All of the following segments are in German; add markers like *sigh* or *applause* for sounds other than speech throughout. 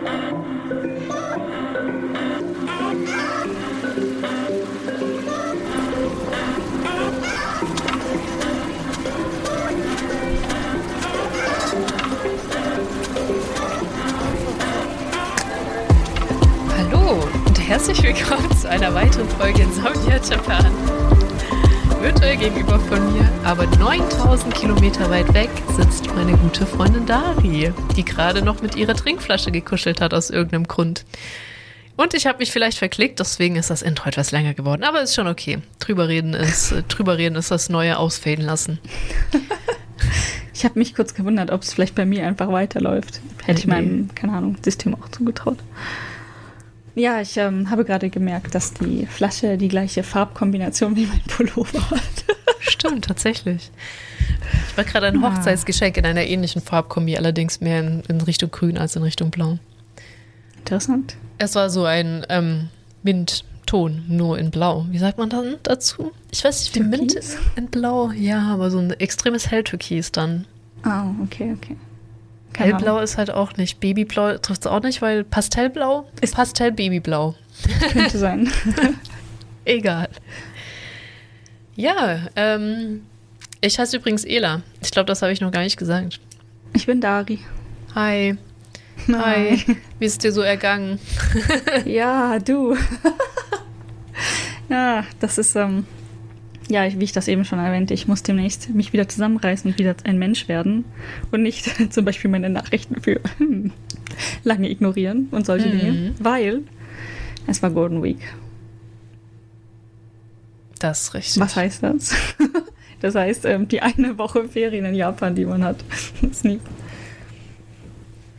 Hallo und herzlich willkommen zu einer weiteren Folge in Saudi Japan. Virtuell gegenüber von mir, aber 9000 Kilometer weit weg, sitzt meine gute Freundin Dari, die gerade noch mit ihrer Trinkflasche gekuschelt hat aus irgendeinem Grund. Und ich habe mich vielleicht verklickt, deswegen ist das Intro etwas länger geworden, aber ist schon okay. Drüber reden ist, äh, drüber reden ist das Neue ausfäden lassen. *laughs* Ich habe mich kurz gewundert, ob es vielleicht bei mir einfach weiterläuft. Hätte ich meinem, keine Ahnung, System auch zugetraut. Ja, ich ähm, habe gerade gemerkt, dass die Flasche die gleiche Farbkombination wie mein Pullover hat. Stimmt, tatsächlich. Ich war gerade ein. Hochzeitsgeschenk in einer ähnlichen Farbkombi, allerdings mehr in, in Richtung Grün als in Richtung Blau. Interessant. Es war so ein ähm, Mintton, nur in Blau. Wie sagt man dann dazu? Ich weiß nicht, wie Mint Türkis? in Blau. Ja, aber so ein extremes Helltürkis dann. Ah, okay, okay. Keine Hellblau Ahnung. ist halt auch nicht. Babyblau trifft es auch nicht, weil Pastellblau ist Pastell-Babyblau. Könnte sein. *laughs* Egal. Ja, ähm, ich heiße übrigens Ela. Ich glaube, das habe ich noch gar nicht gesagt. Ich bin Dari. Hi. Hi. Wie ist dir so ergangen? Ja, du. *laughs* ja, das ist, ähm, ja, wie ich das eben schon erwähnte, ich muss demnächst mich wieder zusammenreißen und wieder ein Mensch werden und nicht *laughs* zum Beispiel meine Nachrichten für *laughs* lange ignorieren und solche Mhm. Dinge, weil es war Golden Week. Das ist richtig. Was heißt das? *laughs* Das heißt, ähm, die eine Woche Ferien in Japan, die man hat. nie.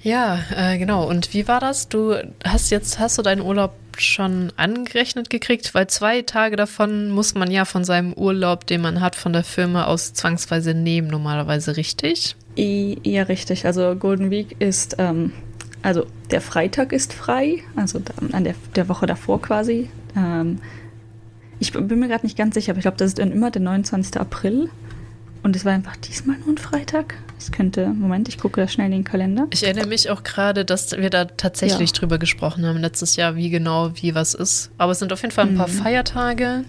Ja, äh, genau. Und wie war das? Du hast jetzt, hast du deinen Urlaub schon angerechnet gekriegt? Weil zwei Tage davon muss man ja von seinem Urlaub, den man hat, von der Firma aus zwangsweise nehmen, normalerweise richtig? Ja, richtig. Also Golden Week ist, ähm, also der Freitag ist frei, also an der, der Woche davor quasi. Ähm, ich bin mir gerade nicht ganz sicher, aber ich glaube, das ist dann immer der 29. April. Und es war einfach diesmal nur ein Freitag. Es könnte, Moment, ich gucke da schnell in den Kalender. Ich erinnere mich auch gerade, dass wir da tatsächlich Ja. drüber gesprochen haben letztes Jahr, wie genau, wie was ist. Aber es sind auf jeden Fall ein paar Mhm. Feiertage.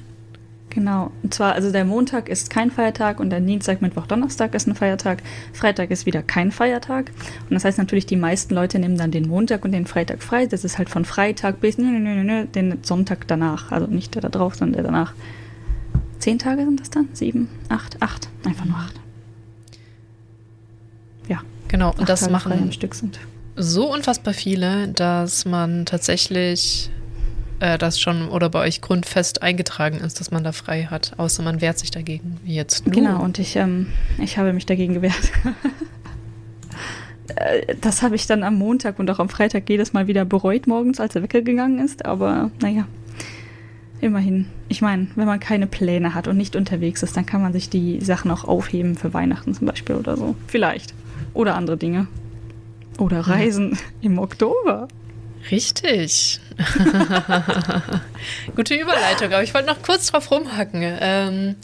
Genau. Und zwar, also der Montag ist kein Feiertag und der Dienstag, Mittwoch, Donnerstag ist ein Feiertag. Freitag ist wieder kein Feiertag. Und das heißt natürlich, die meisten Leute nehmen dann den Montag und den Freitag frei. Das ist halt von Freitag bis nö, nö, nö, nö, den Sonntag danach. Also nicht der da drauf, sondern der danach. Zehn Tage sind das dann? Sieben, acht, acht. Einfach nur acht. Ja. Genau, und acht das Tage frei am machen Stück sind. so unfassbar viele, dass man tatsächlich äh, das schon oder bei euch grundfest eingetragen ist, dass man da frei hat, außer man wehrt sich dagegen, wie jetzt du. Genau, und ich, ähm, ich habe mich dagegen gewehrt. *laughs* Äh, das habe ich dann am Montag und auch am Freitag jedes Mal wieder bereut morgens, als er weggegangen ist. Aber naja, immerhin. Ich meine, wenn man keine Pläne hat und nicht unterwegs ist, dann kann man sich die Sachen auch aufheben für Weihnachten zum Beispiel oder so. Vielleicht. Oder andere Dinge. Oder Reisen im Oktober. Richtig. *laughs* Gute Überleitung, aber ich wollte noch kurz drauf rumhacken. Ähm,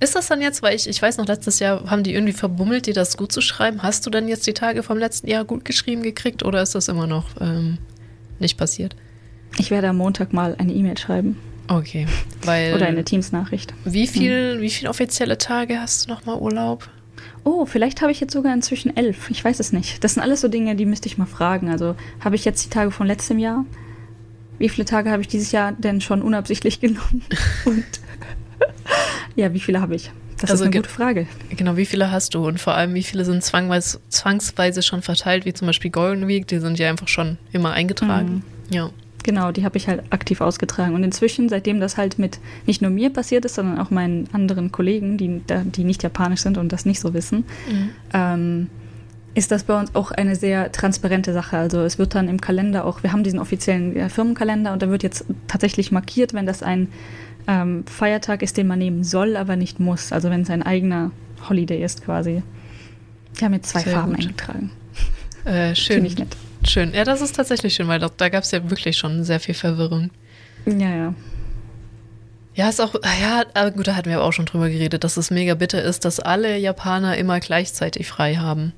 ist das dann jetzt, weil ich, ich weiß noch, letztes Jahr haben die irgendwie verbummelt, dir das gut zu schreiben. Hast du denn jetzt die Tage vom letzten Jahr gut geschrieben gekriegt oder ist das immer noch ähm, nicht passiert? Ich werde am Montag mal eine E-Mail schreiben. Okay, weil Oder eine Teams-Nachricht. wie viel, wie viel offizielle Tage hast du nochmal Urlaub? Oh, vielleicht habe ich jetzt sogar inzwischen elf. Ich weiß es nicht. Das sind alles so Dinge, die müsste ich mal fragen. Also habe ich jetzt die Tage von letztem Jahr? Wie viele Tage habe ich dieses Jahr denn schon unabsichtlich *laughs* genommen? Und *laughs* ja, wie viele habe ich? Das Also ist eine gute Frage. Genau, wie viele hast du und vor allem, wie viele sind zwangweise, zwangsweise schon verteilt, wie zum Beispiel Golden Week, die sind ja einfach schon immer eingetragen. Ja. Genau, die habe ich halt aktiv ausgetragen. Und inzwischen, seitdem das halt mit nicht nur mir passiert ist, sondern auch meinen anderen Kollegen, die, die nicht japanisch sind und das nicht so wissen, ähm, ist das bei uns auch eine sehr transparente Sache. Also es wird dann im Kalender auch, wir haben diesen offiziellen Firmenkalender und da wird jetzt tatsächlich markiert, wenn das ein ähm, Feiertag ist, den man nehmen soll, aber nicht muss. Also wenn es ein eigener Holiday ist quasi. Die haben jetzt zwei Sehr Farben gut. eingetragen. Äh, *laughs* schön. Finde ich nett. Schön. Ja, das ist tatsächlich schön, weil da, da gab es ja wirklich schon sehr viel Verwirrung. Ja, ja. Ja, ist auch, ah ja, aber gut, da hatten wir aber auch schon drüber geredet, dass es mega bitter ist, dass alle Japaner immer gleichzeitig frei haben.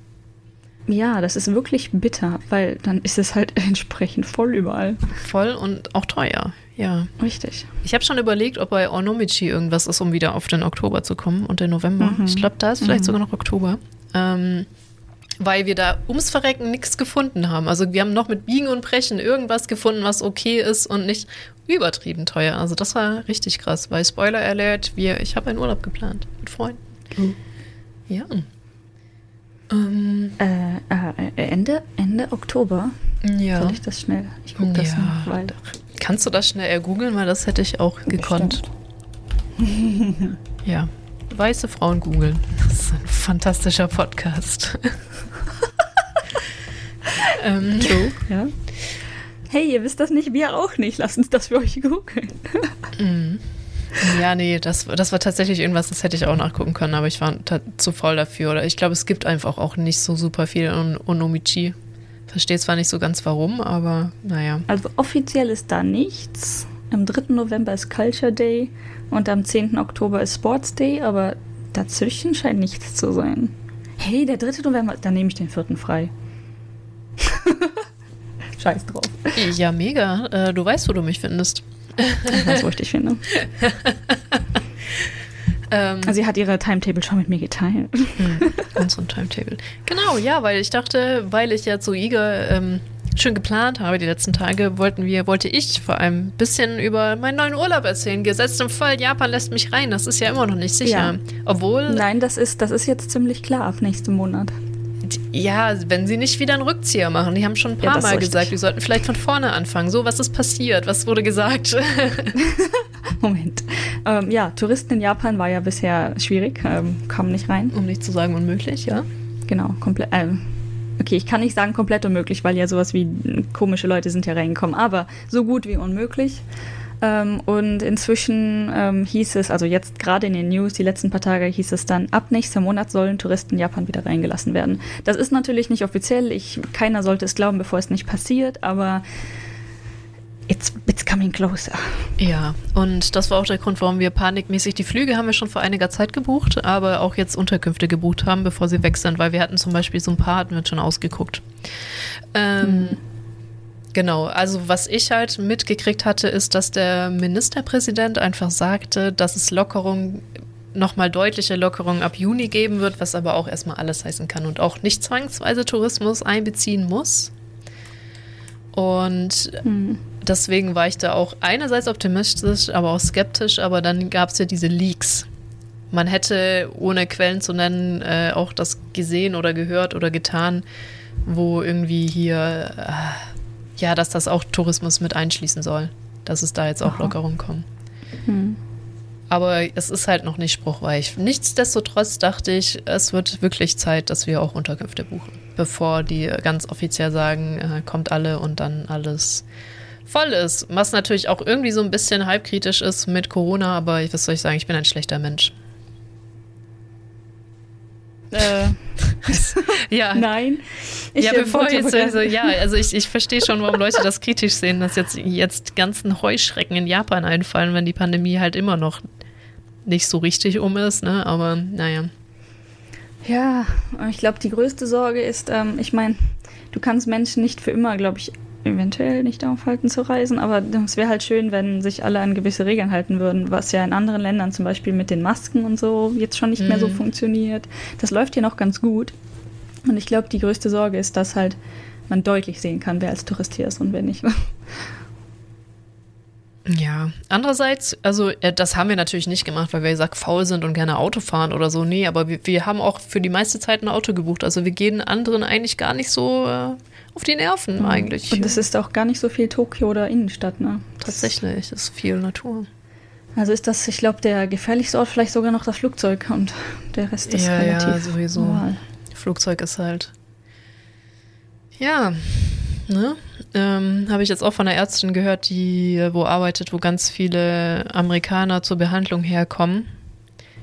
Ja, das ist wirklich bitter, weil dann ist es halt *laughs* entsprechend voll überall. Voll und auch teuer, ja. Richtig. Ich habe schon überlegt, ob bei Onomichi irgendwas ist, um wieder auf den Oktober zu kommen und den November. Mhm. Ich glaube, da ist vielleicht mhm. sogar noch Oktober. Ähm, weil wir da ums Verrecken nichts gefunden haben. Also wir haben noch mit Biegen und Brechen irgendwas gefunden, was okay ist und nicht übertrieben teuer. Also das war richtig krass, weil Spoiler Alert, wir, ich habe einen Urlaub geplant mit Freunden. Mhm. Ja. Ähm, äh, äh, Ende, Ende Oktober. Ja. Soll ich das schnell? Ich gucke das ja. nach, weil. Kannst du das schnell ergoogeln, weil das hätte ich auch gekonnt. *laughs* ja. Weiße Frauen googeln. Das ist ein fantastischer Podcast. *laughs* ähm, True, ja. Hey, ihr wisst das nicht, wir auch nicht. Lasst uns das für euch googeln. mm. Ja, nee, das, das war tatsächlich irgendwas, das hätte ich auch nachgucken können, aber ich war zu voll dafür. Oder ich glaube, es gibt einfach auch nicht so super viel in Onomichi. Verstehe zwar nicht so ganz warum, aber naja. Also offiziell ist da nichts. Am 3. November ist Culture Day und am 10. Oktober ist Sports Day, aber dazwischen scheint nichts zu sein. Hey, der 3. November, dann nehme ich den 4. frei. *laughs* Scheiß drauf. Ja, mega. Äh, du weißt, wo du mich findest. Ich weiß, wo ich dich finde. *laughs* ähm, also sie hat ihre Timetable schon mit mir geteilt. Mhm, unseren Timetable. Genau, ja, weil ich dachte, weil ich ja zu Iga ähm, schön geplant habe die letzten Tage, wollten wir, wollte ich vor allem ein bisschen über meinen neuen Urlaub erzählen. Gesetzt im Fall, Japan lässt mich rein. Das ist ja immer noch nicht sicher. Ja. Obwohl. Nein, das ist, das ist jetzt ziemlich klar ab nächstem Monat. Ja, wenn sie nicht wieder einen Rückzieher machen. Die haben schon ein paar ja, Mal gesagt, wir sollten vielleicht von vorne anfangen. So, was ist passiert? Was wurde gesagt? *laughs* *laughs* Moment. Ähm, ja, Touristen in Japan war ja bisher schwierig, ähm, kamen nicht rein. Um nicht zu sagen unmöglich, ja. Genau, komplett. Äh, okay, ich kann nicht sagen komplett unmöglich, weil ja sowas wie komische Leute sind ja reingekommen, aber so gut wie unmöglich. Ähm, und inzwischen ähm, hieß es, also jetzt gerade in den News, die letzten paar Tage hieß es dann, ab nächster Monat sollen Touristen in Japan wieder reingelassen werden. Das ist natürlich nicht offiziell, ich, keiner sollte es glauben, bevor es nicht passiert, aber It's, it's coming closer. Ja, und das war auch der Grund, warum wir panikmäßig die Flüge haben wir schon vor einiger Zeit gebucht, aber auch jetzt Unterkünfte gebucht haben, bevor sie weg sind, weil wir hatten zum Beispiel so ein paar, hatten wir schon ausgeguckt. Ähm, hm. Genau, also was ich halt mitgekriegt hatte, ist, dass der Ministerpräsident einfach sagte, dass es Lockerungen, nochmal deutliche Lockerungen ab Juni geben wird, was aber auch erstmal alles heißen kann und auch nicht zwangsweise Tourismus einbeziehen muss. Und hm. deswegen war ich da auch einerseits optimistisch, aber auch skeptisch, aber dann gab es ja diese Leaks. Man hätte, ohne Quellen zu nennen, äh, auch das gesehen oder gehört oder getan, wo irgendwie hier. Äh, ja, dass das auch Tourismus mit einschließen soll, dass es da jetzt auch Lockerungen kommen. Hm. Aber es ist halt noch nicht spruchreich. Nichtsdestotrotz dachte ich, es wird wirklich Zeit, dass wir auch Unterkünfte buchen, bevor die ganz offiziell sagen, äh, kommt alle und dann alles voll ist. Was natürlich auch irgendwie so ein bisschen halbkritisch ist mit Corona, aber was soll ich sagen, ich bin ein schlechter Mensch. Äh, *laughs* ja. Nein. Ich ja, bevor jetzt also, ja, also ich, ich verstehe schon, warum Leute das kritisch sehen, dass jetzt jetzt ganzen Heuschrecken in Japan einfallen, wenn die Pandemie halt immer noch nicht so richtig um ist, ne? Aber naja. Ja, ich glaube, die größte Sorge ist, ähm, ich meine, du kannst Menschen nicht für immer, glaube ich, eventuell nicht aufhalten zu reisen, aber es wäre halt schön, wenn sich alle an gewisse Regeln halten würden, was ja in anderen Ländern zum Beispiel mit den Masken und so jetzt schon nicht mhm. mehr so mhm. funktioniert. Das läuft hier noch ganz gut. Und ich glaube, die größte Sorge ist, dass halt man deutlich sehen kann, wer als Tourist hier ist und wer nicht. *laughs* Ja, andererseits, also äh, das haben wir natürlich nicht gemacht, weil wir gesagt faul sind und gerne Auto fahren oder so. Nee, aber wir, wir haben auch für die meiste Zeit ein Auto gebucht. Also wir gehen anderen eigentlich gar nicht so äh, auf die Nerven mhm. eigentlich. Und es ist auch gar nicht so viel Tokio oder Innenstadt, ne? Tatsächlich, es ist viel Natur. Also ist das, ich glaube, der gefährlichste Ort vielleicht sogar noch das Flugzeug und der Rest ist ja, relativ ja, sowieso. Normal. Flugzeug ist halt. Ja, ne? Ähm, Habe ich jetzt auch von einer Ärztin gehört, die wo arbeitet, wo ganz viele Amerikaner zur Behandlung herkommen,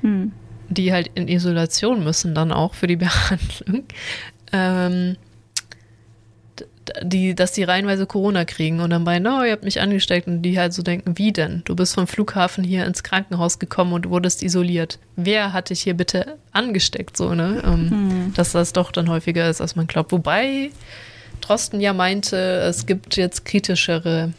hm. die halt in Isolation müssen dann auch für die *laughs* Behandlung. Ähm, die, dass die reihenweise Corona kriegen und dann bei, no, ihr habt mich angesteckt und die halt so denken, wie denn? Du bist vom Flughafen hier ins Krankenhaus gekommen und wurdest isoliert. Wer hat dich hier bitte angesteckt, so, ne? Ähm, hm. Dass das doch dann häufiger ist, als man glaubt. Wobei Drosten ja meinte, es gibt jetzt kritischere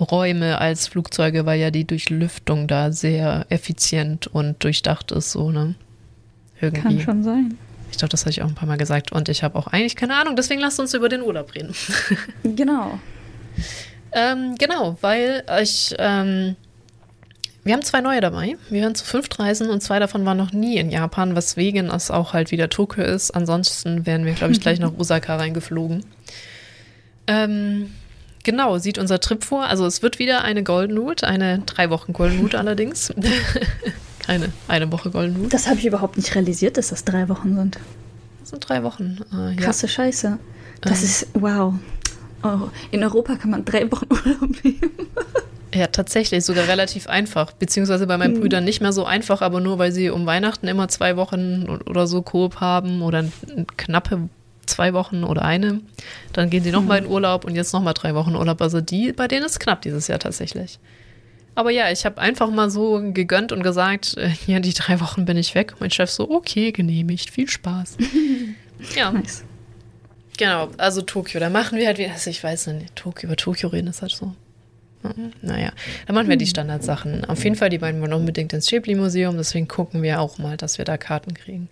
Räume als Flugzeuge, weil ja die Durchlüftung da sehr effizient und durchdacht ist, so, ne? Irgendwie. Kann schon sein. Ich glaube, das habe ich auch ein paar Mal gesagt. Und ich habe auch eigentlich keine Ahnung, deswegen lasst uns über den Urlaub reden. *laughs* genau. ähm, genau, weil ich. Ähm, wir haben zwei neue dabei. Wir werden zu fünf reisen und zwei davon waren noch nie in Japan, weswegen es auch halt wieder Tokio ist. Ansonsten wären wir, glaube ich, gleich *laughs* nach Osaka reingeflogen. Ähm, genau, sieht unser Trip vor. Also es wird wieder eine Golden Route, eine drei Wochen Golden Route allerdings. *laughs* keine eine Woche Golden Route. Das habe ich überhaupt nicht realisiert, dass das drei Wochen sind. Das sind drei Wochen. Äh, Krasse ja. Scheiße. Das ähm. ist, wow. Oh, in Europa kann man drei Wochen *laughs* Urlaub nehmen. Ja, tatsächlich, sogar relativ einfach. Beziehungsweise bei meinen mhm. Brüdern nicht mehr so einfach, aber nur weil sie um Weihnachten immer zwei Wochen oder so Koop haben oder knappe zwei Wochen oder eine. Dann gehen sie nochmal mhm. in Urlaub und jetzt nochmal drei Wochen Urlaub. Also die, bei denen ist knapp dieses Jahr tatsächlich. Aber ja, ich habe einfach mal so gegönnt und gesagt, äh, ja, die drei Wochen bin ich weg. Mein Chef so, okay, genehmigt, viel Spaß. *laughs* ja. Nice. Genau, also Tokio, da machen wir halt wieder, also ich weiß nicht, Tokio, über Tokio reden ist halt so. Naja, dann machen wir die hm. Standardsachen. Auf jeden Fall, die beiden wollen unbedingt ins Schäbli-Museum, deswegen gucken wir auch mal, dass wir da Karten kriegen.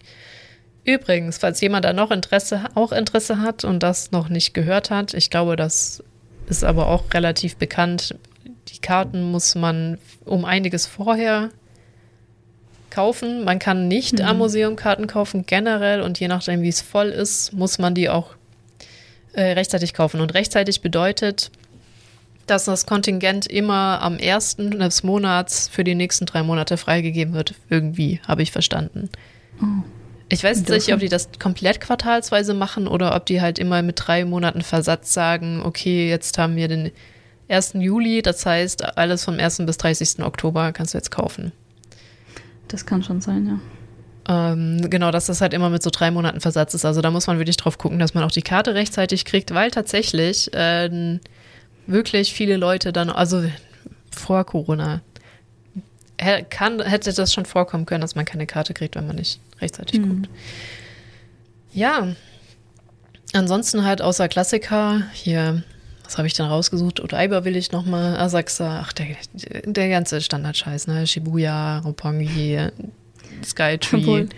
Übrigens, falls jemand da noch Interesse, auch Interesse hat und das noch nicht gehört hat, ich glaube, das ist aber auch relativ bekannt. Die Karten muss man um einiges vorher kaufen. Man kann nicht mhm. am Museum Karten kaufen, generell. Und je nachdem, wie es voll ist, muss man die auch äh, rechtzeitig kaufen. Und rechtzeitig bedeutet, dass das Kontingent immer am ersten des Monats für die nächsten drei Monate freigegeben wird. Irgendwie, habe ich verstanden. Oh. Ich weiß nicht, ob die das komplett quartalsweise machen oder ob die halt immer mit drei Monaten Versatz sagen, okay, jetzt haben wir den 1. Juli, das heißt, alles vom 1. bis 30. Oktober kannst du jetzt kaufen. Das kann schon sein, ja. Ähm, genau, dass das halt immer mit so drei Monaten Versatz ist. Also da muss man wirklich drauf gucken, dass man auch die Karte rechtzeitig kriegt, weil tatsächlich äh, wirklich viele Leute dann, also vor Corona, kann, hätte das schon vorkommen können, dass man keine Karte kriegt, wenn man nicht rechtzeitig mhm. guckt. Ja, ansonsten halt außer Klassiker, hier, was habe ich denn rausgesucht? Odaiba will ich nochmal, Asakusa, ach, der, der ganze Standardscheiß, ne? Shibuya, Roppongi, Skytree. Obwohl,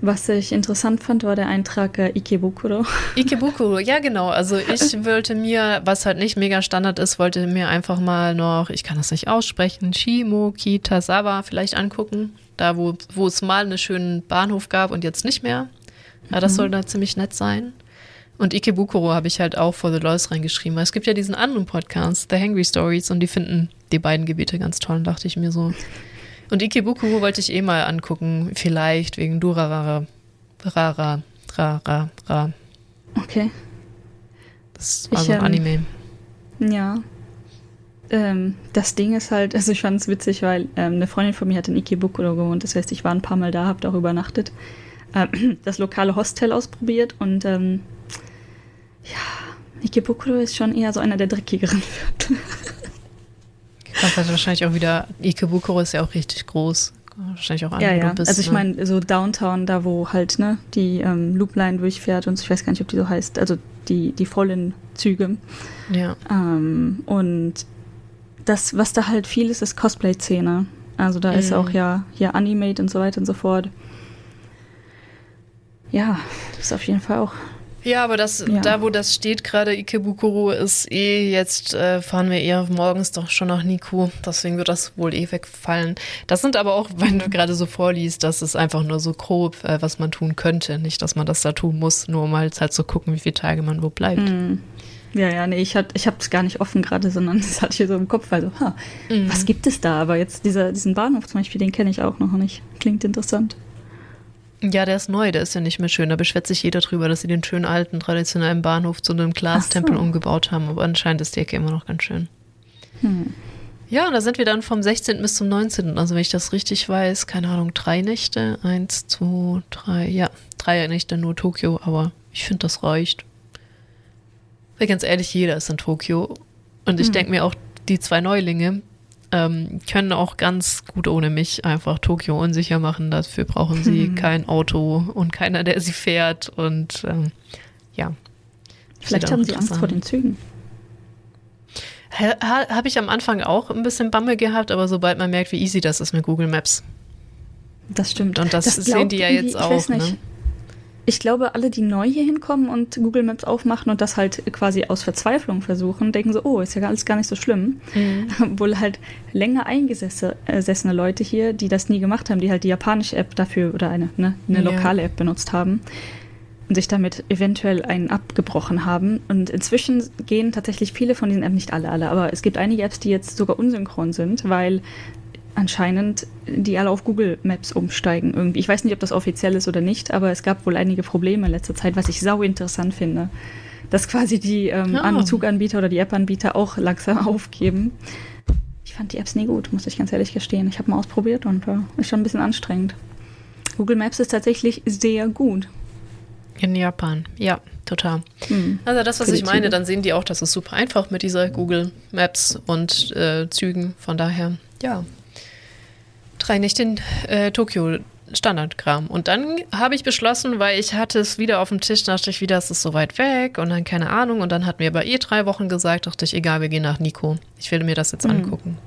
was ich interessant fand, war der Eintrag äh, Ikebukuro. *laughs* Ikebukuro, ja genau. Also ich *laughs* wollte mir, was halt nicht mega Standard ist, wollte mir einfach mal noch, ich kann das nicht aussprechen, Shimo Kitasawa vielleicht angucken. Da, wo, wo es mal einen schönen Bahnhof gab und jetzt nicht mehr. Ja, das mhm. soll da ziemlich nett sein. Und Ikebukuro habe ich halt auch vor The Lois reingeschrieben. Es gibt ja diesen anderen Podcast, The Hangry Stories, und die finden die beiden Gebiete ganz toll, dachte ich mir so. Und Ikebukuro wollte ich eh mal angucken, vielleicht wegen Durarara. Rara, Rara, Ra. Okay. Das war ich, so ein ähm, Anime. Ja. Ähm, das Ding ist halt, also ich fand es witzig, weil ähm, eine Freundin von mir hat in Ikebukuro gewohnt. Das heißt, ich war ein paar Mal da, habe auch übernachtet. Ähm, *clears throat* das lokale Hostel ausprobiert und ähm, ja, Ikebukuro ist schon eher so einer der dreckigeren Viertel. *laughs* Das hat wahrscheinlich auch wieder, Ikebukuro ist ja auch richtig groß. Wahrscheinlich auch an, ja, ja. Bist, also ich ne? meine, so Downtown, da wo halt ne, die ähm, Loopline durchfährt und ich weiß gar nicht, ob die so heißt, also die, die vollen Züge. Ja. Ähm, und das, was da halt viel ist, ist Cosplay-Szene. Also da mhm. ist auch ja hier Animate und so weiter und so fort. Ja, das ist auf jeden Fall auch ja, aber das, ja. da wo das steht gerade, Ikebukuro, ist eh jetzt, äh, fahren wir eher morgens doch schon nach Niku. Deswegen wird das wohl eh wegfallen. Das sind aber auch, *laughs* wenn du gerade so vorliest, das ist einfach nur so grob, äh, was man tun könnte. Nicht, dass man das da tun muss, nur um halt, halt zu gucken, wie viele Tage man wo bleibt. Mhm. Ja, ja, nee, ich, ich habe es gar nicht offen gerade, sondern *laughs* das hatte ich hier so im Kopf. Also, ha, mhm. was gibt es da? Aber jetzt dieser, diesen Bahnhof zum Beispiel, den kenne ich auch noch nicht. Klingt interessant. Ja, der ist neu, der ist ja nicht mehr schön. Da beschwert sich jeder drüber, dass sie den schönen alten, traditionellen Bahnhof zu einem Glastempel so. umgebaut haben. Aber anscheinend ist die Ecke immer noch ganz schön. Hm. Ja, und da sind wir dann vom 16. bis zum 19. Also wenn ich das richtig weiß, keine Ahnung, drei Nächte. Eins, zwei, drei, ja, drei Nächte nur Tokio, aber Ich finde, das reicht. Weil ganz ehrlich, jeder ist in Tokio. Und ich Mhm. denke mir auch, die zwei Neulinge ähm, können auch ganz gut ohne mich einfach Tokio unsicher machen. Dafür brauchen sie Mhm. kein Auto und keiner, der sie fährt. Und ähm, ja. Vielleicht haben sie Angst vor den Zügen. Ha, ha, Habe ich am Anfang auch ein bisschen Bammel gehabt, aber sobald man merkt, wie easy das ist mit Google Maps. Das stimmt. Und das sehen glaubt die ja jetzt auch, ne? Ich glaube, alle, die neu hier hinkommen und Google Maps aufmachen und das halt quasi aus Verzweiflung versuchen, denken so, oh, ist ja alles gar nicht so schlimm. Mhm. *laughs* Obwohl halt länger eingesessene Leute hier, die das nie gemacht haben, die halt die japanische App dafür oder eine, ne, eine Ja. lokale App benutzt haben und sich damit eventuell einen abgebrochen haben. Und inzwischen gehen tatsächlich viele von diesen Apps, nicht alle, alle, aber es gibt einige Apps, die jetzt sogar unsynchron sind, weil anscheinend die alle auf Google Maps umsteigen irgendwie. Ich weiß nicht, ob das offiziell ist oder nicht, aber es gab wohl einige Probleme in letzter Zeit, was ich sau interessant finde. Dass quasi die ähm. An- Zuganbieter oder die App-Anbieter auch langsam *laughs* aufgeben. Ich fand die Apps nie gut, muss ich ganz ehrlich gestehen. Ich habe mal ausprobiert und äh, ist schon ein bisschen anstrengend. Google Maps ist tatsächlich sehr gut. In Japan, ja, total. Hm. Also das, was ich meine, Züge. dann sehen die auch, das ist super einfach mit dieser Google Maps und äh, Zügen. Von daher, ja. Drei Nächte in äh, Tokio Standardkram. Und dann habe ich beschlossen, weil ich hatte es wieder auf dem Tisch, dachte ich wieder, es ist so weit weg und dann keine Ahnung. Und dann hat mir aber eh drei Wochen gesagt, dachte ich, egal, wir gehen nach Nico. Ich will mir das jetzt Mhm. angucken.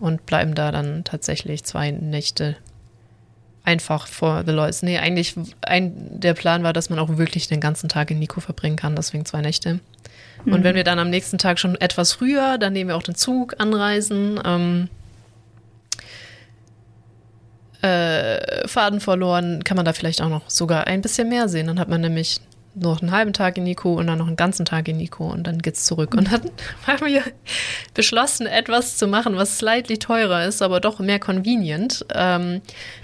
Und bleiben da dann tatsächlich zwei Nächte einfach vor The Lois. Nee, eigentlich ein, der Plan war, dass man auch wirklich den ganzen Tag in Nico verbringen kann, deswegen zwei Nächte. Und wenn wir dann am nächsten Tag schon etwas früher, dann nehmen wir auch den Zug, anreisen, ähm, äh, Faden verloren, kann man da vielleicht auch noch sogar ein bisschen mehr sehen. Dann hat man nämlich noch einen halben Tag in Nico und dann noch einen ganzen Tag in Nico und dann geht's zurück. Und dann *laughs* haben wir beschlossen, etwas zu machen, was slightly teurer ist, aber doch mehr convenient. Ähm,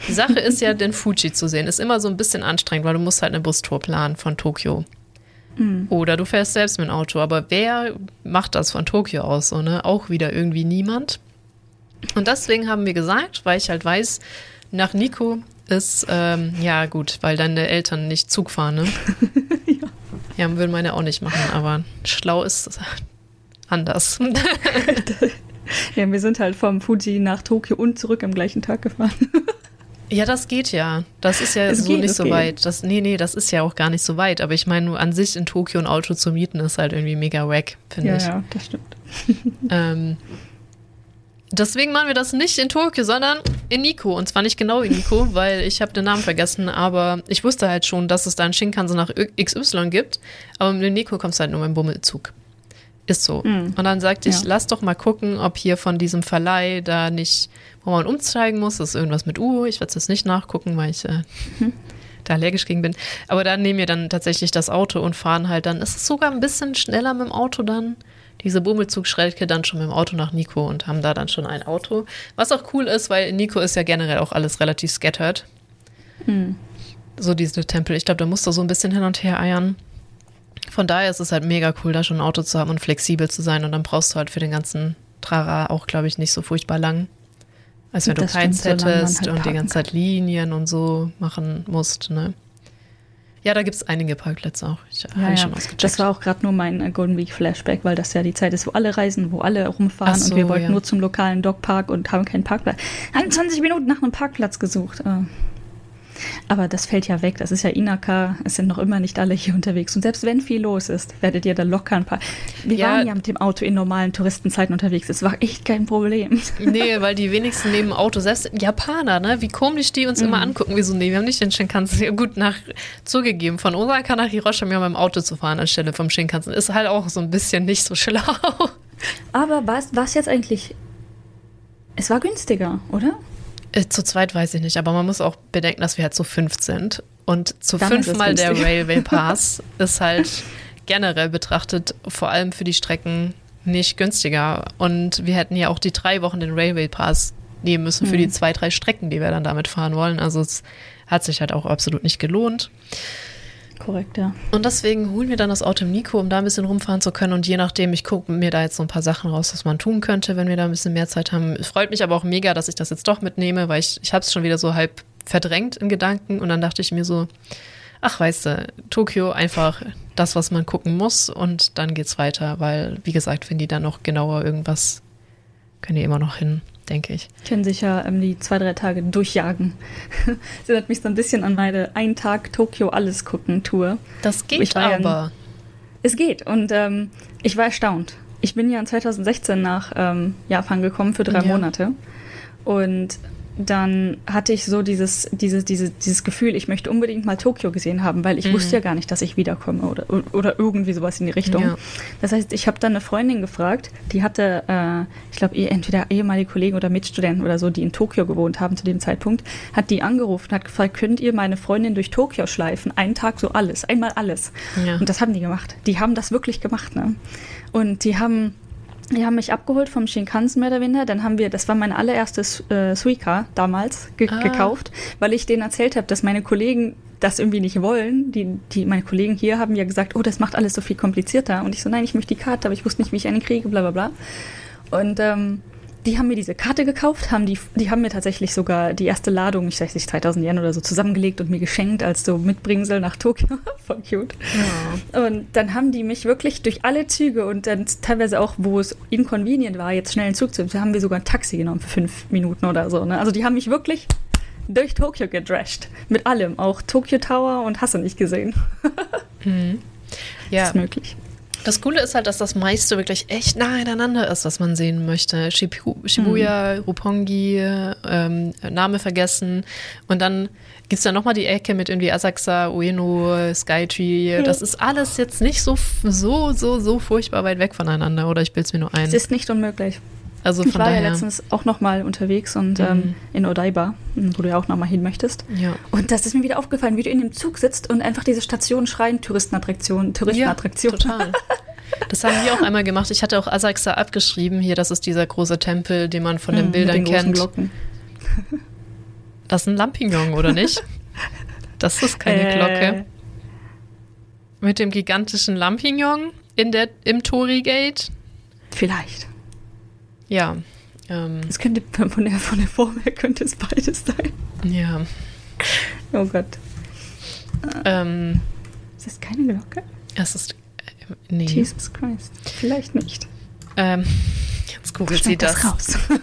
die Sache *laughs* ist ja, den Fuji zu sehen, ist immer so ein bisschen anstrengend, weil du musst halt eine Bustour planen von Tokio. Oder du fährst selbst mit dem Auto. Aber wer macht das von Tokio aus? So, ne? Auch wieder irgendwie niemand. Und deswegen haben wir gesagt, weil ich halt weiß, nach Nico ist, ähm, ja gut, weil deine Eltern nicht Zug fahren, ne? *laughs* ja. würden meine auch nicht machen, aber schlau ist anders. *laughs* Ja, wir sind halt vom Fuji nach Tokio und zurück am gleichen Tag gefahren. *laughs* ja, das geht ja. Das ist ja Es so geht, nicht so geht. weit. Das, nee, nee, das ist ja auch gar nicht so weit. Aber ich meine, nur an sich in Tokio ein Auto zu mieten, ist halt irgendwie mega wack, finde Ja, ich. ja, das stimmt. Ähm, deswegen machen wir das nicht in Tokio, sondern in Nico. Und zwar nicht genau in Nico, *laughs* weil ich habe den Namen vergessen, aber ich wusste halt schon, dass es da einen Shinkansen nach XY gibt. Aber mit dem Nico kommst du halt nur mit dem Bummelzug. Ist so. Mhm. Und dann sagte ich, Ja. lass doch mal gucken, ob hier von diesem Verleih da nicht, wo man umsteigen muss, das ist irgendwas mit U. Ich werde es jetzt nicht nachgucken, weil ich äh, *laughs* da allergisch gegen bin. Aber dann nehmen wir dann tatsächlich das Auto und fahren halt dann. Ist es sogar ein bisschen schneller mit dem Auto dann? Diese Bummelzug-Schräge dann schon mit dem Auto nach Nico und haben da dann schon ein Auto. Was auch cool ist, weil in Nico ist ja generell auch alles relativ scattered. Hm. So diese Tempel. Ich glaube, da musst du so ein bisschen hin und her eiern. Von daher ist es halt mega cool, da schon ein Auto zu haben und flexibel zu sein. Und dann brauchst du halt für den ganzen Trara auch, glaube ich, nicht so furchtbar lang. Als wenn du Das keins stimmt, hättest halt und die ganze Zeit Linien und so machen musst, ne? Ja, da gibt es einige Parkplätze auch. Ich, Ja, ja. schon ausgecheckt. Das war auch gerade nur mein äh, Golden Week Flashback, weil das ja die Zeit ist, wo alle reisen, wo alle rumfahren so, und wir wollten ja. nur zum lokalen Dogpark und haben keinen Parkplatz. Haben 20 Minuten nach einem Parkplatz gesucht. äh. Aber das fällt ja weg. Das ist ja Inaka. Es sind noch immer nicht alle hier unterwegs. Und selbst wenn viel los ist, werdet ihr da locker ein paar. Wir Ja. waren ja mit dem Auto in normalen Touristenzeiten unterwegs. Es war echt kein Problem. *laughs* Nee, weil die wenigsten nehmen Auto. Selbst Japaner, ne? Wie komisch die uns Mhm. immer angucken. Wieso, nee, wir haben nicht den Shinkansen. *laughs* Gut, nach, zugegeben, von Osaka nach Hiroshima mit dem Auto zu fahren anstelle vom Shinkansen ist halt auch so ein bisschen nicht so *laughs* schlau. Aber war es jetzt eigentlich. Es war günstiger, oder? Äh, Zu zweit weiß ich nicht, aber man muss auch bedenken, dass wir halt zu fünf sind. Und zu Dann fünfmal der. Railway *laughs* Pass ist halt generell betrachtet, vor allem für die Strecken, nicht günstiger. Und wir hätten ja auch die drei Wochen den Railway Pass nehmen müssen für die zwei, drei Strecken, die wir dann damit fahren wollen. Also es hat sich halt auch absolut nicht gelohnt. Korrekt, ja. Und deswegen holen wir dann das Auto im Nico, um da ein bisschen rumfahren zu können. Und je nachdem, ich gucke mir da jetzt so ein paar Sachen raus, was man tun könnte, wenn wir da ein bisschen mehr Zeit haben. Es freut mich aber auch mega, dass ich das jetzt doch mitnehme, weil ich, ich habe es schon wieder so halb verdrängt in Gedanken. Und dann dachte ich mir so, ach weißt du, Tokio einfach das, was man gucken muss und dann geht's weiter, weil, wie gesagt, wenn die dann noch genauer irgendwas, können die immer noch hin, denke ich. Können sich ja ähm, die zwei, drei Tage durchjagen. *laughs* das erinnert mich so ein bisschen an meine Ein Tag Tokio alles gucken Tour. Das geht aber. Es geht und ähm, ich war erstaunt. Ich bin ja 2016 nach ähm, Japan gekommen für drei ja. Monate und dann hatte ich so dieses, dieses, dieses, dieses Gefühl, ich möchte unbedingt mal Tokio gesehen haben, weil ich mhm. wusste ja gar nicht, dass ich wiederkomme oder, oder irgendwie sowas in die Richtung. Ja. Das heißt, ich habe dann eine Freundin gefragt, die hatte, äh, ich glaube, entweder ehemalige Kollegen oder Mitstudenten oder so, die in Tokio gewohnt haben zu dem Zeitpunkt, hat die angerufen, hat gefragt, könnt ihr meine Freundin durch Tokio schleifen? Einen Tag so alles, einmal alles. Ja. Und das haben die gemacht. Die haben das wirklich gemacht. Ne? Und die haben die haben mich abgeholt vom Shinkansen mehr oder weniger. Dann haben wir, das war mein allererstes äh, Suica damals ge ah. gekauft, weil ich denen erzählt habe, dass meine Kollegen das irgendwie nicht wollen. Die, die, meine Kollegen hier haben ja gesagt, oh, das macht alles so viel komplizierter. Und ich so, nein, ich möchte die Karte, aber ich wusste nicht, wie ich eine kriege, bla bla bla. Und ähm, die haben mir diese Karte gekauft, haben die, die haben mir tatsächlich sogar die erste Ladung, ich weiß nicht, 3000 Yen oder so, zusammengelegt und mir geschenkt als so Mitbringsel nach Tokio. *laughs* Voll cute. Ja. Und dann haben die mich wirklich durch alle Züge und dann teilweise auch, wo es inconvenient war, jetzt schnell einen Zug zu haben wir sogar ein Taxi genommen für fünf Minuten oder so. Ne? Also die haben mich wirklich durch Tokio gedrasht. Mit allem. Auch Tokyo Tower und hast du nicht gesehen. mhm. *laughs* Ja. Das ist möglich. Das Coole ist halt, dass das meiste wirklich echt nah ineinander ist, was man sehen möchte. Shibu Shibuya, mhm. Rupongi, ähm, Name vergessen. Und dann gibt es da nochmal die Ecke mit irgendwie Asakusa, Ueno, Skytree. Ja. Das ist alles jetzt nicht so, so, so, so furchtbar weit weg voneinander. Oder ich bilde es mir nur ein. Es ist nicht unmöglich. Also ich war daher. ja letztens auch noch mal unterwegs und mhm. ähm, in Odaiba, wo du ja auch noch mal hin möchtest. Ja. Und das ist mir wieder aufgefallen, wie du in dem Zug sitzt und einfach diese Stationen schreien, Touristenattraktion, Touristenattraktion. Ja, total. Das haben wir auch einmal gemacht. Ich hatte auch Asakusa abgeschrieben. Hier, das ist dieser große Tempel, den man von den mhm, Bildern den kennt. Glocken. Das ist ein Lampignon, oder nicht? Das ist keine äh. Glocke. Mit dem gigantischen Lampignon in der, im Torigate? Vielleicht. Ja. Ähm, es könnte *laughs* von der, von der Form her könnte es beides sein. Ja. Oh Gott. Ähm, ist das keine Glocke? Es ist. Äh, nee. Jesus Christ. Vielleicht nicht. Ähm, jetzt googelt sie das. das raus. *laughs*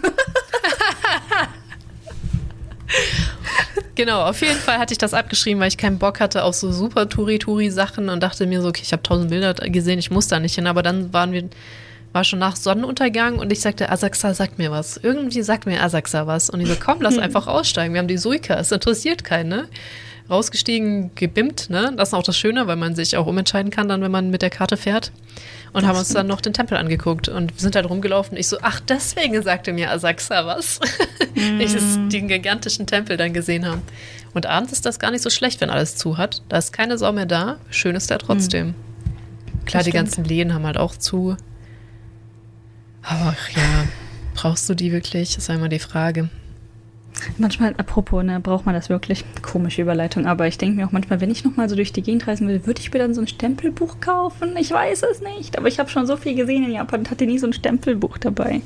genau, auf jeden Fall hatte ich das abgeschrieben, weil ich keinen Bock hatte auf so super Touri-Touri-Sachen und dachte mir so, okay, ich habe tausend Bilder gesehen, ich muss da nicht hin. Aber dann waren wir war schon nach Sonnenuntergang und ich sagte, Asaxa sagt mir was. Irgendwie sagt mir Asaxa was. Und ich so, komm, lass *laughs* einfach aussteigen. Wir haben die Suika, es interessiert keinen, ne? Rausgestiegen, gebimmt, ne? Das ist auch das Schöne, weil man sich auch umentscheiden kann, dann, wenn man mit der Karte fährt. Und das haben uns dann noch den Tempel angeguckt und wir sind halt rumgelaufen. Ich so, ach, deswegen sagte mir Asaxa was. *laughs* Mm. ich den gigantischen Tempel dann gesehen haben. Und abends ist das gar nicht so schlecht, wenn alles zu hat. Da ist keine Sau mehr da. Schön ist da trotzdem. Mm. Klar, die ganzen Läden haben halt auch zu. Aber ja, brauchst du die wirklich? Das ist einmal die Frage. Manchmal, apropos, ne, braucht man das wirklich? Komische Überleitung, aber ich denke mir auch manchmal, wenn ich nochmal so durch die Gegend reisen will, würde ich mir dann so ein Stempelbuch kaufen? Ich weiß es nicht, aber ich habe schon so viel gesehen in Japan und hatte nie so ein Stempelbuch dabei.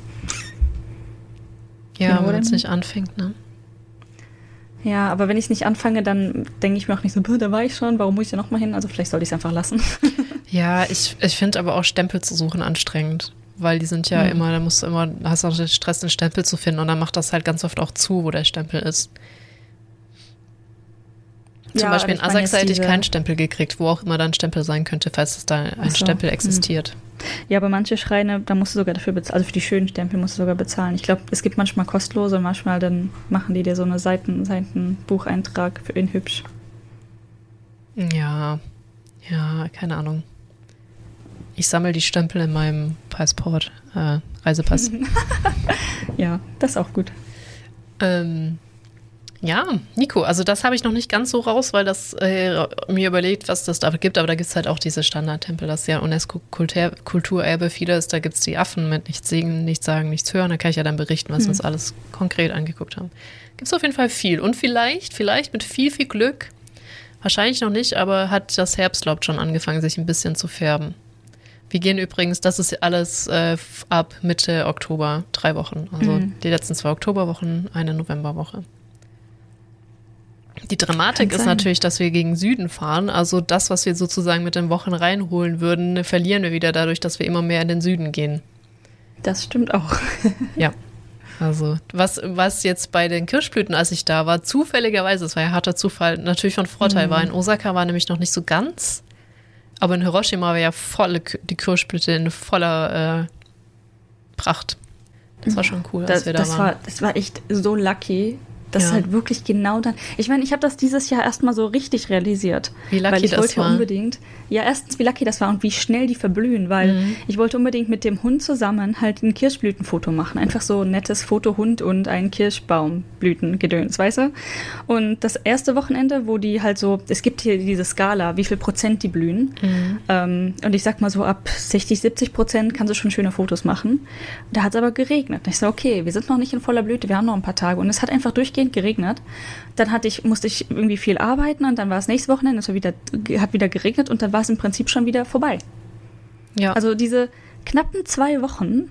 Ja, genau, wenn es nicht anfängt, ne? Ja, aber wenn ich es nicht anfange, dann denke ich mir auch nicht so, da war ich schon, warum muss ich da nochmal hin? Also vielleicht sollte ich es einfach lassen. ja, ich, ich finde aber auch Stempel zu suchen anstrengend weil die sind ja mhm. immer, da musst du immer, hast auch den Stress, den Stempel zu finden und dann macht das halt ganz oft auch zu, wo der Stempel ist. Zum ja, Beispiel in Asax hätte ich keinen Stempel gekriegt, wo auch immer da ein Stempel sein könnte, falls es da ein so. Stempel hm. existiert. Ja, aber manche Schreine, da musst du sogar dafür bezahlen, also für die schönen Stempel musst du sogar bezahlen. Ich glaube, es gibt manchmal kostenlose und manchmal dann machen die dir so eine Seiten, Seitenbucheintrag für ihn hübsch. Ja, ja, keine Ahnung. Ich sammle die Stempel in meinem Passport, äh, Reisepass. *laughs* ja, das ist auch gut. Ähm, ja, Nico, also das habe ich noch nicht ganz so raus, weil das äh, mir überlegt, was das da gibt. Aber da gibt es halt auch diese Standardtempel, das ist ja UNESCO-Kulturerbe vieles. Da gibt es die Affen mit nichts singen, nichts sagen, nichts hören. Da kann ich ja dann berichten, was hm. wir uns alles konkret angeguckt haben. Gibt es auf jeden Fall viel. Und vielleicht, vielleicht mit viel, viel Glück, wahrscheinlich noch nicht, aber hat das Herbstlaub schon angefangen, sich ein bisschen zu färben. Wir gehen übrigens, das ist alles äh, ab Mitte Oktober, drei Wochen. Also mhm. die letzten zwei Oktoberwochen, eine Novemberwoche. Die Dramatik Kann ist sein. natürlich, dass wir gegen Süden fahren. Also das, was wir sozusagen mit den Wochen reinholen würden, verlieren wir wieder dadurch, dass wir immer mehr in den Süden gehen. Das stimmt auch. *laughs* Ja. Also, was, was jetzt bei den Kirschblüten, als ich da war, zufälligerweise, es war ja harter Zufall, natürlich von Vorteil war. In Osaka war nämlich noch nicht so ganz, aber in Hiroshima war ja volle, K- die Kirschblüte in voller äh, Pracht. Das war schon cool, als Das, wir da das, waren. war, das war echt so lucky. Das Ja. ist halt wirklich genau dann. Ich meine, ich habe das dieses Jahr erstmal so richtig realisiert. Wie lucky weil ich das wollte ja war. unbedingt. Ja, erstens, wie lucky das war und wie schnell die verblühen, weil Mhm. ich wollte unbedingt mit dem Hund zusammen halt ein Kirschblütenfoto machen. Einfach so ein nettes Foto Hund und ein Kirschbaumblütengedöns, weißt du? Und das erste Wochenende, wo die halt so, es gibt hier diese Skala, wie viel Prozent die blühen. Mhm. Ähm, und ich sag mal so, ab 60, 70 Prozent kannst du schon schöne Fotos machen. Da hat es aber geregnet. Und ich so, okay, wir sind noch nicht in voller Blüte, wir haben noch ein paar Tage. Und es hat einfach durchgehend geregnet. Dann hatte ich, musste ich irgendwie viel arbeiten und dann war es nächstes Wochenende, es wieder, hat wieder geregnet und dann war es im Prinzip schon wieder vorbei. ja. Also diese knappen zwei Wochen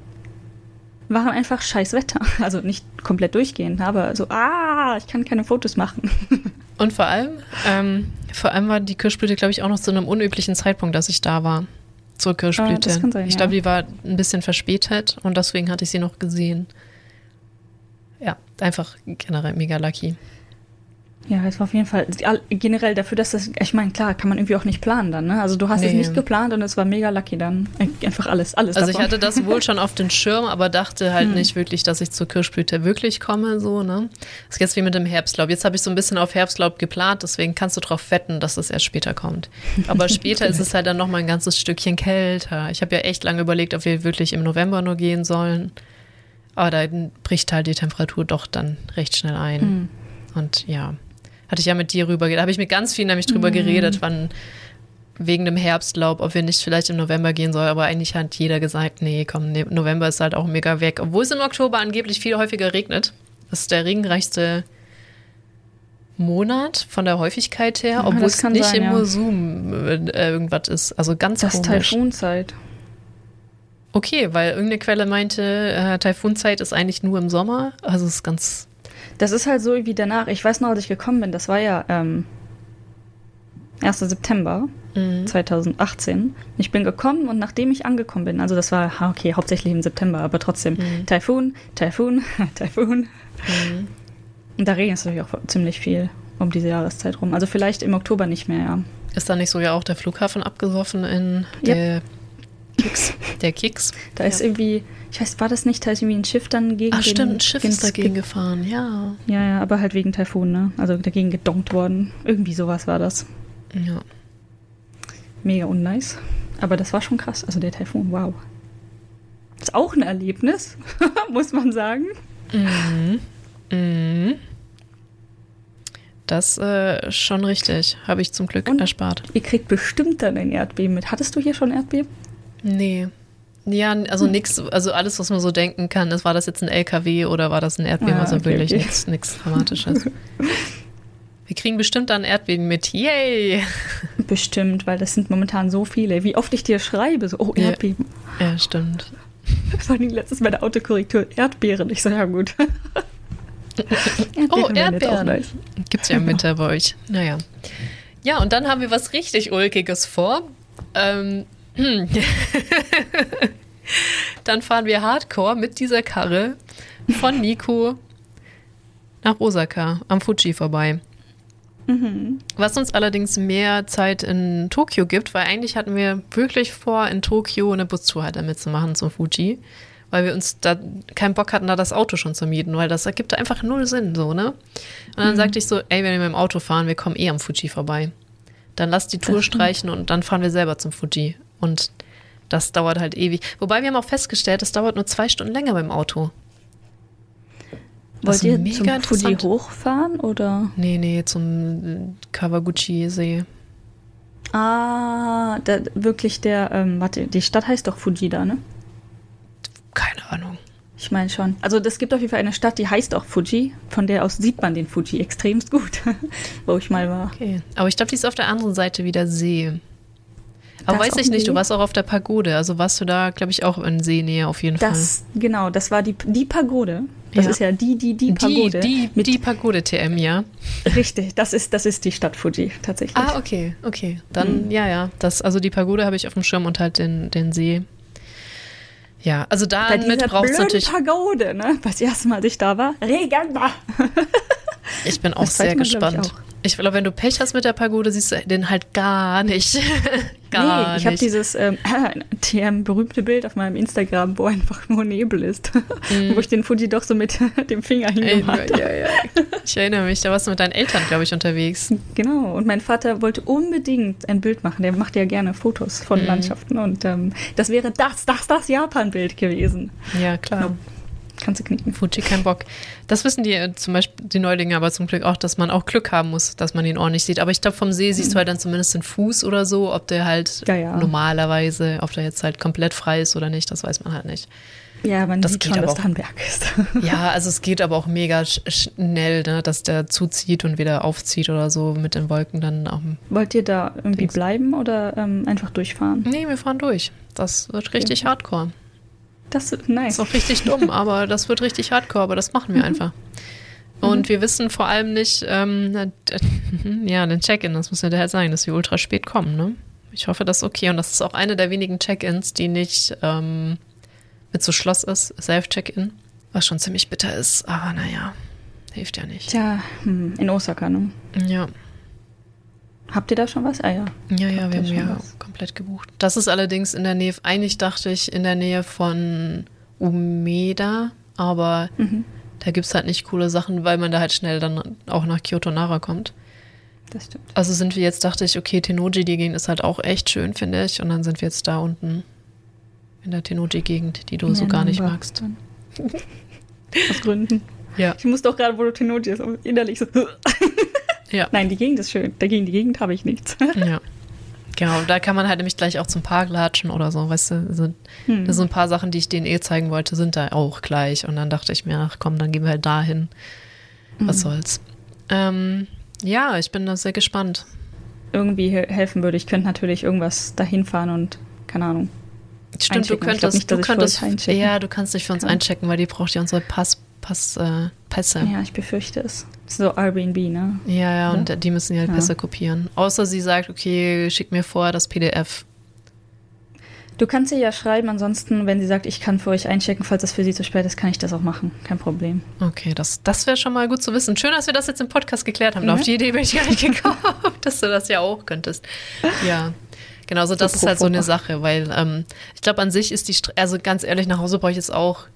waren einfach scheiß Wetter. *laughs* Also nicht komplett durchgehend, aber so, ah, ich kann keine Fotos machen. *laughs* Und vor allem, ähm, vor allem war die Kirschblüte, glaube ich, auch noch zu einem unüblichen Zeitpunkt, dass ich da war. Zur Kirschblüte. Ah, das kann sein, ich ja. glaube, die war ein bisschen verspätet und deswegen hatte ich sie noch gesehen. Ja, einfach generell mega lucky. Ja, es war auf jeden Fall all- generell dafür, dass das, ich meine, klar, kann man irgendwie auch nicht planen dann, ne? Also du hast es Nee. nicht geplant und es war mega lucky dann. Einfach alles, alles Also ich davon. hatte das wohl schon auf den Schirm, aber dachte halt Hm. nicht wirklich, dass ich zur Kirschblüte wirklich komme, so, ne? Das ist jetzt wie mit dem Herbstlaub. Jetzt habe ich so ein bisschen auf Herbstlaub geplant, deswegen kannst du darauf wetten, dass es erst später kommt. Aber *laughs* später ist es halt dann noch mal ein ganzes Stückchen kälter. Ich habe ja echt lange überlegt, ob wir wirklich im November nur gehen sollen. Aber dann bricht halt die Temperatur doch dann recht schnell ein. Hm. Und ja, hatte ich ja mit dir rüber, da habe ich mit ganz vielen nämlich drüber geredet, wann wegen dem Herbstlaub, ob wir nicht vielleicht im November gehen sollen, aber eigentlich hat jeder gesagt, nee, komm, nee, November ist halt auch mega weg. Obwohl es im Oktober angeblich viel häufiger regnet. Das ist der regenreichste Monat von der Häufigkeit her, Ja, obwohl das es nicht sein, im ja. Mosum äh, irgendwas ist. Also ganz das ist komisch. Taifunzeit. Okay, weil irgendeine Quelle meinte, äh, Taifunzeit ist eigentlich nur im Sommer. Also es ist ganz. Das ist halt so wie danach. Ich weiß noch, als ich gekommen bin, das war ja ähm, 1. September Mhm. 2018. Ich bin gekommen und nachdem ich angekommen bin, also das war, okay, hauptsächlich im September, aber trotzdem, Mhm. Taifun, Taifun, *laughs* Taifun. Mhm. Und da regnet es natürlich auch ziemlich viel um diese Jahreszeit rum. Also vielleicht im Oktober nicht mehr, ja. Ist da nicht sogar auch der Flughafen abgesoffen in Ja. der Kicks? Der Kicks? Da ist Ja. irgendwie, ich weiß, war das nicht, da ist irgendwie ein Schiff dann gegen Ach stimmt, ein Schiff ist dagegen gefahren, ja. Ja, ja, aber halt wegen Taifun, ne? Also dagegen gedonkt worden. Irgendwie sowas war das. Ja. Mega unnice. Aber das war schon krass. Also der Taifun, wow. Ist auch ein Erlebnis, *laughs* muss man sagen. Mhm. Mhm. Das äh, schon richtig. Habe ich zum Glück Und- erspart. Ihr kriegt bestimmt dann ein Erdbeben mit. Hattest du hier schon Erdbeben? Nee. Ja, also nix, also alles, was man so denken kann, ist, war das jetzt ein LKW oder war das ein Erdbeben? Ah, also okay, wirklich okay. nichts nichts Dramatisches. *laughs* Wir kriegen bestimmt dann Erdbeben mit. Yay! *laughs* Bestimmt, weil das sind momentan so viele. Wie oft ich dir schreibe, so, oh, Ja. Erdbeben. Ja, stimmt. *laughs* Vor allem letztes bei der Autokorrektur, Erdbeeren. Ich so, ja gut. Oh, jetzt auch Erdbeeren. nice. Gibt's ja im Winter bei euch. Naja. Ja, und dann haben wir was richtig Ulkiges vor. Ähm, hm. *laughs* dann fahren wir Hardcore mit dieser Karre von Nico nach Osaka am Fuji vorbei. Mhm. Was uns allerdings mehr Zeit in Tokio gibt, weil eigentlich hatten wir wirklich vor, in Tokio eine Bustour halt damit zu machen zum Fuji, weil wir uns da keinen Bock hatten, da das Auto schon zu mieten, weil das ergibt einfach null Sinn, so, ne? Und dann sagte ich so, ey, wenn wir mit dem Auto fahren, wir kommen eh am Fuji vorbei. Dann lass die Tour streichen und dann fahren wir selber zum Fuji. Und das dauert halt ewig. Wobei wir haben auch festgestellt, es dauert nur zwei Stunden länger beim Auto. Das Wollt ihr ist zum mega Fuji hochfahren oder? Nee, nee, zum Kawaguchi-See. Ah, da, wirklich der, ähm, warte, die Stadt heißt doch Fuji da, ne? Keine Ahnung. Ich meine schon. Also es gibt auf jeden Fall eine Stadt, die heißt auch Fuji. Von der aus sieht man den Fuji extremst gut, *laughs* wo ich mal war. Okay. Aber ich glaube, die ist auf der anderen Seite wieder See. Aber weiß ich nicht, du warst auch auf der Pagode. Also warst du da, glaube ich, auch in Seenähe auf jeden Das, genau, das war die, die Pagode. Das ja. ist ja die, die, die Pagode. Die, die, die Pagode-TM, ja. Richtig, das ist, das ist die Stadt Fuji tatsächlich. Ah, okay, okay. Dann, mhm. ja, ja. Das, also die Pagode habe ich auf dem Schirm und halt den, den See. Ja, also da mit brauchst du natürlich. Pagode, ne? Das erste Mal, als ich da war, Regen war. *laughs* Ich bin auch sehr gespannt. Ich glaube, wenn du Pech hast mit der Pagode, siehst du den halt gar nicht. *laughs* gar nee, ich habe dieses ähm, *laughs* TM berühmte Bild auf meinem Instagram, wo einfach nur Nebel ist. Mm. *laughs* wo ich den Fuji doch so mit *laughs* dem Finger hingemacht habe. Ja, ja. Ich erinnere mich, da warst du mit deinen Eltern, glaube ich, unterwegs. Genau, und mein Vater wollte unbedingt ein Bild machen. Der macht ja gerne Fotos von mm. Landschaften. Und ähm, das wäre das, das, das Japan-Bild gewesen. Ja, klar. Genau kannst du knicken. Fuji, kein Bock. Das wissen die äh, zum Beispiel die Neulinge aber zum Glück auch, dass man auch Glück haben muss, dass man ihn ordentlich sieht. Aber ich glaube, vom See siehst du halt dann zumindest den Fuß oder so, ob der halt ja, ja. normalerweise, ob der jetzt halt komplett frei ist oder nicht, das weiß man halt nicht. Ja, man das sieht geht schon, dass da ein Berg ist. *laughs* ja, also es geht aber auch mega schnell, ne, dass der zuzieht und wieder aufzieht oder so mit den Wolken dann auch. Wollt ihr da irgendwie Dings. bleiben oder ähm, einfach durchfahren? Nee, wir fahren durch. Das wird richtig okay. hardcore. Das ist nice. Ist auch richtig dumm, *laughs* aber das wird richtig hardcore, aber das machen wir mhm. einfach. Und mhm. wir wissen vor allem nicht, ähm, *laughs* ja, den Check-in, das muss ja daher sagen, dass wir ultra spät kommen, ne? Ich hoffe, das ist okay. Und das ist auch eine der wenigen Check-ins, die nicht ähm, mit so Schloss ist, Self-Check-in, was schon ziemlich bitter ist, aber naja, hilft ja nicht. Tja, hm, in Osaka, ne? Ja. Habt ihr da schon was? Ah ja. Ja, ja, Habt wir haben ja was? komplett gebucht. Das ist allerdings in der Nähe, eigentlich dachte ich in der Nähe von Umeda, aber mhm. da gibt es halt nicht coole Sachen, weil man da halt schnell dann auch nach Kyoto Nara kommt. Das stimmt. Also sind wir jetzt, dachte ich, okay, Tenoji, die Gegend ist halt auch echt schön, finde ich. Und dann sind wir jetzt da unten in der Tenoji-Gegend, die du ja, so gar nicht magst. *laughs* Aus Gründen. Ja. Ich muss doch gerade, wo du Tenoji ist, innerlich so. *laughs* Ja. Nein, die Gegend ist schön. Dagegen die Gegend habe ich nichts. *laughs* Ja. Genau, da kann man halt nämlich gleich auch zum Park latschen oder so, weißt du. Also, hm. Das sind ein paar Sachen, die ich denen eh zeigen wollte, sind da auch gleich. Und dann dachte ich mir, ach komm, dann gehen wir halt dahin. Was hm. soll's. Ähm, ja, ich bin da sehr gespannt. Irgendwie helfen würde. Ich könnte natürlich irgendwas dahin fahren und, keine Ahnung. Stimmt, du könntest, nicht, du könntest, ja, du kannst dich für uns kann. einchecken, weil die braucht ja unsere Pass, Pass, äh, Pässe. Ja, ich befürchte es. So Airbnb, ne? Ja, ja, und ja? die müssen ja halt Pässe kopieren. Außer sie sagt, okay, schick mir vor das PDF. Du kannst ihr ja schreiben, ansonsten, wenn sie sagt, ich kann für euch einchecken, falls das für sie zu spät ist, kann ich das auch machen. Kein Problem. Okay, das, das wäre schon mal gut zu wissen. Schön, dass wir das jetzt im Podcast geklärt haben. Mhm. Auf die Idee bin ich gar nicht gekommen, *laughs* dass du das ja auch könntest. Ja. Genau, so das so ist halt so eine Sache, weil ähm, ich glaube, an sich ist die, St also ganz ehrlich, nach Hause brauche ich jetzt auch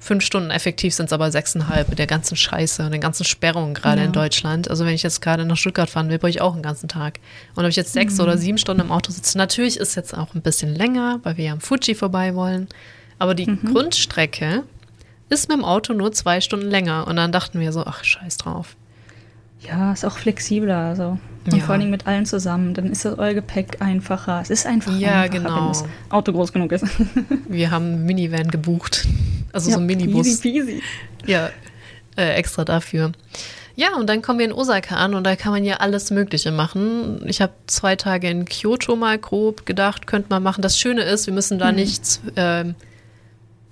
fünf Stunden, effektiv sind es aber sechseinhalb mit der ganzen Scheiße und den ganzen Sperrungen gerade ja. in Deutschland. Also wenn ich jetzt gerade nach Stuttgart fahren will, brauche ich auch einen ganzen Tag. Und ob ich jetzt sechs mhm. oder sieben Stunden im Auto sitze, natürlich ist jetzt auch ein bisschen länger, weil wir ja am Fuji vorbei wollen. Aber die mhm. Grundstrecke ist mit dem Auto nur zwei Stunden länger. Und dann dachten wir so, ach, scheiß drauf. Ja, ist auch flexibler. Also. Und ja. vor allem mit allen zusammen. Dann ist das euer Gepäck einfacher. Es ist einfach ja, einfacher, genau. wenn das Auto groß genug ist. *laughs* Wir haben einen Minivan gebucht. Also ja, so ein Minibus. Easy peasy. Ja, äh, extra dafür. Ja, und dann kommen wir in Osaka an und da kann man ja alles Mögliche machen. Ich habe zwei Tage in Kyoto mal grob gedacht, könnte man machen. Das Schöne ist, wir müssen da hm. nichts äh,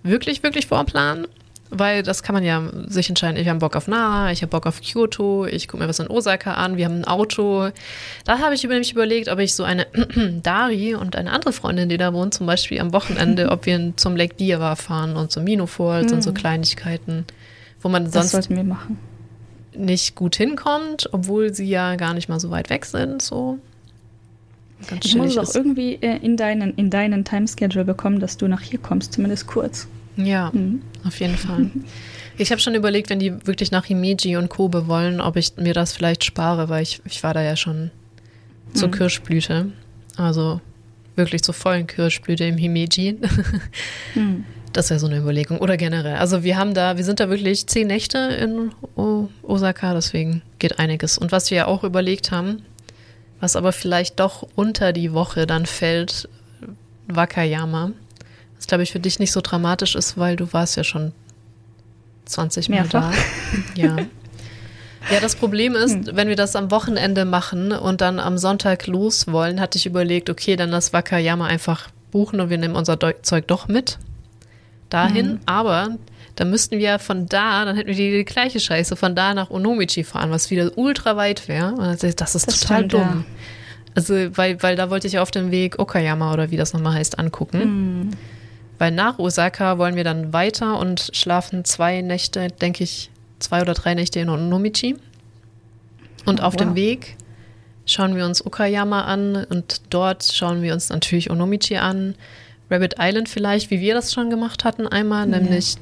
wirklich, wirklich vorplanen. Weil das kann man ja sich entscheiden. Ich habe Bock auf Nara, ich habe Bock auf Kyoto, ich gucke mir was in Osaka an, wir haben ein Auto. Da habe ich nämlich überlegt, ob ich so eine *clears throat* Dari und eine andere Freundin, die da wohnt, zum Beispiel am Wochenende, *laughs* ob wir zum Lake Biwa fahren und zum Mino Falls mhm. und so hm. Kleinigkeiten, wo man sonst nicht gut hinkommt, obwohl sie ja gar nicht mal so weit weg sind. So. Ganz ich muss es auch irgendwie äh, in deinen, in deinen Timeschedule bekommen, dass du nach hier kommst, zumindest kurz. Ja, mhm. auf jeden Fall. Ich habe schon überlegt, wenn die wirklich nach Himeji und Kobe wollen, ob ich mir das vielleicht spare, weil ich, ich war da ja schon zur mhm. Kirschblüte. Also wirklich zur vollen Kirschblüte im Himeji. *laughs* mhm. Das wäre so eine Überlegung. Oder generell. Also wir haben da, wir sind da wirklich zehn Nächte in Osaka, deswegen geht einiges. Und was wir ja auch überlegt haben, was aber vielleicht doch unter die Woche dann fällt, Wakayama. Was, glaube ich, für dich nicht so dramatisch ist, weil du warst ja schon 20 Mal da. Ja. *laughs* Ja, das Problem ist, hm. wenn wir das am Wochenende machen und dann am Sonntag los wollen, hatte ich überlegt, okay, dann das Wakayama einfach buchen und wir nehmen unser Zeug doch mit. dahin, Mhm. aber dann müssten wir von da, dann hätten wir die, die gleiche Scheiße, von da nach Onomichi fahren, was wieder ultra weit wäre. Und dann dachte ich, Das ist Das total stimmt, dumm. ja. Also, weil, weil da wollte ich auf dem Weg Okayama oder wie das nochmal heißt, angucken. Mhm. Weil nach Osaka wollen wir dann weiter und schlafen zwei Nächte, denke ich, zwei oder drei Nächte in Onomichi. Und Oh, auf dem wow. Weg schauen wir uns Okayama an und dort schauen wir uns natürlich Onomichi an. Rabbit Island vielleicht, wie wir das schon gemacht hatten einmal, nämlich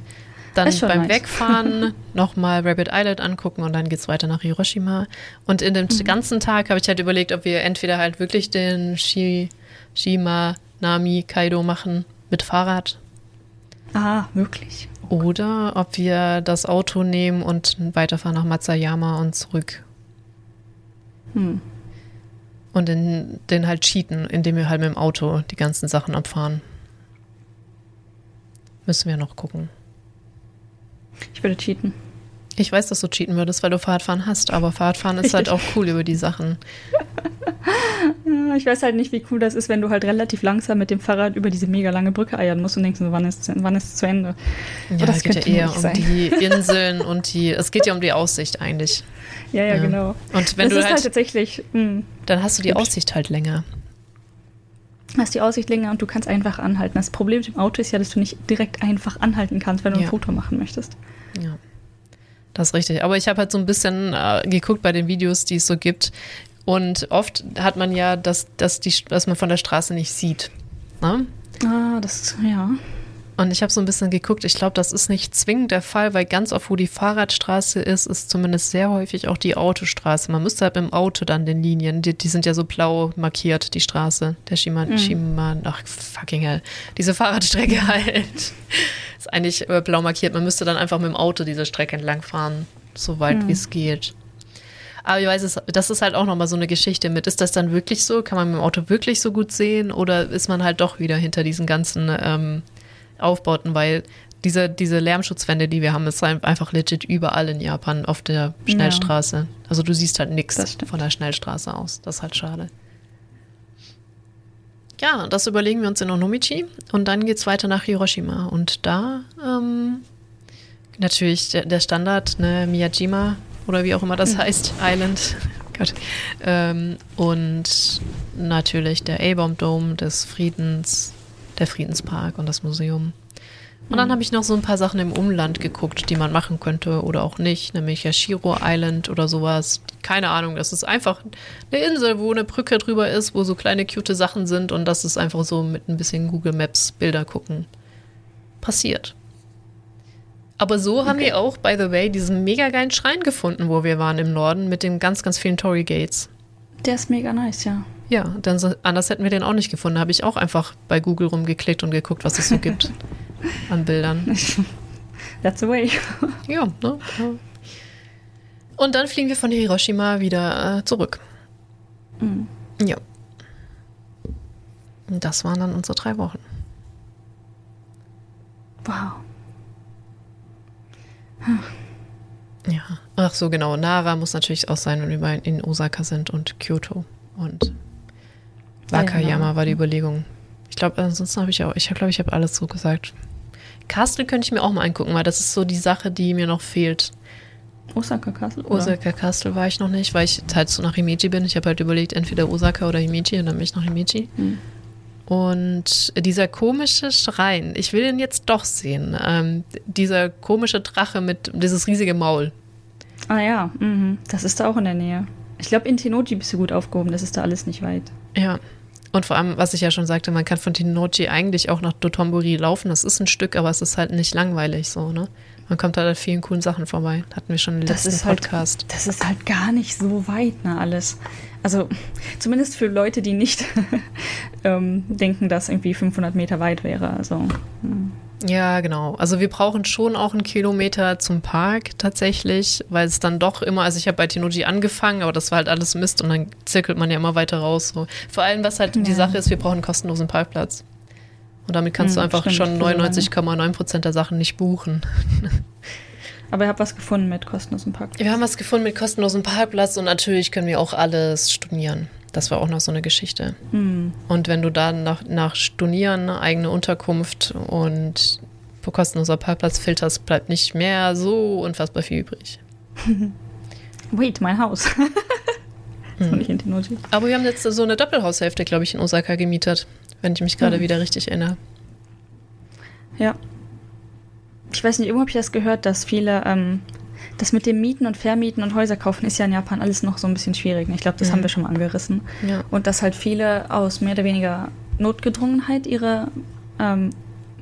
dann beim nice. Wegfahren *laughs* nochmal Rabbit Island angucken und dann geht's weiter nach Hiroshima. Und in Mhm. dem ganzen Tag habe ich halt überlegt, ob wir entweder halt wirklich den Shi, Shima, Nami, Kaido machen mit Fahrrad Ah, wirklich. oder ob wir das Auto nehmen und weiterfahren nach Matsuyama und zurück. Hm. Und in, den halt cheaten, indem wir halt mit dem Auto die ganzen Sachen abfahren. Müssen wir noch gucken. Ich würde cheaten. Ich weiß, dass du cheaten würdest, weil du Fahrradfahren hast, aber Fahrradfahren ist halt auch cool über die Sachen. Ich weiß halt nicht, wie cool das ist, wenn du halt relativ langsam mit dem Fahrrad über diese mega lange Brücke eiern musst und denkst, wann ist, wann ist es zu Ende? Ja, das es geht ja eher um sein. die Inseln und die. Es geht ja um die Aussicht eigentlich. Ja, ja, Ja. genau. Und wenn das du ist halt halt, tatsächlich, mh, dann hast du die. Aussicht halt länger. hast die Aussicht länger und du kannst einfach anhalten. Das Problem mit dem Auto ist ja, dass du nicht direkt einfach anhalten kannst, wenn du Ja. ein Foto machen möchtest. Ja, das ist richtig. Aber ich habe halt so ein bisschen äh, geguckt bei den Videos, die es so gibt. Und oft hat man ja, dass, dass, die, dass man von der Straße nicht sieht. Ne? Ah, das, ja. Und ich habe so ein bisschen geguckt. Ich glaube, das ist nicht zwingend der Fall, weil ganz oft, wo die Fahrradstraße ist, ist zumindest sehr häufig auch die Autostraße. Man müsste halt mit dem Auto dann den Linien, die, die sind ja so blau markiert, die Straße, der Shima, Mhm. Shima, ach fucking hell, diese Fahrradstrecke *laughs* halt. Ist eigentlich äh, blau markiert. Man müsste dann einfach mit dem Auto diese Strecke entlang fahren, so weit Mhm. wie es geht. Aber ich weiß es, das ist halt auch nochmal so eine Geschichte mit. Ist das dann wirklich so? Kann man mit dem Auto wirklich so gut sehen? Oder ist man halt doch wieder hinter diesen ganzen ähm, Aufbauten? Weil diese, diese Lärmschutzwände, die wir haben, ist ein- einfach legit überall in Japan auf der Schnellstraße. Also du siehst halt nichts von der Schnellstraße aus. Das ist halt schade. Ja, das überlegen wir uns in Onomichi und dann geht's weiter nach Hiroshima. Und da ähm, natürlich der, der Standard, ne, Miyajima oder wie auch immer das heißt, Island. *laughs* Gott. Ähm, und natürlich der A-Bomb Dome des Friedens, der Friedenspark und das Museum. Und dann habe ich noch so ein paar Sachen im Umland geguckt, die man machen könnte oder auch nicht, nämlich Yashiro Island oder sowas. Keine Ahnung, das ist einfach eine Insel, wo eine Brücke drüber ist, wo so kleine cute Sachen sind und das ist einfach so mit ein bisschen Google Maps Bilder gucken passiert. Aber so haben Okay. wir auch, by the way, diesen mega geilen Schrein gefunden, wo wir waren im Norden mit den ganz, ganz vielen Tory Gates. Der ist mega nice, ja. Ja, dann so, anders hätten wir den auch nicht gefunden. Habe ich auch einfach bei Google rumgeklickt und geguckt, was es so gibt *laughs* an Bildern. That's the way. Ja, ne? Und dann fliegen wir von Hiroshima wieder äh, zurück. Mhm. Ja. Und das waren dann unsere drei Wochen. Wow. Ja. Ach so, genau. Nara muss natürlich auch sein, wenn wir in Osaka sind und Kyoto. Und Ja, Wakayama Nara. war die Überlegung. Ich glaube, ansonsten habe ich auch, ich glaube, ich habe alles so gesagt. Castle könnte ich mir auch mal angucken, weil das ist so die Sache, die mir noch fehlt. Osaka Castle? oder? Osaka Castle war ich noch nicht, weil ich halt so nach Himeji bin. Ich habe halt überlegt, entweder Osaka oder Himeji und dann bin ich nach Himeji. Hm. Und dieser komische Schrein, ich will ihn jetzt doch sehen. Ähm, dieser komische Drache mit dieses riesige Maul. Ah ja, mhm. das ist da auch in der Nähe. Ich glaube, in Tenoji bist du gut aufgehoben, das ist da alles nicht weit. Ja. Und vor allem, was ich ja schon sagte, man kann von Tenochi eigentlich auch nach Dotonbori laufen. Das ist ein Stück, aber es ist halt nicht langweilig so, ne? Man kommt da an vielen coolen Sachen vorbei. Hatten wir schon im Das letzten ist halt, Podcast. das ist halt gar nicht so weit, ne, alles. Also, zumindest für Leute, die nicht *laughs* ähm, denken, dass irgendwie 500 Meter weit wäre. Also, hm. Ja, genau. Also wir brauchen schon auch einen Kilometer zum Park tatsächlich, weil es dann doch immer, also ich habe bei Tenoji angefangen, aber das war halt alles Mist und dann zirkelt man ja immer weiter raus. So. Vor allem, was halt die Ja. Sache ist, wir brauchen einen kostenlosen Parkplatz. Und damit kannst du Hm, einfach stimmt, schon für so lange. 99,9 Prozent der Sachen nicht buchen. *laughs* Aber ihr habt was gefunden mit kostenlosem Parkplatz. Wir haben was gefunden mit kostenlosem Parkplatz und natürlich können wir auch alles stornieren. Das war auch noch so eine Geschichte. Hm. Und wenn du dann nach, nach Stornieren, eigene Unterkunft und kostenloser Parkplatz filterst, bleibt nicht mehr so unfassbar viel übrig. *laughs* Wait, mein Haus. *laughs* Mhm. Aber wir haben jetzt so eine Doppelhaushälfte, glaube ich, in Osaka gemietet, wenn ich mich gerade Mhm. wieder richtig erinnere. Ja. Ich weiß nicht, irgendwo habe ich das gehört, dass viele, ähm, das mit dem Mieten und Vermieten und Häuser kaufen ist ja in Japan alles noch so ein bisschen schwierig. ne? Ich glaube, das Mhm. haben wir schon mal angerissen. Ja. Und dass halt viele aus mehr oder weniger Notgedrungenheit ihre ähm,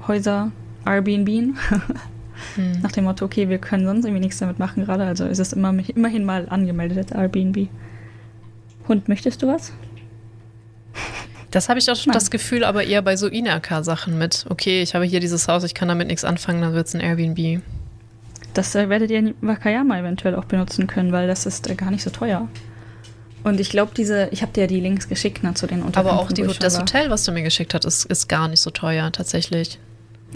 Häuser Airbnb *laughs* Hm. nach dem Motto, okay, wir können sonst irgendwie nichts damit machen gerade. Also ist es immer, immerhin mal angemeldet als Airbnb. Hund, möchtest du was? Das habe ich auch Nein. das Gefühl, aber eher bei so Inaka-Sachen mit. Okay, ich habe hier dieses Haus, ich kann damit nichts anfangen, dann wird es ein Airbnb. Das äh, werdet ihr in Wakayama eventuell auch benutzen können, weil das ist äh, gar nicht so teuer. Und ich glaube, diese, ich habe dir ja die Links geschickt ne, zu den Aber Unterkünften. auch die, das war. Hotel, was du mir geschickt hast, ist, ist gar nicht so teuer, tatsächlich.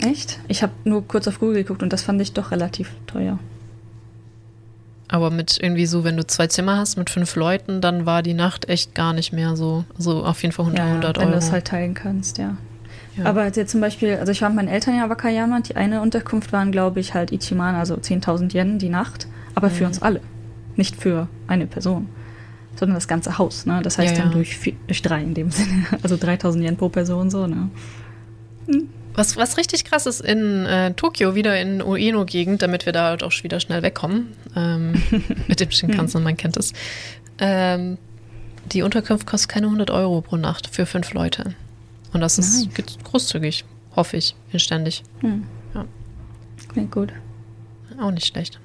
Echt? Ich habe nur kurz auf Google geguckt und das fand ich doch relativ teuer. Aber mit irgendwie so, wenn du zwei Zimmer hast mit fünf Leuten, dann war die Nacht echt gar nicht mehr so. Also auf jeden Fall 100, 100 wenn Euro. du es halt teilen kannst, ja. Ja. Aber jetzt zum Beispiel, also ich war mit meinen Eltern ja Wakayama und die eine Unterkunft waren, glaube ich, halt Ichiman, also 10.000 Yen die Nacht, aber für Mhm. uns alle. Nicht für eine Person, sondern das ganze Haus, ne? Das heißt Ja, dann durch, vier, durch drei in dem *laughs* Sinne. Also 3.000 Yen pro Person, so, ne? Was, was richtig krass ist, in äh, Tokio, wieder in Ueno-Gegend, damit wir da halt auch wieder schnell wegkommen, ähm, *laughs* mit dem Shinkansen, man kennt es, ähm, die Unterkunft kostet keine 100 Euro pro Nacht für fünf Leute. Und das ist Nice. geht großzügig, hoffe ich, inständig. Hm. Ja. Klingt gut. Auch nicht schlecht.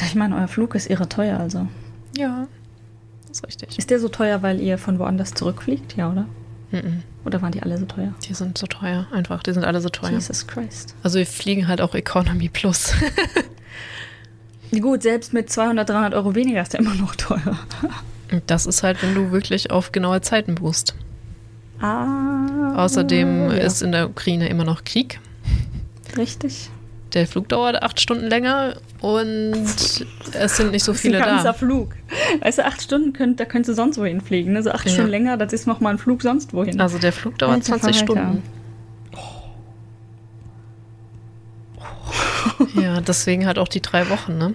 Ich meine, euer Flug ist irre teuer, also. Ja, das ist richtig. Ist der so teuer, weil ihr von woanders zurückfliegt? Ja, oder? Mhm. Oder waren die alle so teuer? Die sind so teuer, einfach. Die sind alle so teuer. Jesus Christ. Also wir fliegen halt auch Economy Plus. *laughs* Gut, selbst mit 200, 300 Euro weniger ist der immer noch teuer. Das ist halt, wenn du wirklich auf genaue Zeiten buchst. Ah. Außerdem ja. ist in der Ukraine immer noch Krieg. Richtig. Der Flug dauert acht Stunden länger und es sind nicht so viele das ist ein ganzer da. Flug. Weißt du, acht Stunden, könnt, da könntest du sonst wohin fliegen. Ne? So acht Ja. Stunden länger, das ist nochmal ein Flug sonst wohin. Also der Flug dauert Alter 20 Verwalter. Stunden. Ja, deswegen halt auch die drei Wochen, ne?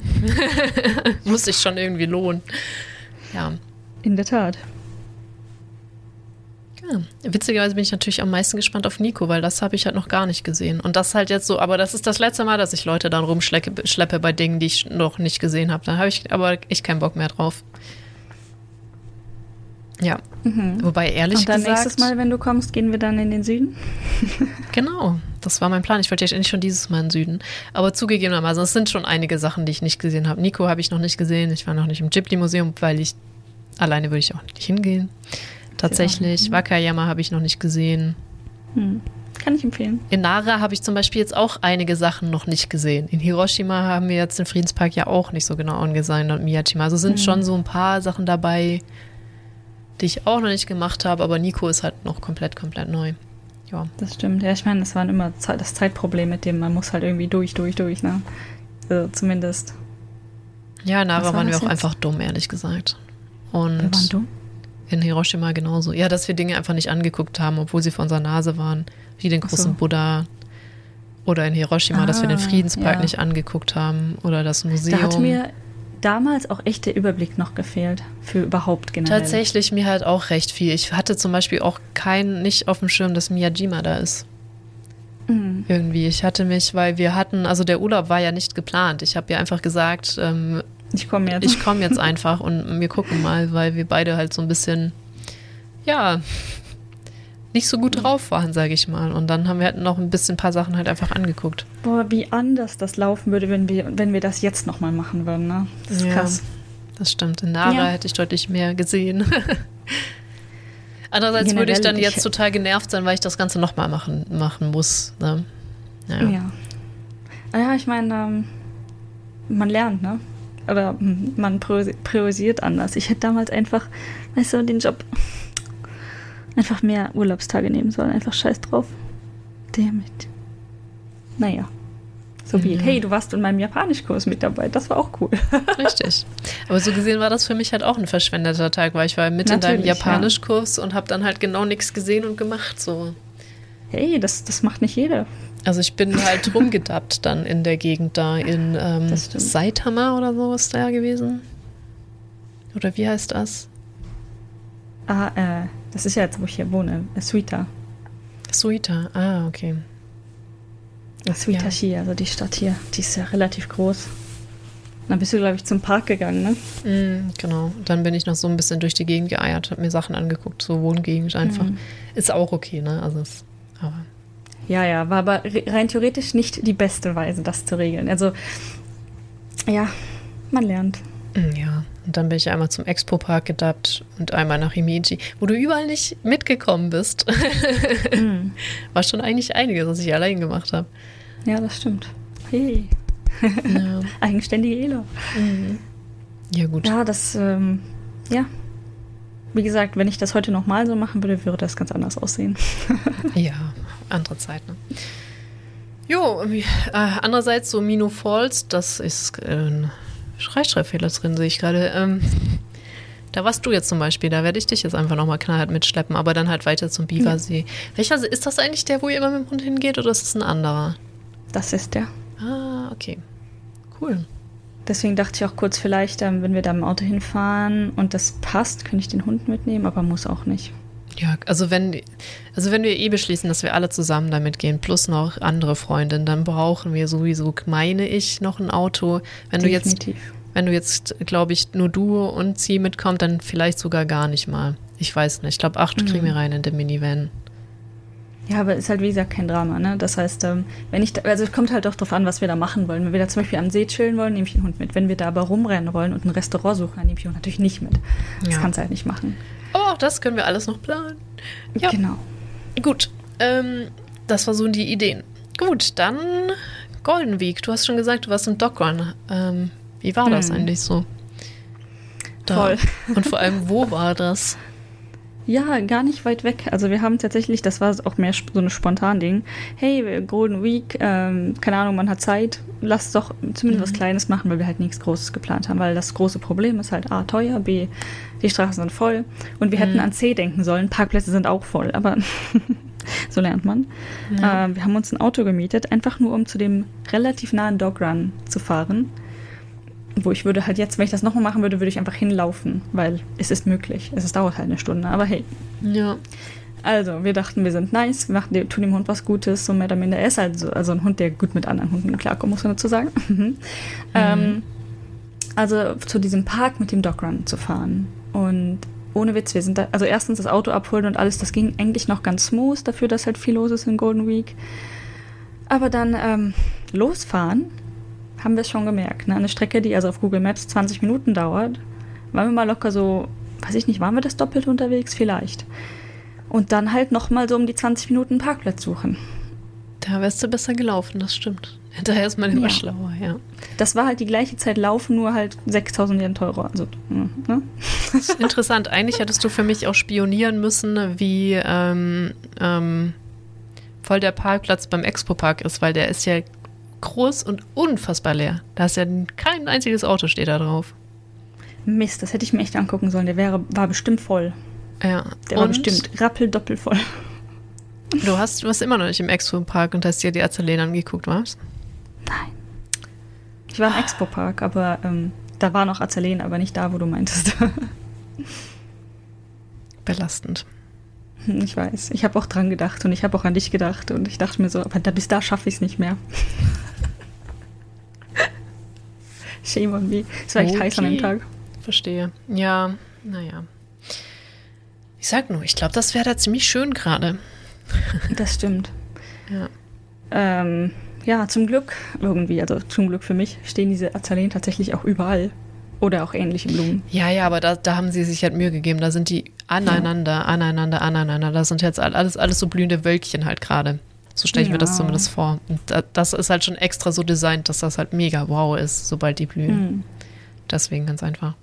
*laughs* Muss sich schon irgendwie lohnen. Ja. In der Tat. Ja. Witzigerweise bin ich natürlich am meisten gespannt auf Nico, weil das habe ich halt noch gar nicht gesehen. Und das halt jetzt so, aber das ist das letzte Mal, dass ich Leute dann rumschleppe schleppe bei Dingen, die ich noch nicht gesehen habe. Da habe ich aber echt keinen Bock mehr drauf. Ja. Wobei ehrlich Mhm. Und dann gesagt. nächstes Mal, wenn du kommst, gehen wir dann in den Süden. *laughs* Genau, das war mein Plan. Ich wollte ja eigentlich schon dieses Mal in den Süden. Aber zugegebenermaßen, es sind schon einige Sachen, die ich nicht gesehen habe. Nico habe ich noch nicht gesehen. Ich war noch nicht im Ghibli-Museum, weil ich alleine würde ich auch nicht hingehen. Tatsächlich. Wakayama habe ich noch nicht gesehen. Hm. Kann ich empfehlen. In Nara habe ich zum Beispiel jetzt auch einige Sachen noch nicht gesehen. In Hiroshima haben wir jetzt den Friedenspark ja auch nicht so genau angesehen und Miyajima. Also sind schon so ein paar Sachen dabei, die ich auch noch nicht gemacht habe, aber Nico ist halt noch komplett, komplett neu. Ja. Das stimmt. Ja, ich meine, das waren immer das Zeitproblem mit dem, man muss halt irgendwie durch, durch, durch, ne? Also zumindest. Ja, in Nara war waren wir auch jetzt? einfach dumm, ehrlich gesagt. Wir waren Und dumm. In Hiroshima genauso. Ja, dass wir Dinge einfach nicht angeguckt haben, obwohl sie vor unserer Nase waren. Wie den großen so. Buddha. Oder in Hiroshima, dass wir den Ah, Friedenspark ja. nicht angeguckt haben. Oder das Museum. Da hat mir damals auch echt der Überblick noch gefehlt. Für überhaupt generell. Tatsächlich mir halt auch recht viel. Ich hatte zum Beispiel auch kein, nicht auf dem Schirm, dass Miyajima da ist. Mhm. Irgendwie. Ich hatte mich, weil wir hatten, also der Urlaub war ja nicht geplant. Ich habe ja einfach gesagt, ähm, Ich komme jetzt. ich komme jetzt einfach und wir gucken mal, weil wir beide halt so ein bisschen, ja, nicht so gut drauf waren, sage ich mal. Und dann haben wir halt noch ein bisschen ein paar Sachen halt einfach angeguckt. Boah, wie anders das laufen würde, wenn wir, wenn wir das jetzt nochmal machen würden, ne? Das ist Ja. krass. Das stimmt. In Nara Ja. hätte ich deutlich mehr gesehen. *laughs* Andererseits würde ich Generell, dann ich- jetzt total genervt sein, weil ich das Ganze nochmal machen, machen muss. Ne? Naja. Ja. Ah Ja, ich meine, ähm, man lernt, ne? Oder man priori- priorisiert anders. Ich hätte damals einfach, weißt du, den Job einfach mehr Urlaubstage nehmen sollen. Einfach scheiß drauf. Damit. Naja. So wie, Ja. hey, du warst in meinem Japanischkurs mit dabei. Das war auch cool. *laughs* Richtig. Aber so gesehen war das für mich halt auch ein verschwendeter Tag, weil ich war mit in deinem Natürlich, ja. Japanischkurs und habe dann halt genau nichts gesehen und gemacht. So. hey, das, das macht nicht jeder. Also ich bin halt *laughs* rumgedappt dann in der Gegend da in ähm, Saitama oder so ist da ja gewesen. Oder wie heißt das? Ah, äh, das ist ja jetzt, wo ich hier wohne, Suita. Suita, ah, okay. Suitashi, ja. also die Stadt hier, die ist ja relativ groß. Dann bist du, glaube ich, zum Park gegangen, ne? Mm, genau. Dann bin ich noch so ein bisschen durch die Gegend geeiert, habe mir Sachen angeguckt, so Wohngegend einfach. Mm. Ist auch okay, ne? Also, es, aber. Ja, ja, war aber rein theoretisch nicht die beste Weise, das zu regeln. Also, ja, man lernt. Mm, ja, und dann bin ich einmal zum Expo-Park gedappt und einmal nach Himeji, wo du überall nicht mitgekommen bist. *laughs* mm. *laughs* War schon eigentlich einiges, was ich allein gemacht habe. Ja, das stimmt. Hey. Ja. *laughs* Eigenständige Elo. Mhm. Ja, gut. Ja, das, ähm, ja. Wie gesagt, wenn ich das heute nochmal so machen würde, würde das ganz anders aussehen. ja, andere Zeit, ne? Jo, äh, andererseits so Mino Falls, das ist äh, ein Rechtschreibfehler drin, sehe ich gerade. Ähm, da warst du jetzt zum Beispiel, da werde ich dich jetzt einfach nochmal knallhart mitschleppen, aber dann halt weiter zum Biwasee. Ja. Welcher ist das eigentlich der, wo ihr immer mit dem Hund hingeht oder ist das ein anderer? Das ist der. Ah, okay. Cool. Deswegen dachte ich auch kurz, vielleicht, ähm, wenn wir da im Auto hinfahren und das passt, könnte ich den Hund mitnehmen, aber muss auch nicht. Ja, also wenn, also wenn wir eh beschließen, dass wir alle zusammen damit gehen, plus noch andere Freundinnen, dann brauchen wir sowieso, meine ich, noch ein Auto. Wenn Definitiv. du jetzt, wenn du jetzt, glaube ich, nur du und sie mitkommt, dann vielleicht sogar gar nicht mal. Ich weiß nicht. Ich glaube, acht mhm. kriegen wir rein in den Minivan. Ja, aber ist halt wie gesagt kein Drama, ne? Das heißt, ähm, wenn ich da, also es kommt halt auch drauf an, was wir da machen wollen. Wenn wir da zum Beispiel am See chillen wollen, nehme ich den Hund mit. Wenn wir da aber rumrennen wollen und ein Restaurant suchen, dann nehme ich den Hund natürlich nicht mit. Das ja. kannst du halt nicht machen. Aber auch das können wir alles noch planen. Ja. Genau. Gut. Ähm, das war so die Ideen. Gut, dann Golden Week. Du hast schon gesagt, du warst im Dockrun. Ähm, wie war das hm. eigentlich so? Da. Toll. Und vor allem, wo war das? Ja, gar nicht weit weg. Also wir haben tatsächlich, das war auch mehr so ein spontan Ding. Hey, Golden Week, ähm, keine Ahnung, man hat Zeit, lass doch zumindest mhm. was Kleines machen, weil wir halt nichts Großes geplant haben. Weil das große Problem ist halt A, teuer, B, die Straßen sind voll. Und wir mhm. hätten an C denken sollen, Parkplätze sind auch voll, aber *laughs* so lernt man. Ja. Äh, wir haben uns ein Auto gemietet, einfach nur um zu dem relativ nahen Dog Run zu fahren wo ich würde halt jetzt, wenn ich das nochmal machen würde, würde ich einfach hinlaufen, weil es ist möglich. Es dauert halt eine Stunde, aber hey. Ja. Also, wir dachten, wir sind nice, wir machen, tun dem Hund was Gutes, so mehr oder minder. Er ist halt so, also ein Hund, der gut mit anderen Hunden klarkommt, muss man dazu sagen. Mhm. *laughs* mhm. Ähm, also zu diesem Park mit dem Dogrun zu fahren. Und ohne Witz, wir sind da, also erstens das Auto abholen und alles, das ging eigentlich noch ganz smooth dafür, dass halt viel los ist in Golden Week. Aber dann ähm, losfahren haben wir es schon gemerkt. Ne? Eine Strecke, die also auf Google Maps 20 Minuten dauert, waren wir mal locker so, weiß ich nicht, waren wir das doppelt unterwegs? Vielleicht. Und dann halt nochmal so um die 20 Minuten Parkplatz suchen. Da wärst du besser gelaufen, das stimmt. *laughs* Hinterher ist man immer ja. schlauer, ja. Das war halt die gleiche Zeit laufen, nur halt 6000 Yen teurer. Also, ne? Interessant. Eigentlich hättest du für mich auch spionieren müssen, wie ähm, ähm, voll der Parkplatz beim Expo-Park ist, weil der ist ja groß und unfassbar leer. Da ist ja kein einziges Auto steht da drauf. Mist, das hätte ich mir echt angucken sollen. Der wäre, war bestimmt voll. Ja. Der und war bestimmt rappeldoppelt voll. Du hast, du warst immer noch nicht im Expo-Park und hast dir die Azaleen angeguckt, was? Nein. Ich war im Expo-Park, aber ähm, da war noch Azaleen, aber nicht da, wo du meintest. *laughs* Belastend. *laughs* Ich weiß. Ich habe auch dran gedacht und ich habe auch an dich gedacht und ich dachte mir so, aber bis da schaffe ich es nicht mehr. *laughs* Shame on me. Es war echt okay. heiß an dem Tag. Verstehe. Ja, naja. Ich sag nur, ich glaube, das wäre da ziemlich schön gerade. *laughs* das stimmt. Ja. Ähm, ja, zum Glück irgendwie, also zum Glück für mich, stehen diese Azaleen tatsächlich auch überall. Oder auch ähnliche Blumen. Ja, ja, aber da, da haben sie sich halt Mühe gegeben. Da sind die aneinander, ja. aneinander, aneinander. Da sind jetzt alles, alles so blühende Wölkchen halt gerade. So stelle ich ja. mir das zumindest vor. Und das ist halt schon extra so designt, dass das halt mega wow ist, sobald die blühen. Mhm. Deswegen ganz einfach.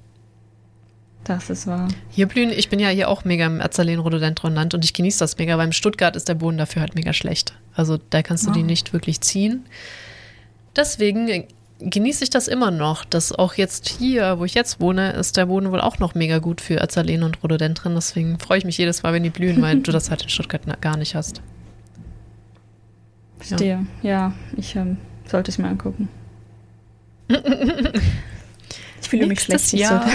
Das ist wahr. Hier blühen, ich bin ja hier auch mega im Azaleen-Rhododendron-Land und ich genieße das mega, weil im Stuttgart ist der Boden dafür halt mega schlecht. Also da kannst du oh. die nicht wirklich ziehen. Deswegen genieße ich das immer noch, dass auch jetzt hier, wo ich jetzt wohne, ist der Boden wohl auch noch mega gut für Azaleen und Rhododendron. Deswegen freue ich mich jedes Mal, wenn die blühen, weil du das halt in Stuttgart gar nicht hast. Verstehe. Ja, ja ich ähm, sollte es mir angucken. *laughs* ich fühle mich schlecht. Jahr.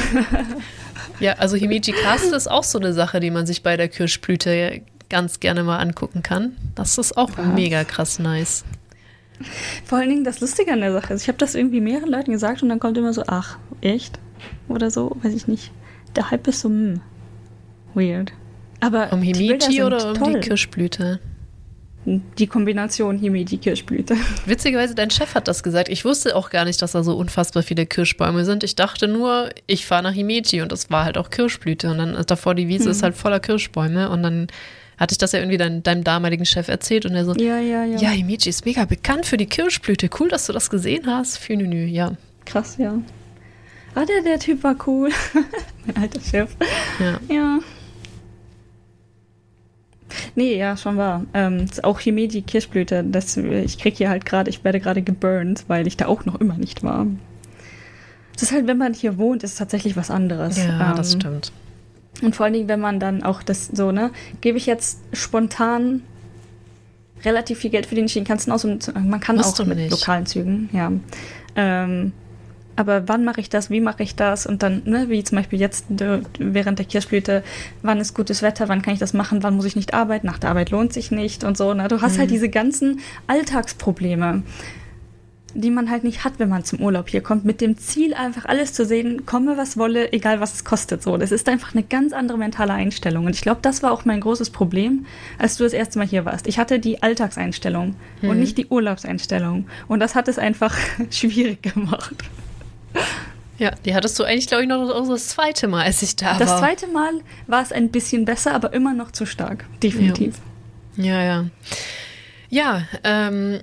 *laughs* ja, also Himeji Cast ist auch so eine Sache, die man sich bei der Kirschblüte ganz gerne mal angucken kann. Das ist auch Was? mega krass nice. Vor allen Dingen das Lustige an der Sache ist, ich habe das irgendwie mehreren Leuten gesagt und dann kommt immer so, ach, echt? Oder so, weiß ich nicht. Der Hype ist so, hm, weird. Aber um Himeji oder um toll. die Kirschblüte? Die Kombination Himeji-Kirschblüte. Witzigerweise, dein Chef hat das gesagt. Ich wusste auch gar nicht, dass da so unfassbar viele Kirschbäume sind. Ich dachte nur, ich fahre nach Himeji und das war halt auch Kirschblüte. Und dann davor die Wiese hm. ist halt voller Kirschbäume. Und dann hatte ich das ja irgendwie dein, deinem damaligen Chef erzählt und er so, ja, ja, ja. Ja, Himeji ist mega bekannt für die Kirschblüte. Cool, dass du das gesehen hast. Für Nünü, ja. Krass, ja. Ah, der, der Typ war cool. *laughs* mein alter Chef. Ja. Ja. Nee, ja, schon wahr. Ähm, auch Himeji Kirschblüte, das, ich krieg hier halt gerade, ich werde gerade geburnt, weil ich da auch noch immer nicht war. Es ist halt, wenn man hier wohnt, ist es tatsächlich was anderes. Ja, ähm, das stimmt. Und vor allen Dingen, wenn man dann auch das so, ne, gebe ich jetzt spontan relativ viel Geld für den du auch so, man kann Musst auch mit nicht. lokalen Zügen, ja. Ähm, aber wann mache ich das, wie mache ich das und dann, ne, wie zum Beispiel jetzt während der Kirschblüte, wann ist gutes Wetter, wann kann ich das machen, wann muss ich nicht arbeiten, nach der Arbeit lohnt sich nicht und so. Ne? Du hast halt mhm. halt diese ganzen Alltagsprobleme, die man halt nicht hat, wenn man zum Urlaub hier kommt, mit dem Ziel einfach alles zu sehen, komme was wolle, egal was es kostet. So, das ist einfach eine ganz andere mentale Einstellung und ich glaube, das war auch mein großes Problem, als du das erste Mal hier warst. Ich hatte die Alltagseinstellung mhm. und nicht die Urlaubseinstellung und das hat es einfach *laughs* schwierig gemacht. Ja, die hattest du eigentlich, glaube ich, noch das zweite Mal, als ich da das war. Das zweite Mal war es ein bisschen besser, aber immer noch zu stark. Definitiv. Ja, ja. Ja, ja ähm,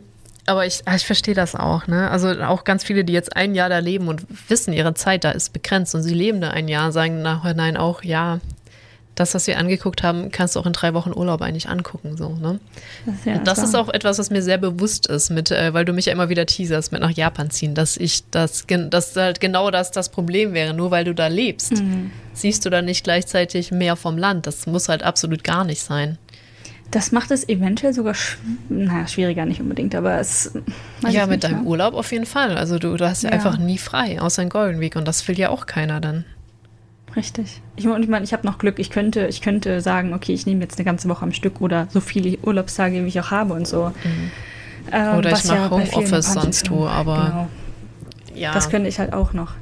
aber ich, ich verstehe das auch, ne? Also auch ganz viele, die jetzt ein Jahr da leben und wissen, ihre Zeit da ist begrenzt und sie leben da ein Jahr, sagen nachher nein auch, ja, das, was wir angeguckt haben, kannst du auch in drei Wochen Urlaub eigentlich angucken. So, ne? Das, ja, das ist auch etwas, was mir sehr bewusst ist, mit, äh, weil du mich ja immer wieder teaserst mit nach Japan ziehen, dass ich das, dass halt genau das das Problem wäre. Nur weil du da lebst, mhm. siehst du dann nicht gleichzeitig mehr vom Land. Das muss halt absolut gar nicht sein. Das macht es eventuell sogar sch naja, schwieriger, nicht unbedingt, aber es. Ja, mit deinem mehr. Urlaub auf jeden Fall. Also du, du hast ja, ja, einfach nie frei, außer in Golden Week und das will ja auch keiner dann. Richtig. Ich meine, ich, mein, ich habe noch Glück. Ich könnte, ich könnte sagen, okay, ich nehme jetzt eine ganze Woche am Stück oder so viele Urlaubstage, wie ich auch habe und so. Mhm. Ähm, oder ich mache ja Homeoffice sonst wo, aber genau. ja. Das könnte ich halt auch noch.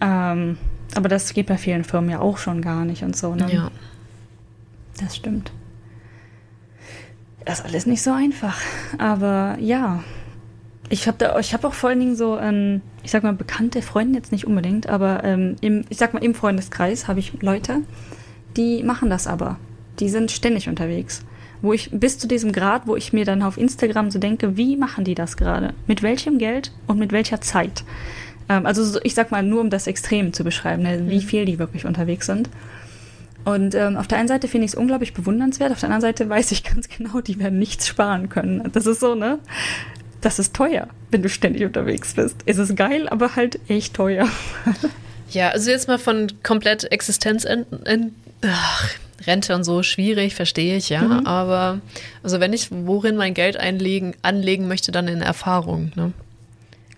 Ähm, aber das geht bei vielen Firmen ja auch schon gar nicht und so. Ne? Ja. Das stimmt. Das ist alles nicht so einfach. Aber ja, ich habe hab auch vor allen Dingen so, ähm, ich sag mal, bekannte Freunde jetzt nicht unbedingt, aber ähm, im, ich sag mal, im Freundeskreis habe ich Leute, die machen das aber. Die sind ständig unterwegs. Wo ich bis zu diesem Grad, wo ich mir dann auf Instagram so denke, wie machen die das gerade? Mit welchem Geld und mit welcher Zeit? Ähm, also so, ich sag mal, nur um das Extrem zu beschreiben, ne, wie mhm. viel die wirklich unterwegs sind. Und ähm, auf der einen Seite finde ich es unglaublich bewundernswert, auf der anderen Seite weiß ich ganz genau, die werden nichts sparen können. Das ist so, ne? das ist teuer, wenn du ständig unterwegs bist. Es ist geil, aber halt echt teuer. *laughs* ja, also jetzt mal von komplett Existenz in, in, ach, Rente und so schwierig, verstehe ich, ja. Mhm. Aber also wenn ich worin mein Geld einlegen, anlegen möchte, dann in Erfahrung. Ne?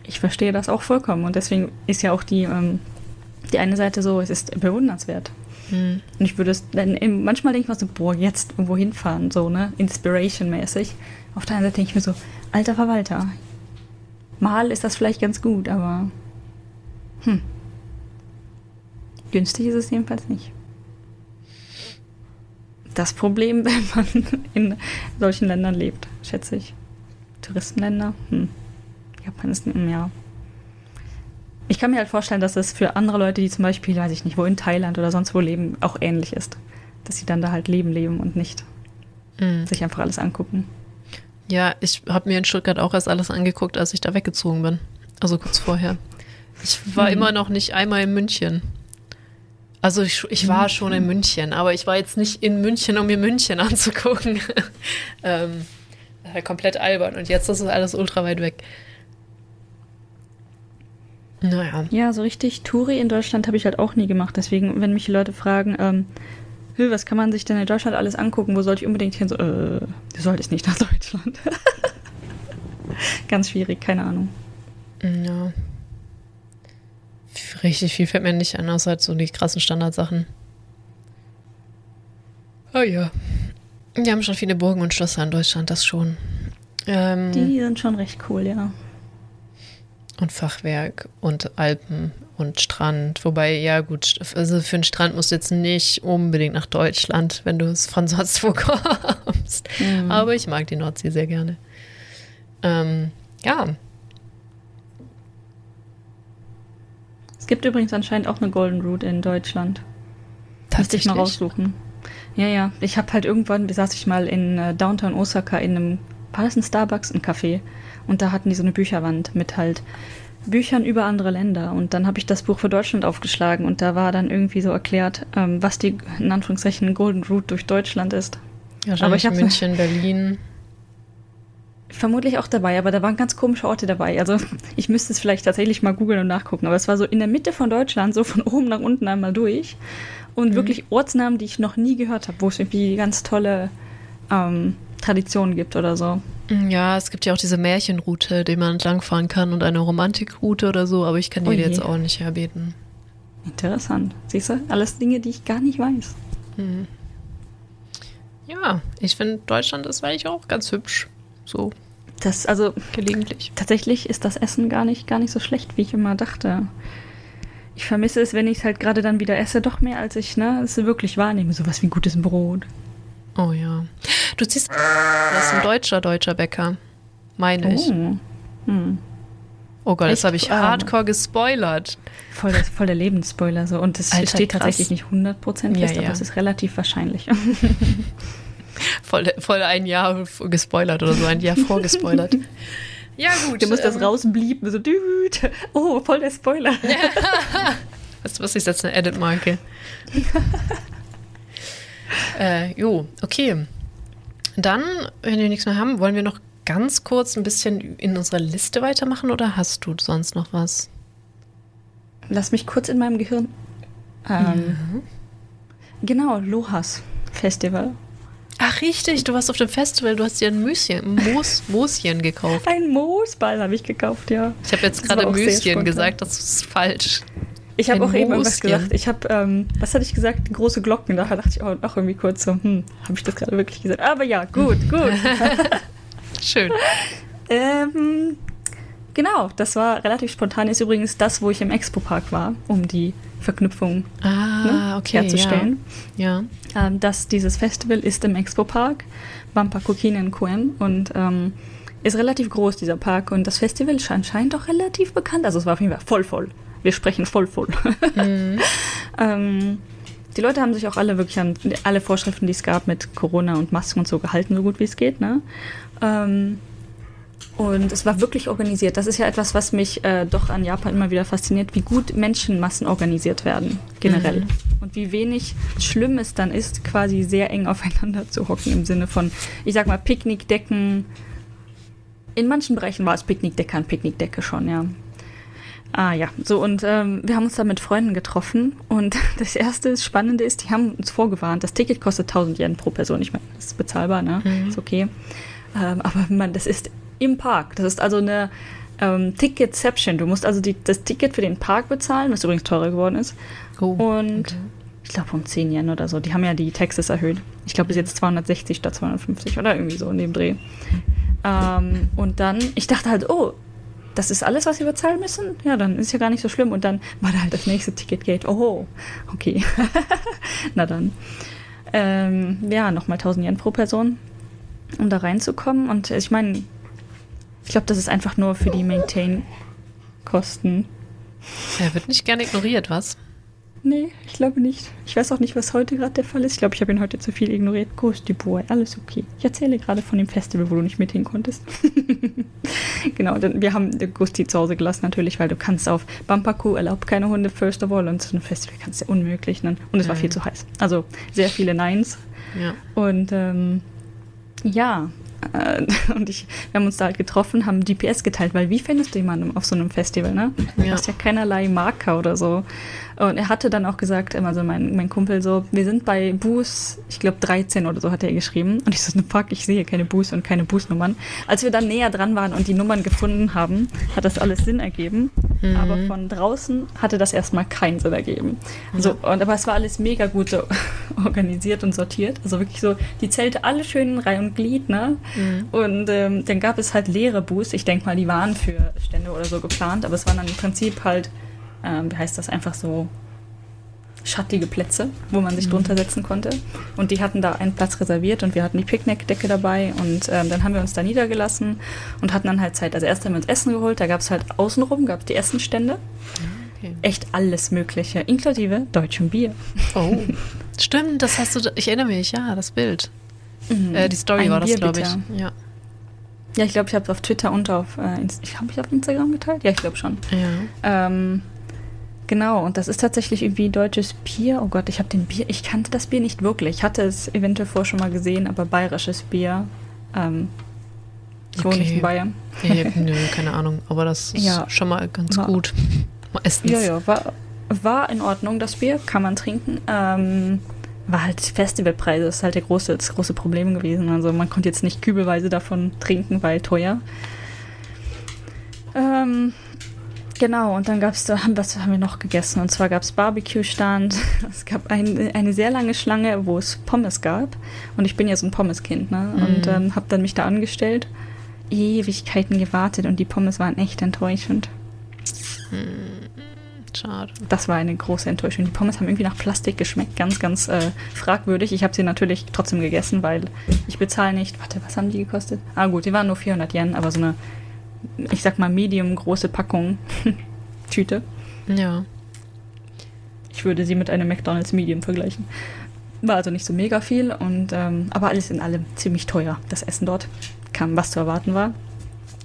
Ich verstehe das auch vollkommen und deswegen ist ja auch die, ähm, die eine Seite so, es ist bewundernswert. Mhm. Und ich würde es, dann manchmal denke ich mir so, boah, jetzt irgendwo hinfahren, so, ne, Inspiration-mäßig. Auf der anderen Seite denke ich mir so, alter Verwalter. Mal ist das vielleicht ganz gut, aber hm. Günstig ist es jedenfalls nicht. Das Problem, *laughs* wenn man in solchen Ländern lebt, schätze ich. Touristenländer, hm. Japan ist, ja. Ich kann mir halt vorstellen, dass es für andere Leute, die zum Beispiel, weiß ich nicht, wo in Thailand oder sonst wo leben, auch ähnlich ist. Dass sie dann da halt leben, leben und nicht mhm. sich einfach alles angucken. Ja, ich habe mir in Stuttgart auch erst alles angeguckt, als ich da weggezogen bin. Also kurz vorher. Ich war hm. immer noch nicht einmal in München. Also ich, ich war schon in München, aber ich war jetzt nicht in München, um mir München *laughs* anzugucken. ähm, komplett albern. Und jetzt ist es alles ultra weit weg. Naja. Ja, so richtig Touri in Deutschland habe ich halt auch nie gemacht. Deswegen, wenn mich die Leute fragen, ähm, was kann man sich denn in Deutschland alles angucken? Wo soll ich unbedingt hin? So, äh, du solltest nicht nach *laughs* Deutschland. *laughs* Ganz schwierig, keine Ahnung. Ja. Richtig viel fällt mir nicht an, außer halt so die krassen Standardsachen. Oh ja. Wir haben schon viele Burgen und Schlösser in Deutschland, das schon. Ähm, die sind schon recht cool, ja. Und Fachwerk und Alpen und Strand. Wobei, ja gut, also für einen Strand musst du jetzt nicht unbedingt nach Deutschland, wenn du es von *laughs* sonst wo kommst. Mhm. Aber ich mag die Nordsee sehr gerne. Ähm, ja. Es gibt übrigens anscheinend auch eine Golden Route in Deutschland. Müsste ich mal raussuchen. Ja, ja. Ich habe halt irgendwann, wie saß ich mal in äh, Downtown Osaka in einem, war das ein Starbucks, ein Café? Und da hatten die so eine Bücherwand mit halt Büchern über andere Länder. Und dann habe ich das Buch für Deutschland aufgeschlagen und da war dann irgendwie so erklärt, ähm, was die in Anführungszeichen Golden Route durch Deutschland ist. Ja, aber ich habe München, Berlin. Vermutlich auch dabei, aber da waren ganz komische Orte dabei. Also ich müsste es vielleicht tatsächlich mal googeln und nachgucken. Aber es war so in der Mitte von Deutschland, so von oben nach unten einmal durch und mhm. wirklich Ortsnamen, die ich noch nie gehört habe, wo es irgendwie ganz tolle ähm, Traditionen gibt oder so. Mm, ja, es gibt ja auch diese Märchenroute, die man entlangfahren kann und eine Romantikroute oder so, aber ich kann die oh jetzt auch nicht erbeten. Interessant. Siehst du, alles Dinge, die ich gar nicht weiß. Mhm. Ja, ich finde Deutschland ist eigentlich auch ganz hübsch. So. Das, also gelegentlich. Tatsächlich ist das Essen gar nicht, gar nicht so schlecht, wie ich immer dachte ich vermisse es, wenn ich es halt gerade dann wieder esse, doch mehr, als ich ne, es wirklich wahrnehme. Sowas wie gutes Brot. Oh ja. Du ziehst. Das ist ein deutscher, deutscher Bäcker. Meine ich. Oh, hm. oh Gott, Echt? das habe ich hardcore gespoilert. Voll, das, voll der Lebensspoiler so. Und es steht krass. tatsächlich nicht 100% fest, ja, ja. aber es ist relativ wahrscheinlich. *laughs* voll, voll ein Jahr gespoilert oder so, ein Jahr vorgespoilert. *laughs* Ja, gut. Der muss ähm, das rausblieben, so, düt. Oh, voll der Spoiler. weißt *laughs* du was, ich setze eine Edit-Marke. Äh, jo, okay. Dann, wenn wir nichts mehr haben, wollen wir noch ganz kurz ein bisschen in unserer Liste weitermachen oder hast du sonst noch was? Lass mich kurz in meinem Gehirn. Ähm, ja. Genau, Lohas Festival. Ach, richtig, du warst auf dem Festival, du hast dir ein Müschen, Moos, Mooschen gekauft. Ein Moosball habe ich gekauft, ja. Ich habe jetzt gerade Müschen gesagt, das ist falsch. Ich habe auch eben irgendwas gesagt. Ich habe, ähm, was hatte ich gesagt? Große Glocken. Da dachte ich auch, auch irgendwie kurz so, hm, habe ich das gerade wirklich gesagt? Aber ja, gut, gut. *laughs* *laughs* Schön. ähm, genau, das war relativ spontan. Ist übrigens das, wo ich im Expo-Park war, um die Verknüpfung ah, ne, okay, herzustellen. Ja. ja. Ähm, dass dieses Festival ist im Expo-Park, Bampakokine in Koen und ähm, ist relativ groß, dieser Park. Und das Festival ist anscheinend auch relativ bekannt. Also es war auf jeden Fall voll voll. Wir sprechen voll voll. Mhm. *laughs* ähm, die Leute haben sich auch alle wirklich an alle Vorschriften, die es gab mit Corona und Masken und so gehalten, so gut wie es geht. Ne? Ähm, und es war wirklich organisiert. Das ist ja etwas, was mich äh, doch an Japan immer wieder fasziniert, wie gut Menschenmassen organisiert werden, generell. Mhm. Und wie wenig schlimm es dann ist, quasi sehr eng *laughs* aufeinander zu hocken, im Sinne von, ich sag mal, Picknickdecken. In manchen Bereichen war es Picknickdecke an Picknickdecke schon, ja. Ah ja, so und ähm, wir haben uns da mit Freunden getroffen und *laughs* das erste Spannende ist, die haben uns vorgewarnt, das Ticket kostet 1000 Yen pro Person. Ich meine, das ist bezahlbar, ne? Mhm. Ist okay. Ähm, aber man, das ist im Park. Das ist also eine ähm, Ticketception. Du musst also die, das Ticket für den Park bezahlen, was übrigens teurer geworden ist. Oh, und okay. ich glaube um 10 Yen oder so. Die haben ja die Taxes erhöht. Ich glaube bis jetzt 260 statt 250 oder irgendwie so in dem Dreh. Ähm, und dann, ich dachte halt, oh, das ist alles, was wir bezahlen müssen? Ja, dann ist ja gar nicht so schlimm. Und dann war da halt das nächste Ticketgate. Oh, okay. *laughs* Na dann. Ähm, ja, nochmal 1000 Yen pro Person, um da reinzukommen. Und ich meine, ich glaube, das ist einfach nur für die Maintain-Kosten. Er wird nicht gerne ignoriert, was? Nee, ich glaube nicht. Ich weiß auch nicht, was heute gerade der Fall ist. Ich glaube, ich habe ihn heute zu viel ignoriert. Ghost du Boy, alles okay. Ich erzähle gerade von dem Festival, wo du nicht mit hin konntest. *laughs* genau, denn wir haben Gusti zu Hause gelassen natürlich, weil du kannst auf Bampaku erlaubt keine Hunde, first of all. Und so ein Festival kannst du ja unmöglich. Ne? Und es war viel zu heiß. Also sehr viele Neins. Ja. Und ähm, ja, Äh, *laughs* und ich, wir haben uns da halt getroffen, haben GPS geteilt, weil wie findest du jemanden auf so einem Festival, ne? Du Ja. hast ja keinerlei Marker oder so. Und er hatte dann auch gesagt, also mein, mein Kumpel so, wir sind bei Bus, ich glaube 13 oder so hat er geschrieben. Und ich so, ne fuck, ich sehe keine Bus und keine Busnummern. Als wir dann näher dran waren und die Nummern gefunden haben, hat das alles Sinn ergeben. Mhm. Aber von draußen hatte das erstmal keinen Sinn ergeben. So, und, aber es war alles mega gut so *laughs* organisiert und sortiert. Also wirklich so, die Zelte alle schön in Reihe und Glied, ne? Mhm. Und ähm, dann gab es halt leere Bus. Ich denke mal, die waren für Stände oder so geplant, aber es waren dann im Prinzip halt, ähm, wie heißt das, einfach so schattige Plätze, wo man sich drunter setzen konnte. Und die hatten da einen Platz reserviert und wir hatten die Picknickdecke dabei und ähm, dann haben wir uns da niedergelassen und hatten dann halt Zeit. Also erst haben wir uns Essen geholt, da gab es halt außenrum, gab es die Essenstände. Okay. Echt alles Mögliche, inklusive deutschem Bier. Oh, stimmt, das hast du, ich erinnere mich, ja, das Bild. Äh, die Story Ein war das, glaube ich. Ja. Ja, ich glaube, ich habe es auf Twitter und auf, äh, ich habe ich auf Instagram geteilt? Ja, ich glaube schon. ja. Ähm, genau, und das ist tatsächlich irgendwie deutsches Bier. Oh Gott, ich habe den Bier, ich kannte das Bier nicht wirklich. Ich hatte es eventuell vorher schon mal gesehen, aber bayerisches Bier. Ähm, ich wohne Okay. nicht in Bayern. Ja, *laughs* ja, nö, keine Ahnung, aber das ist Ja. schon mal ganz War- gut. Meistens. Ja, ja, war, war in Ordnung, das Bier, kann man trinken. Ähm, war halt Festivalpreise, das ist halt der große, das große Problem gewesen. Also man konnte jetzt nicht kübelweise davon trinken, weil teuer. Ähm, genau, und dann gab es da, was haben wir noch gegessen? Und zwar gab es Barbecue-Stand. *laughs* Es gab ein, eine sehr lange Schlange, wo es Pommes gab. Und ich bin ja so ein Pommeskind, ne? Und Mhm. ähm, habe dann mich da angestellt. Ewigkeiten gewartet und die Pommes waren echt enttäuschend. Schade. Das war eine große Enttäuschung. Die Pommes haben irgendwie nach Plastik geschmeckt. Ganz, ganz äh, fragwürdig. Ich habe sie natürlich trotzdem gegessen, weil ich bezahle nicht. Warte, was haben die gekostet? Ah, gut, die waren nur 400 Yen, aber so eine, ich sag mal, medium große Packung *laughs* Tüte. Ja. Ich würde sie mit einem McDonald's Medium vergleichen. War also nicht so mega viel, und, ähm, aber alles in allem ziemlich teuer. Das Essen dort kam, was zu erwarten war.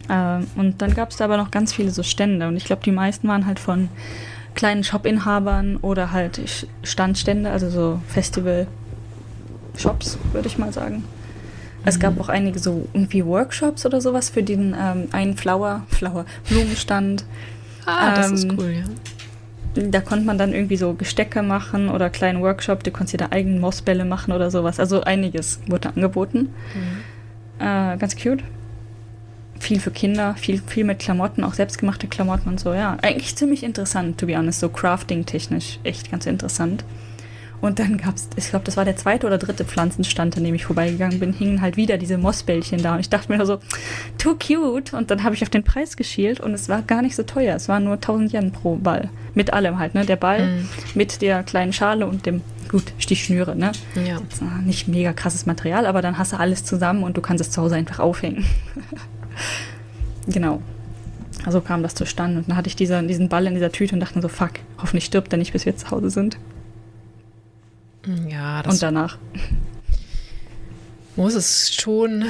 Ähm, und dann gab es da aber noch ganz viele so Stände. Und ich glaube, die meisten waren halt von kleinen Shop-Inhabern oder halt Standstände, also so Festival-Shops, würde ich mal sagen. Es gab auch einige so irgendwie Workshops oder sowas für den ähm, einen Flower, Flower, Blumenstand. Ah, das ist Ähm, cool, ja. Da konnte man dann irgendwie so Gestecke machen oder kleinen Workshop, du konntest dir da eigenen Mossbälle machen oder sowas. Also einiges wurde angeboten. Äh, ganz cute. Viel für Kinder, viel, viel mit Klamotten, auch selbstgemachte Klamotten und so, ja. Eigentlich ziemlich interessant, to be honest, so crafting-technisch echt ganz interessant. Und dann gab's, ich glaube, das war der zweite oder dritte Pflanzenstand, an dem ich vorbeigegangen bin, hingen halt wieder diese Mossbällchen da. Und ich dachte mir so, too cute. Und dann habe ich auf den Preis geschielt und es war gar nicht so teuer. Es waren nur 1000 Yen pro Ball. Mit allem halt, ne? Der Ball Mhm. mit der kleinen Schale und dem, gut, Stichschnüre, ne? Ja. Nicht mega krasses Material, aber dann hast du alles zusammen und du kannst es zu Hause einfach aufhängen. *laughs* genau. Also kam das zustande. Und dann hatte ich diese, diesen Ball in dieser Tüte und dachte mir so, fuck, hoffentlich stirbt er nicht, bis wir zu Hause sind. Ja, das und danach. muss es schon.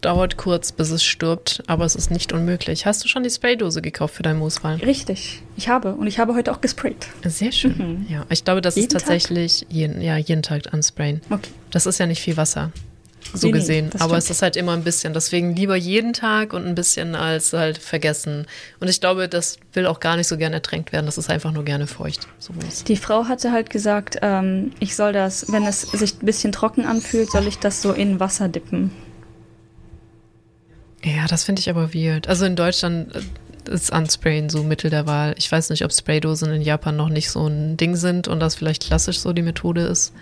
Dauert kurz, bis es stirbt, aber es ist nicht unmöglich. Hast du schon die Spraydose gekauft für deinen Moosball? Richtig, ich habe. Und ich habe heute auch gesprayt. Sehr schön. Ja, ich glaube, das Jeden ist tatsächlich jeden, ja, jeden Tag ansprayen. Okay. Das ist ja nicht viel Wasser, so Nee, nee, gesehen. das aber stimmt. es ist halt immer ein bisschen. Deswegen lieber jeden Tag und ein bisschen als halt vergessen. Und ich glaube, das will auch gar nicht so gerne ertränkt werden. Das ist einfach nur gerne feucht. So Moos. Die Frau hatte halt gesagt, ähm, ich soll das, wenn es sich ein bisschen trocken anfühlt, soll ich das so in Wasser dippen. Ja, das finde ich aber weird. Also in Deutschland äh, ist Unsprayen so Mittel der Wahl. Ich weiß nicht, ob Spraydosen in Japan noch nicht so ein Ding sind und das vielleicht klassisch so die Methode ist.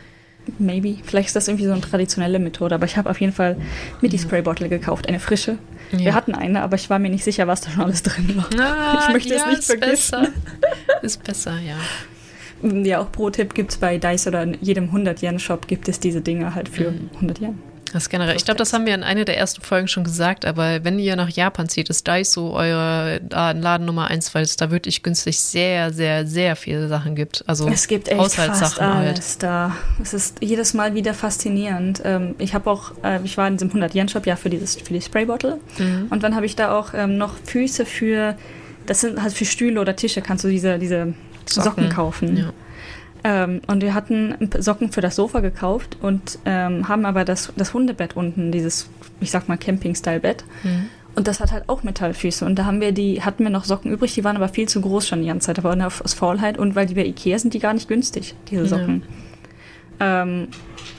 Maybe. Vielleicht ist das irgendwie so eine traditionelle Methode, aber ich habe auf jeden Fall mir die Spraybottle gekauft, eine frische. Ja. Wir hatten eine, aber ich war mir nicht sicher, was da schon alles drin war. Ah, *laughs* ich möchte ja, es nicht ist vergessen. besser. Ist besser, ja. Ja, auch Pro-Tipp gibt es bei Dice oder in jedem 100-Yen-Shop gibt es diese Dinge halt für Mhm. 100 Yen. Das generell. Ich glaube, das haben wir in einer der ersten Folgen schon gesagt, aber wenn ihr nach Japan zieht, ist Daiso eure Laden Nummer eins, weil es da wirklich günstig sehr, sehr, sehr viele Sachen gibt. Also Es gibt echt Haushaltssachen halt. alles da. Es ist jedes Mal wieder faszinierend. Ähm, ich habe auch, äh, ich war in diesem 100-Yen-Shop ja für, dieses, für die Spraybottle. Mhm. Und dann habe ich da auch ähm, noch Füße für, das sind halt für Stühle oder Tische, kannst du diese, diese Socken, Socken, kaufen. Ja. Ähm, und wir hatten Socken für das Sofa gekauft und ähm, haben aber das, das Hundebett unten, dieses, ich sag mal, Camping-Style-Bett. Mhm. Und das hat halt auch Metallfüße. Und da haben wir die, hatten wir noch Socken übrig, die waren aber viel zu groß schon die ganze Zeit. Aber aus Faulheit und weil die bei Ikea sind, die gar nicht günstig, diese Socken. Ja. Ähm,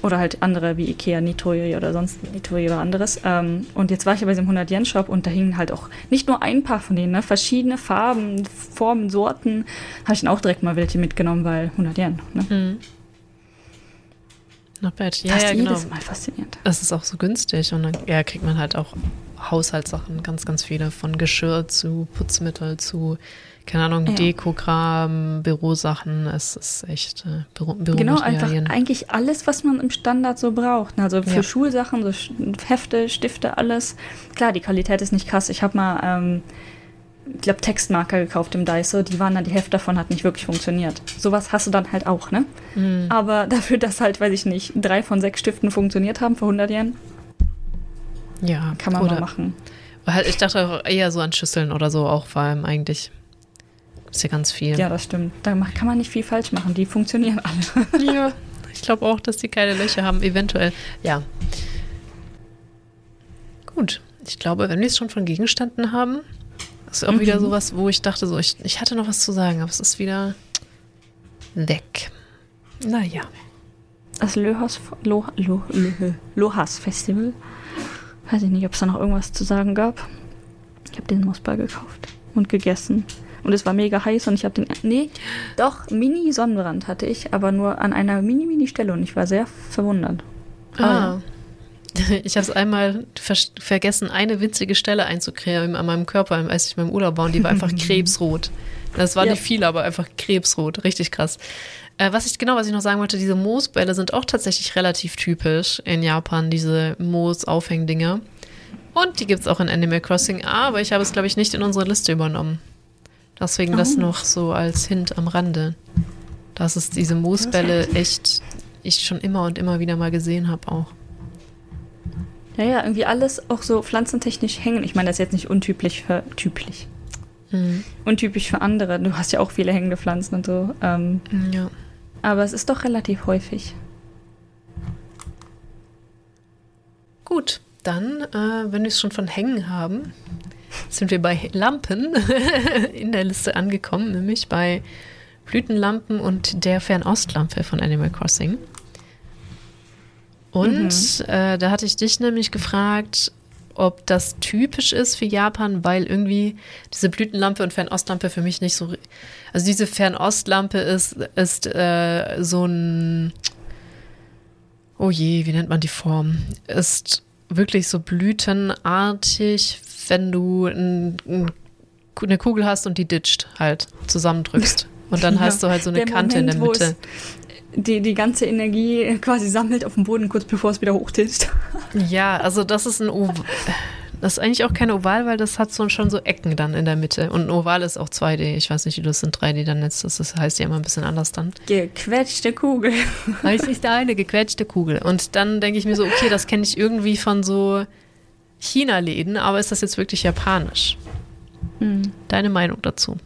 oder halt andere wie Ikea, Nitori oder sonst Nitori oder anderes. Ähm, und jetzt war ich ja bei diesem 100-Yen-Shop und da hingen halt auch nicht nur ein paar von denen, ne? verschiedene Farben, Formen, Sorten. Habe ich dann auch direkt mal welche mitgenommen, weil 100 Yen. Ne? Mhm. Not bad. Ja, das ist ja, jedes genau. Mal faszinierend. Es ist auch so günstig und dann ja, kriegt man halt auch Haushaltssachen, ganz, ganz viele, von Geschirr zu Putzmittel zu, keine Ahnung, ja. Dekokram, Bürosachen. Es ist echt äh, Büro, Genau, einfach eigentlich alles, was man im Standard so braucht. Also für ja. Schulsachen, so Hefte, Stifte, alles. Klar, die Qualität ist nicht krass. Ich habe mal, ähm, ich glaube, Textmarker gekauft im Daiso. Die waren dann, die Hälfte davon hat nicht wirklich funktioniert. Sowas hast du dann halt auch, ne? Mhm. Aber *laughs* dafür, dass halt, weiß ich nicht, drei von sechs Stiften funktioniert haben für 100 Yen, ja, kann man oder, mal machen. Halt, ich dachte auch eher so an Schüsseln oder so, auch vor allem eigentlich. Ist ja ganz viel. Ja, das stimmt. Da kann man nicht viel falsch machen. Die funktionieren alle. *laughs* ja, ich glaube auch, dass die keine Löcher haben, eventuell. Ja. Gut. Ich glaube, wenn wir es schon von Gegenständen haben, ist auch mhm. wieder sowas, wo ich dachte, so, ich, ich hatte noch was zu sagen, aber es ist wieder weg. Naja. Das Lohas, Loh, Loh, Loh, Lohas Festival Weiß ich nicht, ob es da noch irgendwas zu sagen gab. Ich habe den Mossball gekauft und gegessen. Und es war mega heiß und ich habe den. Nee, doch, Mini-Sonnenbrand hatte ich, aber nur an einer Mini-Mini-Stelle und ich war sehr verwundert. Ah. ah. *laughs* Ich habe es einmal ver vergessen, eine winzige Stelle einzukremen an meinem Körper, als ich beim Urlaub war und die war einfach *laughs* krebsrot. Das war ja. nicht viel, aber einfach krebsrot. Richtig krass. Äh, was ich genau, was ich noch sagen wollte, diese Moosbälle sind auch tatsächlich relativ typisch in Japan, diese Moos-Aufhängdinger. Und die gibt es auch in Animal Crossing, aber ich habe es, glaube ich, nicht in unsere Liste übernommen. Deswegen oh. das noch so als Hint am Rande. Dass es diese Moosbälle echt ich schon immer und immer wieder mal gesehen habe auch. Ja, ja, irgendwie alles auch so pflanzentechnisch hängen. Ich meine, das ist jetzt nicht untypisch für typisch. Mhm. Untypisch für andere. Du hast ja auch viele hängende Pflanzen und so. Ähm, ja. Aber es ist doch relativ häufig. Gut, dann, äh, wenn wir es schon von Hängen haben, sind wir bei Lampen *laughs* in der Liste angekommen, nämlich bei Blütenlampen und der Fernostlampe von Animal Crossing. Und mhm. äh, da hatte ich dich nämlich gefragt, ob das typisch ist für Japan, weil irgendwie diese Blütenlampe und Fernostlampe für mich nicht so. Also diese Fernostlampe ist, ist äh, so ein. Oh je, wie nennt man die Form? Ist wirklich so blütenartig, wenn du ein, ein, eine Kugel hast und die ditcht halt zusammendrückst. Und dann ja, *laughs* hast du halt so eine Kante Moment, in der Mitte die, die ganze Energie quasi sammelt auf dem Boden, kurz bevor es wieder hochtischt. *laughs* Ja, also das ist ein Oval. Das ist eigentlich auch kein Oval, weil das hat so, schon so Ecken dann in der Mitte. Und ein Oval ist auch 2D. Ich weiß nicht, wie das in 3D dann jetzt ist. Das heißt ja immer ein bisschen anders dann. Gequetschte Kugel. Heißt nicht eine gequetschte Kugel. Und dann denke ich mir so, okay, das kenne ich irgendwie von so China-Läden, aber ist das jetzt wirklich japanisch? Hm. Deine Meinung dazu?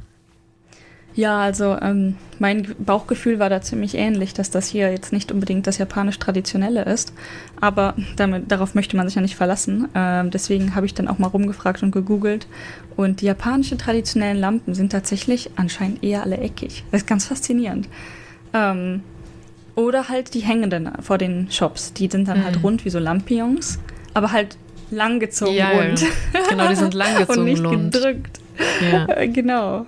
Ja, also ähm, mein Bauchgefühl war da ziemlich ähnlich, dass das hier jetzt nicht unbedingt das japanisch-traditionelle ist. Aber damit, darauf möchte man sich ja nicht verlassen. Ähm, deswegen habe ich dann auch mal rumgefragt und gegoogelt. Und die japanischen traditionellen Lampen sind tatsächlich anscheinend eher alle eckig. Das ist ganz faszinierend. Ähm, oder halt die hängenden vor den Shops. Die sind dann halt mhm. halt rund wie so Lampions, aber halt langgezogen ja, rund. Ja. *laughs* Genau, die sind *laughs* langgezogen und nicht rund. gedrückt. Ja. *laughs* genau.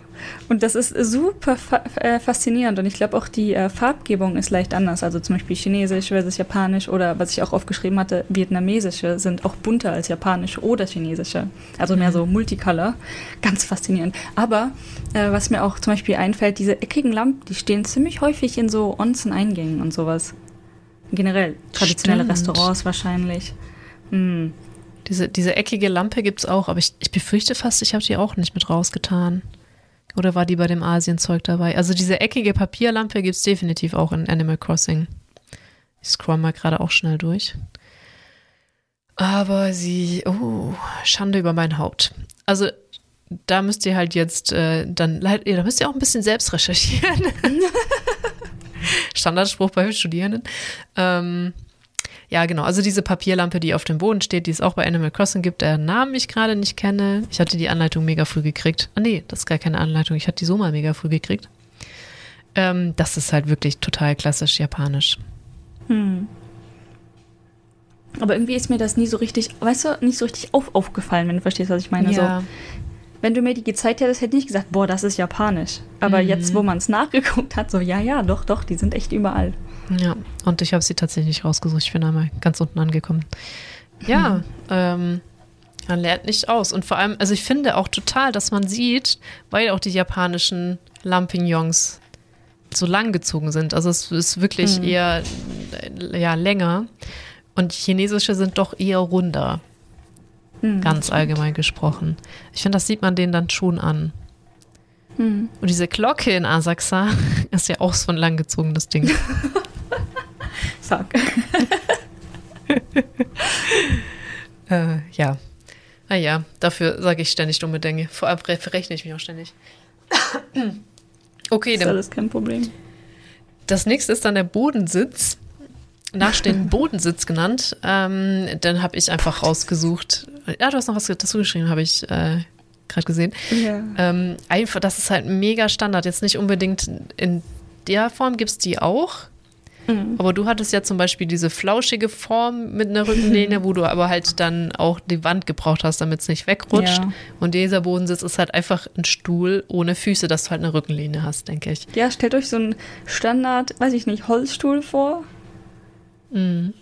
Und das ist super fa äh, faszinierend. Und ich glaube auch die äh, Farbgebung ist leicht anders. Also zum Beispiel Chinesisch versus Japanisch oder was ich auch aufgeschrieben hatte, Vietnamesische sind auch bunter als Japanische oder Chinesische. Also mehr so mhm. Multicolor. Ganz faszinierend. Aber äh, was mir auch zum Beispiel einfällt, diese eckigen Lampen, die stehen ziemlich häufig in so Onsen-Eingängen und sowas. Generell. Traditionelle Stimmt. Restaurants wahrscheinlich. Hm. Diese, diese eckige Lampe gibt es auch, aber ich, ich befürchte fast, ich habe die auch nicht mit rausgetan. Oder war die bei dem Asienzeug dabei? Also diese eckige Papierlampe gibt es definitiv auch in Animal Crossing. Ich scroll mal gerade auch schnell durch. Aber sie, oh, Schande über mein Haupt. Also da müsst ihr halt jetzt äh, dann, da müsst ihr auch ein bisschen selbst recherchieren. *laughs* Standardspruch bei Studierenden. Ähm, ja, genau. Also diese Papierlampe, die auf dem Boden steht, die es auch bei Animal Crossing gibt, deren Namen ich gerade nicht kenne. Ich hatte die Anleitung mega früh gekriegt. Ah, nee, das ist gar keine Anleitung. Ich hatte die so mal mega früh gekriegt. Ähm, das ist halt wirklich total klassisch japanisch. Hm. Aber irgendwie ist mir das nie so richtig, weißt du, nicht so richtig auf, aufgefallen, wenn du verstehst, was ich meine. Ja. So, wenn du mir die gezeigt hättest, hätte ich nicht gesagt, boah, das ist japanisch. Aber mhm. jetzt, wo man es nachgeguckt hat, so, ja, ja, doch, doch, die sind echt überall. Ja, und ich habe sie tatsächlich rausgesucht. Ich bin einmal ganz unten angekommen. Ja, mhm. ähm, man lernt nicht aus. Und vor allem, also ich finde auch total, dass man sieht, weil auch die japanischen Lampignons so lang gezogen sind. Also es ist wirklich mhm. eher ja, länger. Und chinesische sind doch eher runder. Mhm, ganz allgemein gesprochen. Ich finde, das sieht man denen dann schon an. Mhm. Und diese Glocke in Asakusa *laughs* ist ja auch so ein langgezogenes Ding. *laughs* Sag. *laughs* äh, ja. Naja, dafür sage ich ständig dumme Dinge. Vor allem verrechne ich mich auch ständig. *coughs* okay, dann. Das ist kein Problem. Das nächste ist dann der Bodensitz nach dem *laughs* Bodensitz genannt. Ähm, dann habe ich einfach rausgesucht. Ja, du hast noch was dazu geschrieben, habe ich äh, gerade gesehen. Ja. Ähm, einfach, das ist halt mega Standard. Jetzt nicht unbedingt in der Form gibt es die auch. Mhm. Aber du hattest ja zum Beispiel diese flauschige Form mit einer Rückenlehne, wo du aber halt dann auch die Wand gebraucht hast, damit es nicht wegrutscht. Ja. Und dieser Bodensitz ist halt einfach ein Stuhl ohne Füße, dass du halt eine Rückenlehne hast, denke ich. Ja, stellt euch so einen Standard, weiß ich nicht, Holzstuhl vor. Mhm.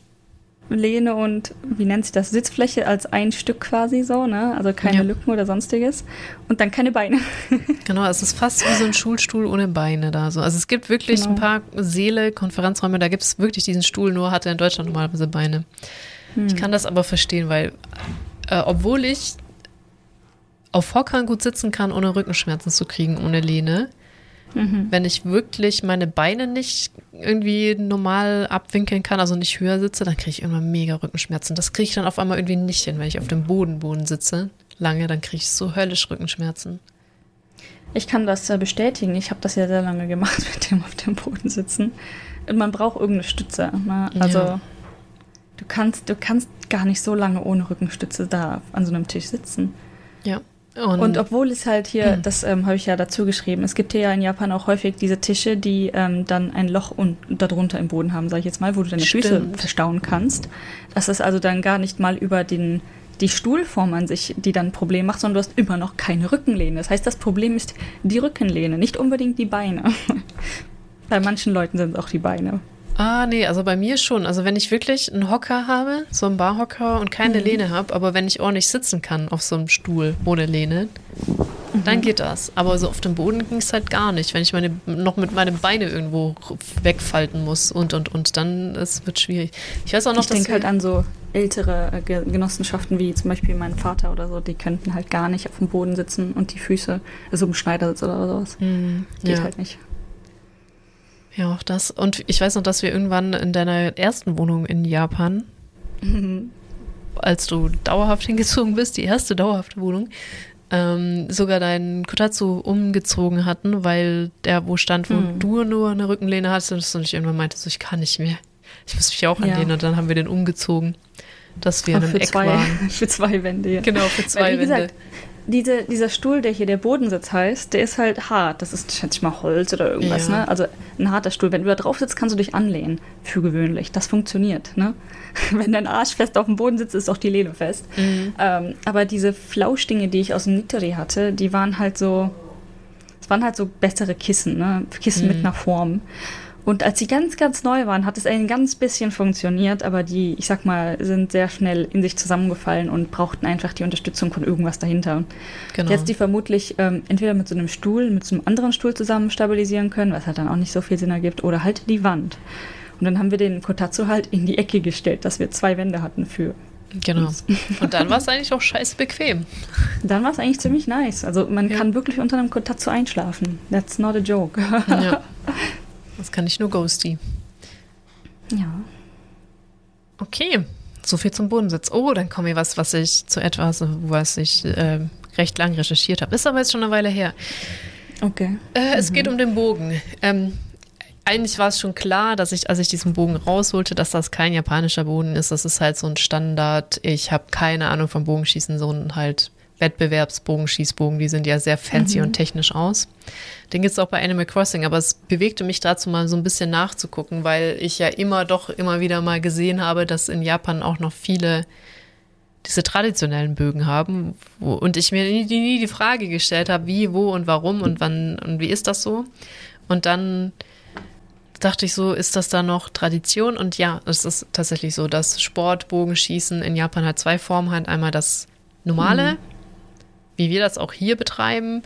Lehne und, wie nennt sich das, Sitzfläche als ein Stück quasi so, ne? Also keine ja. Lücken oder sonstiges. Und dann keine Beine. *laughs* genau, es ist fast wie so ein Schulstuhl ohne Beine da. So. Also es gibt wirklich genau. ein paar Säle, Konferenzräume, da gibt es wirklich diesen Stuhl, nur hat er in Deutschland normalerweise Beine. Hm. Ich kann das aber verstehen, weil äh, obwohl ich auf Hockern gut sitzen kann, ohne Rückenschmerzen zu kriegen, ohne Lehne, Mhm. Wenn ich wirklich meine Beine nicht irgendwie normal abwinkeln kann, also nicht höher sitze, dann kriege ich irgendwann mega Rückenschmerzen. Das kriege ich dann auf einmal irgendwie nicht hin, wenn ich auf dem Bodenboden sitze. Lange, dann kriege ich so höllisch Rückenschmerzen. Ich kann das bestätigen. Ich habe das ja sehr lange gemacht *laughs* mit dem auf dem Boden sitzen. Und man braucht irgendeine Stütze. Ne? Also ja. du kannst, du kannst gar nicht so lange ohne Rückenstütze da an so einem Tisch sitzen. Ja. Und, und, obwohl es halt hier, hm. das ähm, habe ich ja dazu geschrieben, es gibt hier ja in Japan auch häufig diese Tische, die ähm, dann ein Loch und darunter im Boden haben, sage ich jetzt mal, wo du deine Stimmt. Füße verstauen kannst. Das ist also dann gar nicht mal über den die Stuhlform an sich, die dann ein Problem macht, sondern du hast immer noch keine Rückenlehne. Das heißt, das Problem ist die Rückenlehne, nicht unbedingt die Beine. *laughs* Bei manchen Leuten sind es auch die Beine. Ah, nee, also bei mir schon. Also wenn ich wirklich einen Hocker habe, so einen Barhocker und keine mhm. Lehne habe, aber wenn ich ordentlich sitzen kann auf so einem Stuhl ohne Lehne, mhm. dann geht das. Aber so auf dem Boden ging es halt gar nicht. Wenn ich meine noch mit meinen Beine irgendwo wegfalten muss und und und, dann es wird schwierig. Ich weiß auch noch, ich denke halt an so ältere äh, Genossenschaften wie zum Beispiel mein Vater oder so, die könnten halt gar nicht auf dem Boden sitzen und die Füße, also im Schneidersitz oder sowas. Mhm. Geht ja. halt nicht. Ja, auch das. Und ich weiß noch, dass wir irgendwann in deiner ersten Wohnung in Japan, mhm. als du dauerhaft hingezogen bist, die erste dauerhafte Wohnung, ähm, sogar deinen Kotatsu umgezogen hatten, weil der wo stand, wo mhm. du nur eine Rückenlehne hattest und ich irgendwann meinte, so, ich kann nicht mehr. Ich muss mich auch anlehnen ja. und dann haben wir den umgezogen, dass wir in einem Eck zwei, waren. *laughs* Für zwei Wände, ja. Genau, für zwei weil, Wände. Gesagt, diese, dieser Stuhl, der hier der Bodensitz heißt, der ist halt hart. Das ist, schätze ich mal, Holz oder irgendwas, ja. ne? Also ein harter Stuhl. Wenn du da drauf sitzt, kannst du dich anlehnen. Für gewöhnlich. Das funktioniert, ne? *laughs* Wenn dein Arsch fest auf dem Boden sitzt, ist auch die Lehne fest. Mhm. Ähm, aber diese Flauschdinge, die ich aus dem Niteri hatte, die waren halt so. Es waren halt so bessere Kissen, ne? Kissen mhm. mit einer Form. Und als sie ganz, ganz neu waren, hat es ein ganz bisschen funktioniert, aber die, ich sag mal, sind sehr schnell in sich zusammengefallen und brauchten einfach die Unterstützung von irgendwas dahinter. Genau. Jetzt die vermutlich ähm, entweder mit so einem Stuhl, mit so einem anderen Stuhl zusammen stabilisieren können, was halt dann auch nicht so viel Sinn ergibt, oder halt die Wand. Und dann haben wir den Kotatsu halt in die Ecke gestellt, dass wir zwei Wände hatten für. Genau. Und dann war es eigentlich auch scheiß bequem. *laughs* Dann war es eigentlich ziemlich nice. Also man ja. kann wirklich unter einem Kotatsu einschlafen. That's not a joke. Ja. *laughs* Das kann ich nur Ghosty. Ja. Okay, so viel zum Bodensitz. Oh, dann komme ich was, was ich zu etwas, was ich äh, recht lang recherchiert habe. Ist aber jetzt schon eine Weile her. Okay. Äh, es mhm. geht um den Bogen. Ähm, eigentlich war es schon klar, dass ich, als ich diesen Bogen rausholte, dass das kein japanischer Bogen ist. Das ist halt so ein Standard. Ich habe keine Ahnung vom Bogenschießen, so ein halt Wettbewerbsbogenschießbogen. Die sind ja sehr fancy mhm. und technisch aus. Den gibt es auch bei Animal Crossing, aber es bewegte mich dazu mal so ein bisschen nachzugucken, weil ich ja immer doch immer wieder mal gesehen habe, dass in Japan auch noch viele diese traditionellen Bögen haben wo, und ich mir nie, nie die Frage gestellt habe, wie, wo und warum und wann und wie ist das so? Und dann dachte ich so, ist das da noch Tradition? Und ja, es ist tatsächlich so, dass Sportbogenschießen in Japan halt zwei Formen hat. Einmal das normale, mhm. Wie wir das auch hier betreiben.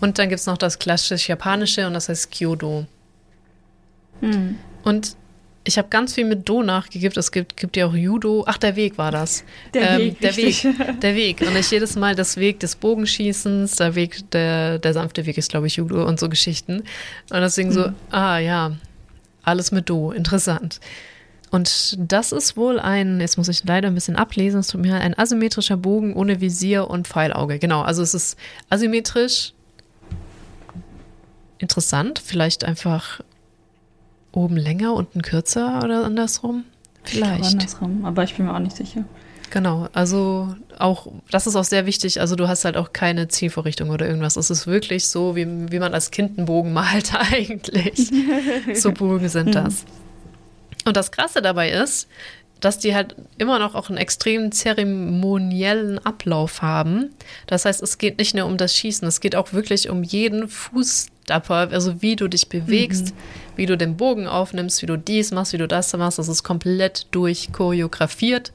Und dann gibt es noch das klassisch japanische und das heißt Kyodo. Mhm. Und ich habe ganz viel mit Do nachgegeben. Es gibt, gibt ja auch Judo. Ach, der Weg war das. Der ähm, Weg. Der Weg. *laughs* Der Weg. Und ich jedes Mal das Weg des Bogenschießens, der Weg, der, der sanfte Weg ist, glaube ich, Judo und so Geschichten. Und deswegen mhm. so, ah ja, alles mit Do. Interessant. Und das ist wohl ein, jetzt muss ich leider ein bisschen ablesen, es tut mir ein asymmetrischer Bogen ohne Visier und Pfeilauge. Genau, also es ist asymmetrisch. Interessant, vielleicht einfach oben länger, unten kürzer oder andersrum? Vielleicht. Ich andersrum, aber ich bin mir auch nicht sicher. Genau, also auch, das ist auch sehr wichtig, also du hast halt auch keine Zielvorrichtung oder irgendwas. Es ist wirklich so, wie, wie man als Kind einen Bogen malt *laughs* eigentlich. *laughs* so Bogen sind das. Und das Krasse dabei ist, dass die halt immer noch auch einen extrem zeremoniellen Ablauf haben. Das heißt, es geht nicht nur um das Schießen, es geht auch wirklich um jeden Fußstapper, also wie du dich bewegst, mhm. wie du den Bogen aufnimmst, wie du dies machst, wie du das machst. Das ist komplett durchchoreografiert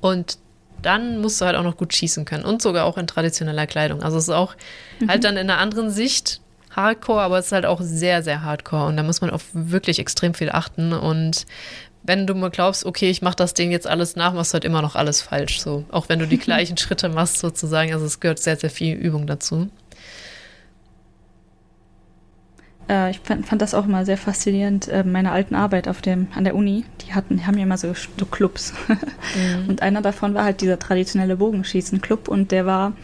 und dann musst du halt auch noch gut schießen können und sogar auch in traditioneller Kleidung. Also es ist auch mhm. halt dann in einer anderen Sicht Hardcore, aber es ist halt auch sehr, sehr Hardcore und da muss man auf wirklich extrem viel achten und wenn du mal glaubst, okay, ich mache das Ding jetzt alles nach, machst du halt immer noch alles falsch. So, auch wenn du die *laughs* gleichen Schritte machst, sozusagen. Also es gehört sehr, sehr viel Übung dazu. Äh, ich fand, fand, das auch immer sehr faszinierend. Äh, meine alten Arbeit auf dem, an der Uni, die hatten, haben ja immer so, so Clubs. *laughs* Mhm. Und einer davon war halt dieser traditionelle Bogenschießen-Club und der war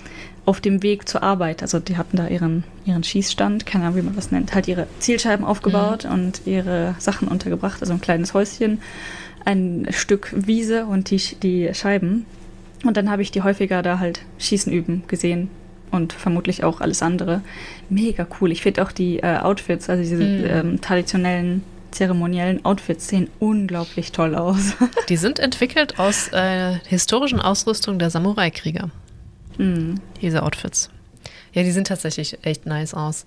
auf dem Weg zur Arbeit. Also die hatten da ihren, ihren Schießstand, keine Ahnung, wie man das nennt, halt ihre Zielscheiben aufgebaut mhm. und ihre Sachen untergebracht, also ein kleines Häuschen, ein Stück Wiese und die, die Scheiben. Und dann habe ich die häufiger da halt Schießen üben gesehen und vermutlich auch alles andere. Mega cool. Ich finde auch die äh, Outfits, also diese mhm. ähm, traditionellen zeremoniellen Outfits sehen unglaublich toll aus. *laughs* Die sind entwickelt aus äh, historischen Ausrüstung der Samurai-Krieger. Mhm. Diese Outfits. Ja, die sind tatsächlich echt nice aus.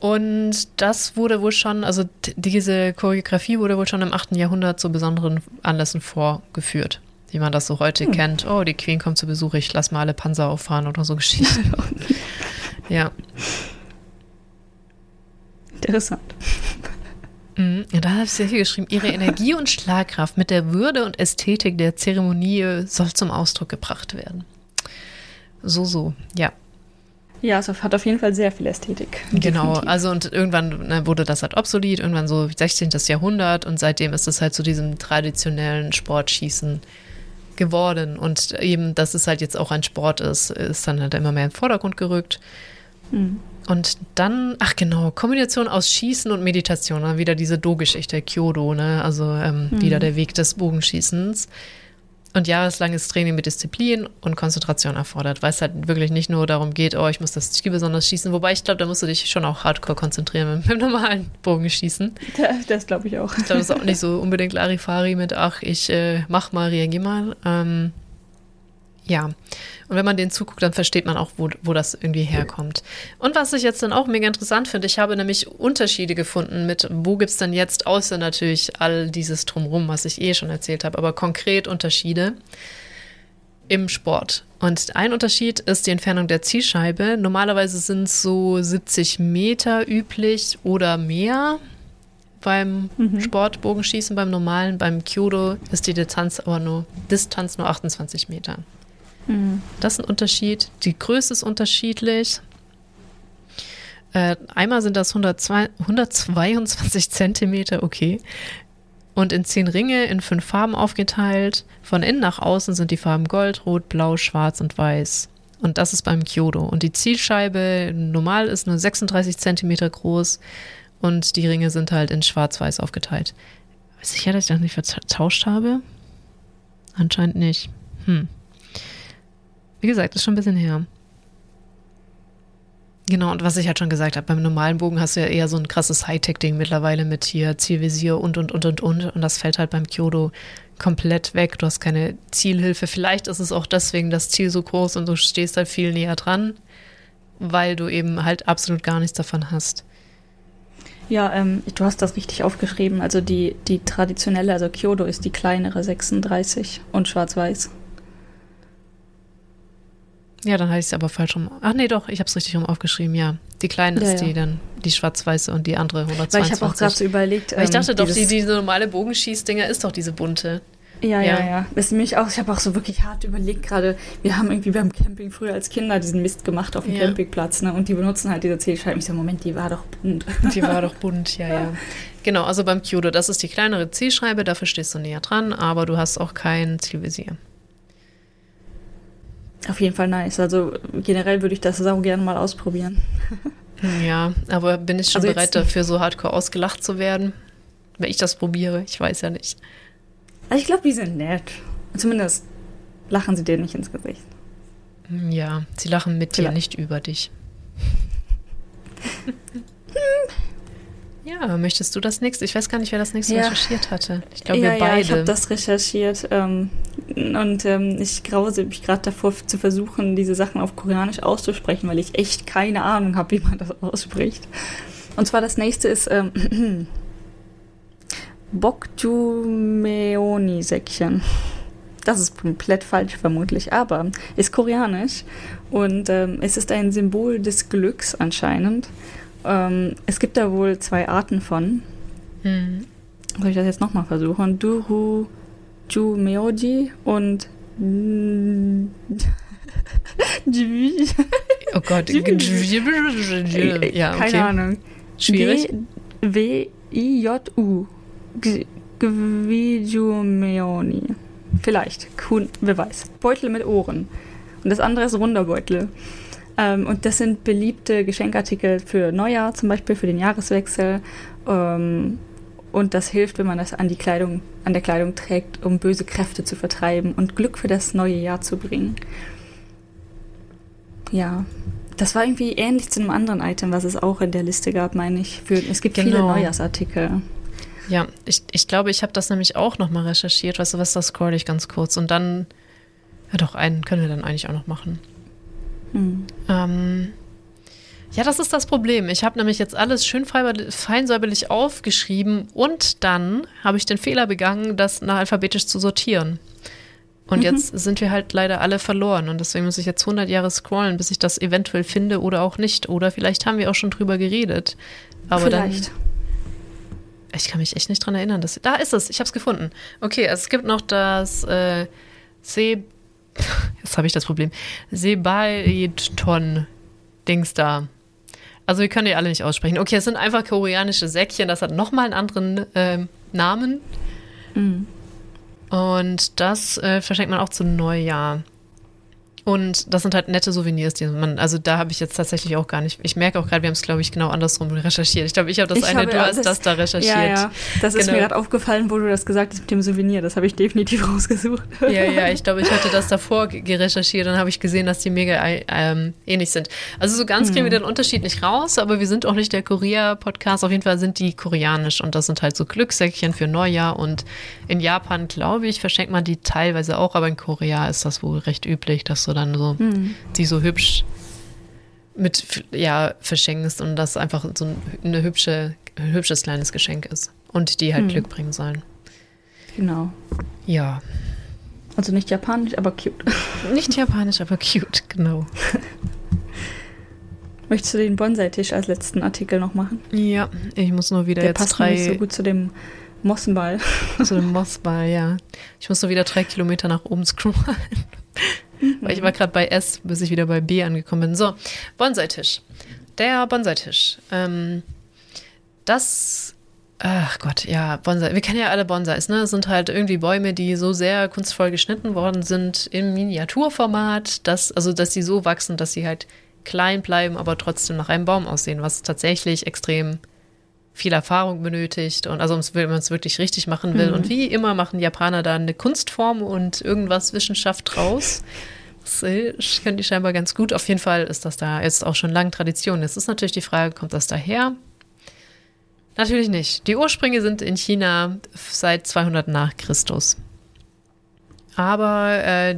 Und das wurde wohl schon, also diese Choreografie wurde wohl schon im 8. Jahrhundert zu besonderen Anlässen vorgeführt. Wie man das so heute hm. kennt. Oh, die Queen kommt zu Besuch, ich lass mal alle Panzer auffahren oder so Geschichten. *laughs* ja. Interessant. Mhm. Ja, da hat sie hier geschrieben, ihre Energie und Schlagkraft mit der Würde und Ästhetik der Zeremonie soll zum Ausdruck gebracht werden. So, so, ja. Ja, es hat auf jeden Fall sehr viel Ästhetik. Genau, definitiv. also und irgendwann ne, wurde das halt obsolet, irgendwann so 16. Jahrhundert und seitdem ist es halt zu diesem traditionellen Sportschießen geworden und eben, dass es halt jetzt auch ein Sport ist, ist dann halt immer mehr in den Vordergrund gerückt. Mhm. Und dann, ach genau, Kombination aus Schießen und Meditation, ne, wieder diese Do-Geschichte, Kyodo, ne? also ähm, mhm. wieder der Weg des Bogenschießens und jahreslanges Training mit Disziplin und Konzentration erfordert, weil es halt wirklich nicht nur darum geht, oh, ich muss das Ziel besonders schießen, wobei ich glaube, da musst du dich schon auch hardcore konzentrieren mit, *laughs* dem normalen Bogenschießen. Das glaube ich auch. Ich glaube, das ist auch nicht so unbedingt Larifari mit, ach, ich äh, mach mal, reagier mal. Ähm, ja, und wenn man denen zuguckt, dann versteht man auch, wo, wo das irgendwie herkommt. Und was ich jetzt dann auch mega interessant finde, ich habe nämlich Unterschiede gefunden mit, wo gibt es denn jetzt, außer natürlich all dieses Drumrum, was ich eh schon erzählt habe, aber konkret Unterschiede im Sport. Und ein Unterschied ist die Entfernung der Zielscheibe. Normalerweise sind es so 70 Meter üblich oder mehr beim mhm. Sportbogenschießen, beim normalen, beim Kyodo ist die Distanz aber nur, Distanz nur 28 Meter. Mhm. Das ist ein Unterschied. Die Größe ist unterschiedlich. Äh, einmal sind das 102, 122 Zentimeter, okay. Und in zehn Ringe in fünf Farben aufgeteilt. Von innen nach außen sind die Farben Gold, Rot, Blau, Schwarz und Weiß. Und das ist beim Kyodo. Und die Zielscheibe normal ist nur 36 Zentimeter groß und die Ringe sind halt in schwarz-weiß aufgeteilt. Sicher, dass ich das nicht vertauscht habe? Anscheinend nicht. Hm. Wie gesagt, ist schon ein bisschen her. Genau, und was ich halt schon gesagt habe, beim normalen Bogen hast du ja eher so ein krasses Hightech-Ding mittlerweile mit hier Zielvisier und, und, und, und, und. Und das fällt halt beim Kyoto komplett weg. Du hast keine Zielhilfe. Vielleicht ist es auch deswegen das Ziel so groß und du stehst halt viel näher dran, weil du eben halt absolut gar nichts davon hast. Ja, ähm, du hast das richtig aufgeschrieben. Also die, die traditionelle, also Kyoto ist die kleinere 36 und schwarz-weiß. Ja, dann heißt es aber falsch rum. Ach nee, doch, ich habe es richtig rum aufgeschrieben, ja. Die kleine ja, ist die ja. dann, die schwarz-weiße und die andere 122. Weil ich habe auch gerade so überlegt. Weil ich dachte ähm, doch, die, diese normale Bogenschießdinger ist doch diese bunte. Ja, ja, ja. ja. Das nämlich auch, ich habe auch so wirklich hart überlegt gerade, wir haben irgendwie beim Camping früher als Kinder diesen Mist gemacht auf dem ja. Campingplatz, ne? Und die benutzen halt diese Zielscheiben. Ich so, Moment, die war doch bunt. Die war doch bunt, ja, ja. *laughs* Genau, also beim Kyoto, das ist die kleinere Zielscheibe, dafür stehst du näher dran, aber du hast auch kein Zielvisier. Auf jeden Fall nice. Also generell würde ich das auch gerne mal ausprobieren. *laughs* Ja, aber bin ich schon also bereit dafür, so hardcore ausgelacht zu werden? Wenn ich das probiere, ich weiß ja nicht. Also ich glaube, die sind nett. Zumindest lachen sie dir nicht ins Gesicht. Ja, sie lachen mit Vielleicht. dir, nicht über dich. *laughs* *laughs* ja, möchtest du das nächste? Ich weiß gar nicht, wer das nächste ja. recherchiert hatte. Ich glaube, ja, wir beide. Ja, ich habe das recherchiert. Ähm, und ähm, ich grause mich gerade davor, zu versuchen, diese Sachen auf Koreanisch auszusprechen, weil ich echt keine Ahnung habe, wie man das ausspricht. Und zwar das nächste ist ähm, *clears throat* Bokjumeoni-Säckchen. Das ist komplett falsch vermutlich, aber ist koreanisch und ähm, es ist ein Symbol des Glücks anscheinend. Ähm, es gibt da wohl zwei Arten von. Hm. Soll ich das jetzt nochmal versuchen? Duru Jumeoji und *laughs* Oh Gott, ja, okay. keine Ahnung. Schwierig. W-I-J-U. Gvijumeoni. Vielleicht. Kuhn, wer weiß. Beutel mit Ohren. Und das andere ist runder Beutel. Ähm, und das sind beliebte Geschenkartikel für Neujahr, zum Beispiel für den Jahreswechsel. Ähm, und das hilft, wenn man das an die Kleidung, an der Kleidung trägt, um böse Kräfte zu vertreiben und Glück für das neue Jahr zu bringen. Ja, das war irgendwie ähnlich zu einem anderen Item, was es auch in der Liste gab, meine ich. Für, es gibt genau. viele Neujahrsartikel. Ja, ich, ich glaube, ich habe das nämlich auch nochmal recherchiert. Weißt du was, das scroll ich ganz kurz. Und dann, ja doch, einen können wir dann eigentlich auch noch machen. Hm. Ähm, ja, das ist das Problem. Ich habe nämlich jetzt alles schön feinsäuberlich aufgeschrieben und dann habe ich den Fehler begangen, das nach alphabetisch zu sortieren. Und mhm. jetzt sind wir halt leider alle verloren und deswegen muss ich jetzt 100 Jahre scrollen, bis ich das eventuell finde oder auch nicht. Oder vielleicht haben wir auch schon drüber geredet. Aber vielleicht. Dann, ich kann mich echt nicht dran erinnern. Dass, da ist es, ich habe es gefunden. Okay, also es gibt noch das äh, Se... Jetzt habe ich das Problem. Sebaeton-Dings da. Also wir können die alle nicht aussprechen. Okay, es sind einfach koreanische Säckchen. Das hat nochmal einen anderen äh, Namen. Mhm. Und das äh, verschenkt man auch zu Neujahr. Und das sind halt nette Souvenirs, die man, also da habe ich jetzt tatsächlich auch gar nicht, ich merke auch gerade, wir haben es, glaube ich, genau andersrum recherchiert. Ich glaube, ich habe das ich eine, du hast das, das, da recherchiert. Ja, ja. Das genau. ist mir gerade aufgefallen, wo du das gesagt hast mit dem Souvenir. Das habe ich definitiv *laughs* rausgesucht. Ja, ja, ich glaube, ich hatte das davor gerecherchiert und habe ich gesehen, dass die mega ähm, ähnlich sind. Also so ganz kriegen wir hm. den Unterschied nicht raus, aber wir sind auch nicht der Korea-Podcast. Auf jeden Fall sind die koreanisch und das sind halt so Glückssäckchen für Neujahr und in Japan, glaube ich, verschenkt man die teilweise auch, aber in Korea ist das wohl recht üblich, dass so dann so, hm. die so hübsch mit, ja, verschenkst und das einfach so eine hübsche, ein hübsches kleines Geschenk ist und die halt hm. Glück bringen sollen. Genau. Ja. Also nicht japanisch, aber cute. *laughs* Nicht japanisch, aber cute, genau. *laughs* Möchtest du den Bonsai-Tisch als letzten Artikel noch machen? Ja, ich muss nur wieder Der jetzt passt drei... nicht so gut zu dem Mossenball. Zu dem *laughs* Mossball, ja. Ich muss nur wieder drei Kilometer nach oben scrollen. Mhm. Weil ich war gerade bei S, bis ich wieder bei B angekommen bin. So, Bonsai-Tisch. Der Bonsai-Tisch. Ähm, das Ach Gott, ja, Bonsai. Wir kennen ja alle Bonsais, ne? Das sind halt irgendwie Bäume, die so sehr kunstvoll geschnitten worden sind im Miniaturformat, dass, also dass sie so wachsen, dass sie halt klein bleiben, aber trotzdem nach einem Baum aussehen, was tatsächlich extrem viel Erfahrung benötigt und also wenn man es wirklich richtig machen will. Mhm. Und wie immer machen Japaner da eine Kunstform und irgendwas Wissenschaft draus. Das äh, können die scheinbar ganz gut. Auf jeden Fall ist das da jetzt auch schon lange Tradition. Jetzt ist natürlich die Frage, kommt das daher? Natürlich nicht. Die Ursprünge sind in China seit 200 nach Christus. Aber äh,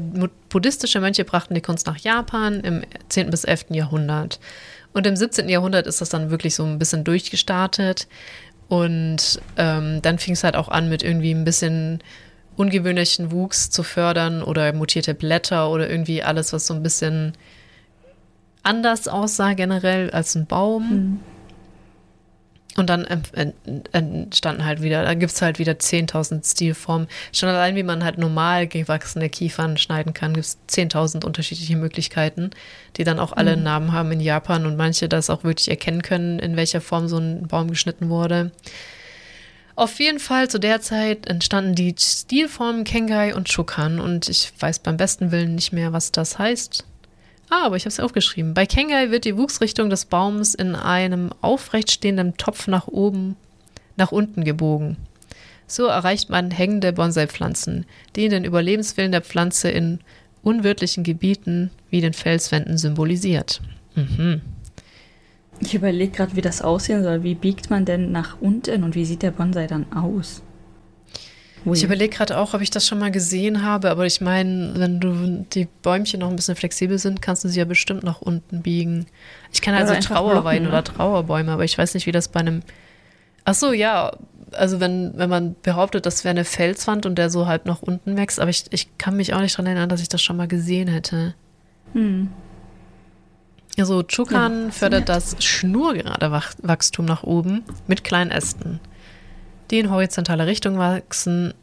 buddhistische Mönche brachten die Kunst nach Japan im 10. bis 11. Jahrhundert. Und im 17. Jahrhundert ist das dann wirklich so ein bisschen durchgestartet. Und ähm, dann fing es halt auch an mit irgendwie ein bisschen ungewöhnlichen Wuchs zu fördern oder mutierte Blätter oder irgendwie alles, was so ein bisschen anders aussah generell als ein Baum. Mhm. Und dann entstanden halt wieder, da gibt es halt wieder 10.000 Stilformen. Schon allein, wie man halt normal gewachsene Kiefern schneiden kann, gibt es 10.000 unterschiedliche Möglichkeiten, die dann auch alle mhm. Namen haben in Japan und manche das auch wirklich erkennen können, in welcher Form so ein Baum geschnitten wurde. Auf jeden Fall zu der Zeit entstanden die Stilformen Kengai und Shukan und ich weiß beim besten Willen nicht mehr, was das heißt. Ah, aber ich habe es aufgeschrieben. Bei Kengai wird die Wuchsrichtung des Baums in einem aufrecht stehenden Topf nach oben, nach unten gebogen. So erreicht man hängende Bonsai-Pflanzen, die den Überlebenswillen der Pflanze in unwirtlichen Gebieten wie den Felswänden symbolisiert. Mhm. Ich überlege gerade, wie das aussehen soll. Wie biegt man denn nach unten und wie sieht der Bonsai dann aus? Ui. Ich überlege gerade auch, ob ich das schon mal gesehen habe, aber ich meine, wenn du die Bäumchen noch ein bisschen flexibel sind, kannst du sie ja bestimmt nach unten biegen. Ich kenne also Trauerweiden ne? oder Trauerbäume, aber ich weiß nicht, wie das bei einem. Ach so, ja. Also wenn, wenn man behauptet, das wäre eine Felswand und der so halb nach unten wächst, aber ich, ich kann mich auch nicht daran erinnern, dass ich das schon mal gesehen hätte. Hm. Also Chukan ja, fördert das schnurgerade Wachstum nach oben mit kleinen Ästen die in horizontale Richtung wachsen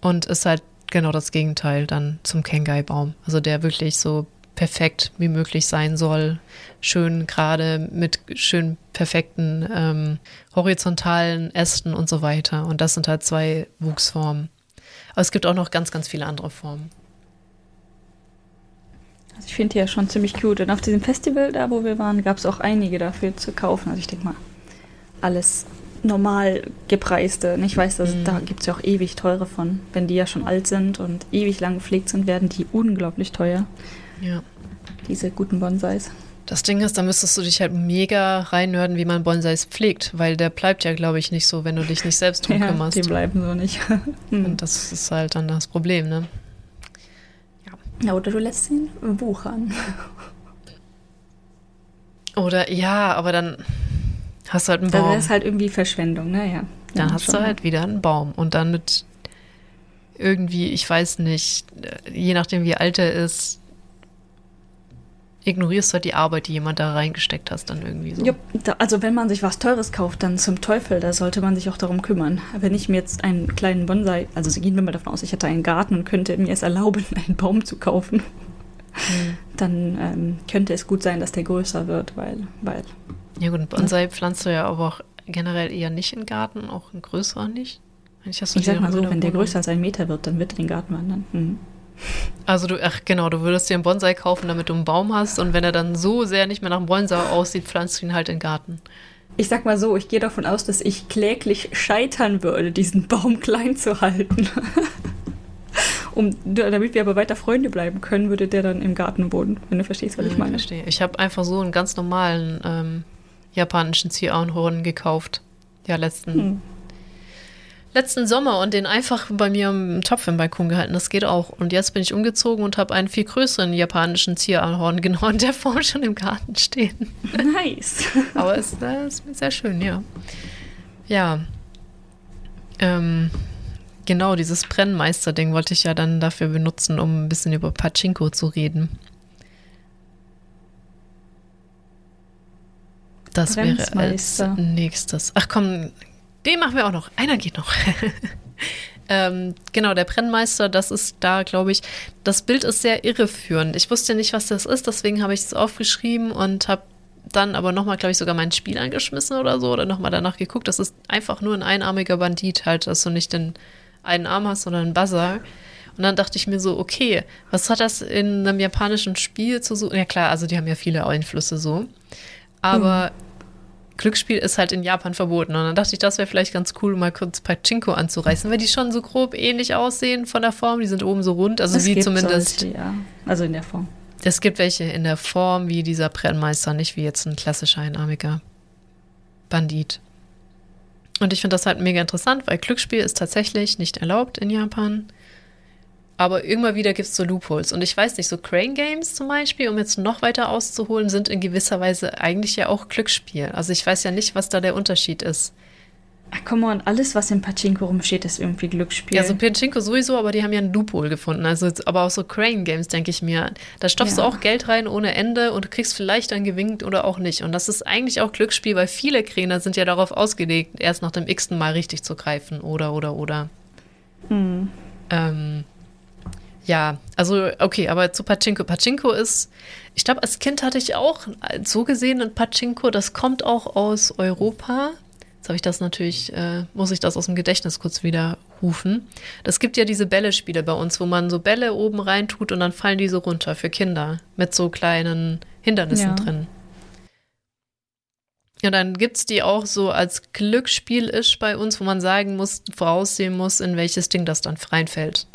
und ist halt genau das Gegenteil dann zum Kengai-Baum. Also der wirklich so perfekt wie möglich sein soll, schön gerade mit schön perfekten ähm, horizontalen Ästen und so weiter. Und das sind halt zwei Wuchsformen. Aber es gibt auch noch ganz, ganz viele andere Formen. Also ich finde die ja schon ziemlich cute. Und auf diesem Festival, da wo wir waren, gab es auch einige dafür zu kaufen. Also ich denke mal, alles normal gepreiste. Und ich weiß, dass mhm. da gibt es ja auch ewig teure von. Wenn die ja schon alt sind und ewig lang gepflegt sind, werden die unglaublich teuer. Ja. Diese guten Bonsais. Das Ding ist, da müsstest du dich halt mega reinnörden, wie man Bonsais pflegt, weil der bleibt ja, glaube ich, nicht so, wenn du dich nicht selbst drum ja, kümmerst. Die bleiben so nicht. *laughs* und das ist halt dann das Problem, ne? Ja. ja oder du lässt ihn wuchern. Oder ja, aber dann Hast du halt einen Baum. Das ist halt irgendwie Verschwendung, naja. Ne? Dann hast du halt wieder einen Baum. Und dann mit irgendwie, ich weiß nicht, je nachdem wie alt er ist, ignorierst du halt die Arbeit, die jemand da reingesteckt hast, dann irgendwie so. Da, also wenn man sich was Teures kauft, dann zum Teufel, da sollte man sich auch darum kümmern. Wenn ich mir jetzt einen kleinen Bonsai, also gehen wir mal davon aus, ich hätte einen Garten und könnte mir es erlauben, *laughs* einen Baum zu kaufen, hm. dann ähm, könnte es gut sein, dass der größer wird, weil, weil ja gut, Bonsai pflanzt du ja aber auch generell eher nicht in Garten, auch ein größerer nicht. Ich, ich sag mal so, wenn der größer als ein Meter wird, dann wird er den Garten wandern. Mhm. Also du, ach genau, du würdest dir einen Bonsai kaufen, damit du einen Baum hast und wenn er dann so sehr nicht mehr nach einem Bonsai aussieht, pflanzt du ihn halt in den Garten. Ich sag mal so, ich gehe davon aus, dass ich kläglich scheitern würde, diesen Baum *laughs* klein zu halten. *laughs* um, damit wir aber weiter Freunde bleiben können, würde der dann im Garten wohnen, wenn du verstehst, was ich meine. Ich verstehe. Ich habe einfach so einen ganz normalen ähm, japanischen Zierahorn gekauft. Ja, letzten, hm. letzten Sommer und den einfach bei mir im Topf im Balkon gehalten. Das geht auch. Und jetzt bin ich umgezogen und habe einen viel größeren japanischen Zierahorn genau *laughs* in der Form schon im Garten stehen. Nice. *laughs* Aber es ist sehr schön, ja. Ja. Ähm, genau, dieses Brennmeister-Ding wollte ich ja dann dafür benutzen, um ein bisschen über Pachinko zu reden. Das wäre als nächstes. Ach komm, den machen wir auch noch. Einer geht noch. *laughs* ähm, genau, der Brennmeister, das ist da, glaube ich, das Bild ist sehr irreführend. Ich wusste nicht, was das ist, deswegen habe ich es aufgeschrieben und habe dann aber nochmal, glaube ich, sogar mein Spiel angeschmissen oder so oder nochmal danach geguckt. Das ist einfach nur ein einarmiger Bandit, halt, dass du nicht den einen Arm hast, sondern einen Buzzer. Und dann dachte ich mir so, okay, was hat das in einem japanischen Spiel zu suchen? Ja klar, also die haben ja viele Einflüsse so. Aber Glücksspiel ist halt in Japan verboten. Und dann dachte ich, das wäre vielleicht ganz cool, mal kurz Pachinko anzureißen, weil die schon so grob ähnlich aussehen von der Form. Die sind oben so rund, also Es wie zumindest. Solche, ja. Also in der Form. Es gibt welche in der Form wie dieser Brennmeister, nicht wie jetzt ein klassischer einarmiger Bandit. Und ich finde das halt mega interessant, weil Glücksspiel ist tatsächlich nicht erlaubt in Japan. Aber immer wieder gibt es so Loopholes. Und ich weiß nicht, so Crane Games zum Beispiel, um jetzt noch weiter auszuholen, sind in gewisser Weise eigentlich ja auch Glücksspiel. Also ich weiß ja nicht, was da der Unterschied ist. Ach, come on, alles, was im Pachinko rumsteht, ist irgendwie Glücksspiel. Ja, so Pachinko sowieso, aber die haben ja einen Loophole gefunden. Also, aber auch so Crane Games, denke ich mir. Da stopfst Ja. du auch Geld rein ohne Ende und du kriegst vielleicht dann gewinnt oder auch nicht. Und das ist eigentlich auch Glücksspiel, weil viele Kräner sind ja darauf ausgelegt, erst nach dem x-ten Mal richtig zu greifen. Oder, oder, oder. Hm. Ähm, ja, also okay, aber zu Pachinko. Pachinko ist, ich glaube, als Kind hatte ich auch so gesehen ein Pachinko, das kommt auch aus Europa. Jetzt habe ich das natürlich, äh, muss ich das aus dem Gedächtnis kurz wieder rufen. Das gibt ja diese Bälle-Spiele bei uns, wo man so Bälle oben rein tut und dann fallen die so runter für Kinder mit so kleinen Hindernissen Ja. drin. Ja, dann gibt es die auch so als Glücksspiel ist bei uns, wo man sagen muss, voraussehen muss, in welches Ding das dann reinfällt.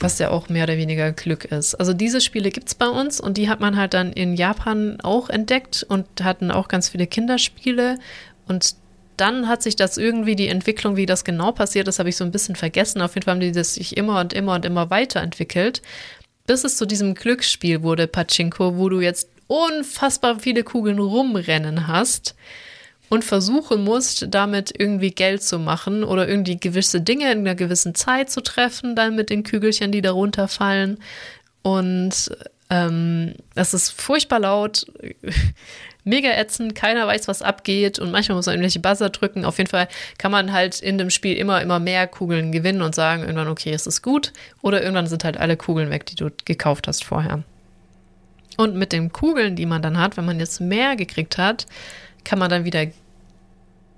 Was ja auch mehr oder weniger Glück ist. Also diese Spiele gibt es bei uns und die hat man halt dann in Japan auch entdeckt und hatten auch ganz viele Kinderspiele. Und dann hat sich das irgendwie, die Entwicklung, wie das genau passiert ist, habe ich so ein bisschen vergessen. Auf jeden Fall haben die das sich immer und immer und immer weiterentwickelt, bis es zu diesem Glücksspiel wurde, Pachinko, wo du jetzt unfassbar viele Kugeln rumrennen hast und versuchen musst, damit irgendwie Geld zu machen oder irgendwie gewisse Dinge in einer gewissen Zeit zu treffen, dann mit den Kügelchen, die da runterfallen. Und ähm, das ist furchtbar laut, *laughs* mega ätzend, keiner weiß, was abgeht und manchmal muss man irgendwelche Buzzer drücken. Auf jeden Fall kann man halt in dem Spiel immer, immer mehr Kugeln gewinnen und sagen irgendwann, okay, es ist gut. Oder irgendwann sind halt alle Kugeln weg, die du gekauft hast vorher. Und mit den Kugeln, die man dann hat, wenn man jetzt mehr gekriegt hat, kann man dann wieder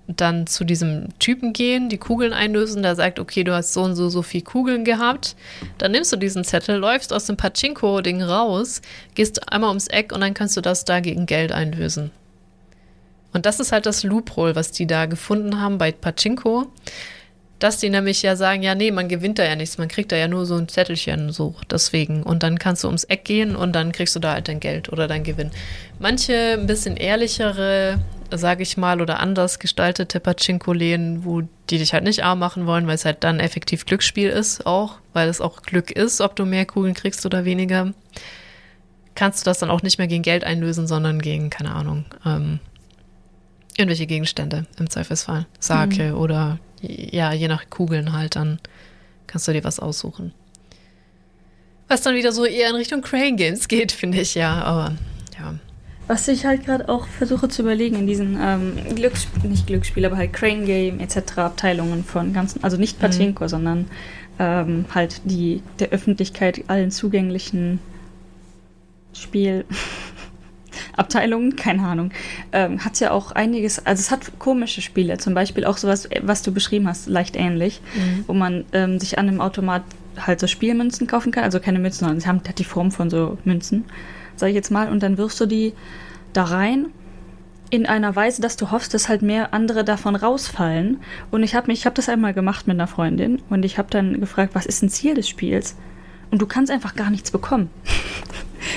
dann zu diesem Typen gehen, die Kugeln einlösen, der sagt, okay, du hast so und so, so viel Kugeln gehabt. Dann nimmst du diesen Zettel, läufst aus dem Pachinko-Ding raus, gehst einmal ums Eck und dann kannst du das da gegen Geld einlösen. Und das ist halt das Loophole, was die da gefunden haben bei Pachinko, dass die nämlich ja sagen, ja, nee, man gewinnt da ja nichts, man kriegt da ja nur so ein Zettelchen, so deswegen. Und dann kannst du ums Eck gehen und dann kriegst du da halt dein Geld oder dein Gewinn. Manche ein bisschen ehrlichere, sage ich mal, oder anders gestaltete Pachinko-Läden, wo die dich halt nicht arm machen wollen, weil es halt dann effektiv Glücksspiel ist auch, weil es auch Glück ist, ob du mehr Kugeln kriegst oder weniger, kannst du das dann auch nicht mehr gegen Geld einlösen, sondern gegen, keine Ahnung, ähm, irgendwelche Gegenstände im Zweifelsfall. Sake oder ja, je nach Kugeln halt, dann kannst du dir was aussuchen. Was dann wieder so eher in Richtung Crane Games geht, finde ich ja, aber ja. Was ich halt gerade auch versuche zu überlegen in diesen ähm, Glücksspiel, nicht Glücksspiel, aber halt Crane Game etc. Abteilungen von ganzen, also nicht Pachinko, sondern ähm, halt die der Öffentlichkeit allen zugänglichen Spiel *laughs* Abteilungen, keine Ahnung, ähm, hat ja auch einiges, also es hat komische Spiele, zum Beispiel auch sowas, äh, was du beschrieben hast, leicht ähnlich, wo man ähm, sich an einem Automat halt so Spielmünzen kaufen kann, also keine Münzen, sondern sie haben hat die Form von so Münzen, sag ich jetzt mal, und dann wirfst du die da rein in einer Weise, dass du hoffst, dass halt mehr andere davon rausfallen. Und ich habe mich, ich habe das einmal gemacht mit einer Freundin und ich habe dann gefragt, was ist ein Ziel des Spiels? Und du kannst einfach gar nichts bekommen. *laughs*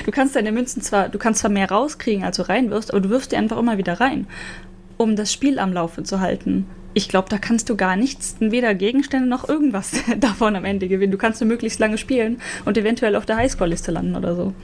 Du kannst deine Münzen zwar, du kannst zwar mehr rauskriegen, als du reinwirfst, aber du wirfst die einfach immer wieder rein, um das Spiel am Laufe zu halten. Ich glaube, da kannst du gar nichts, weder Gegenstände noch irgendwas *laughs* davon am Ende gewinnen. Du kannst nur möglichst lange spielen und eventuell auf der Highscore-Liste landen oder so.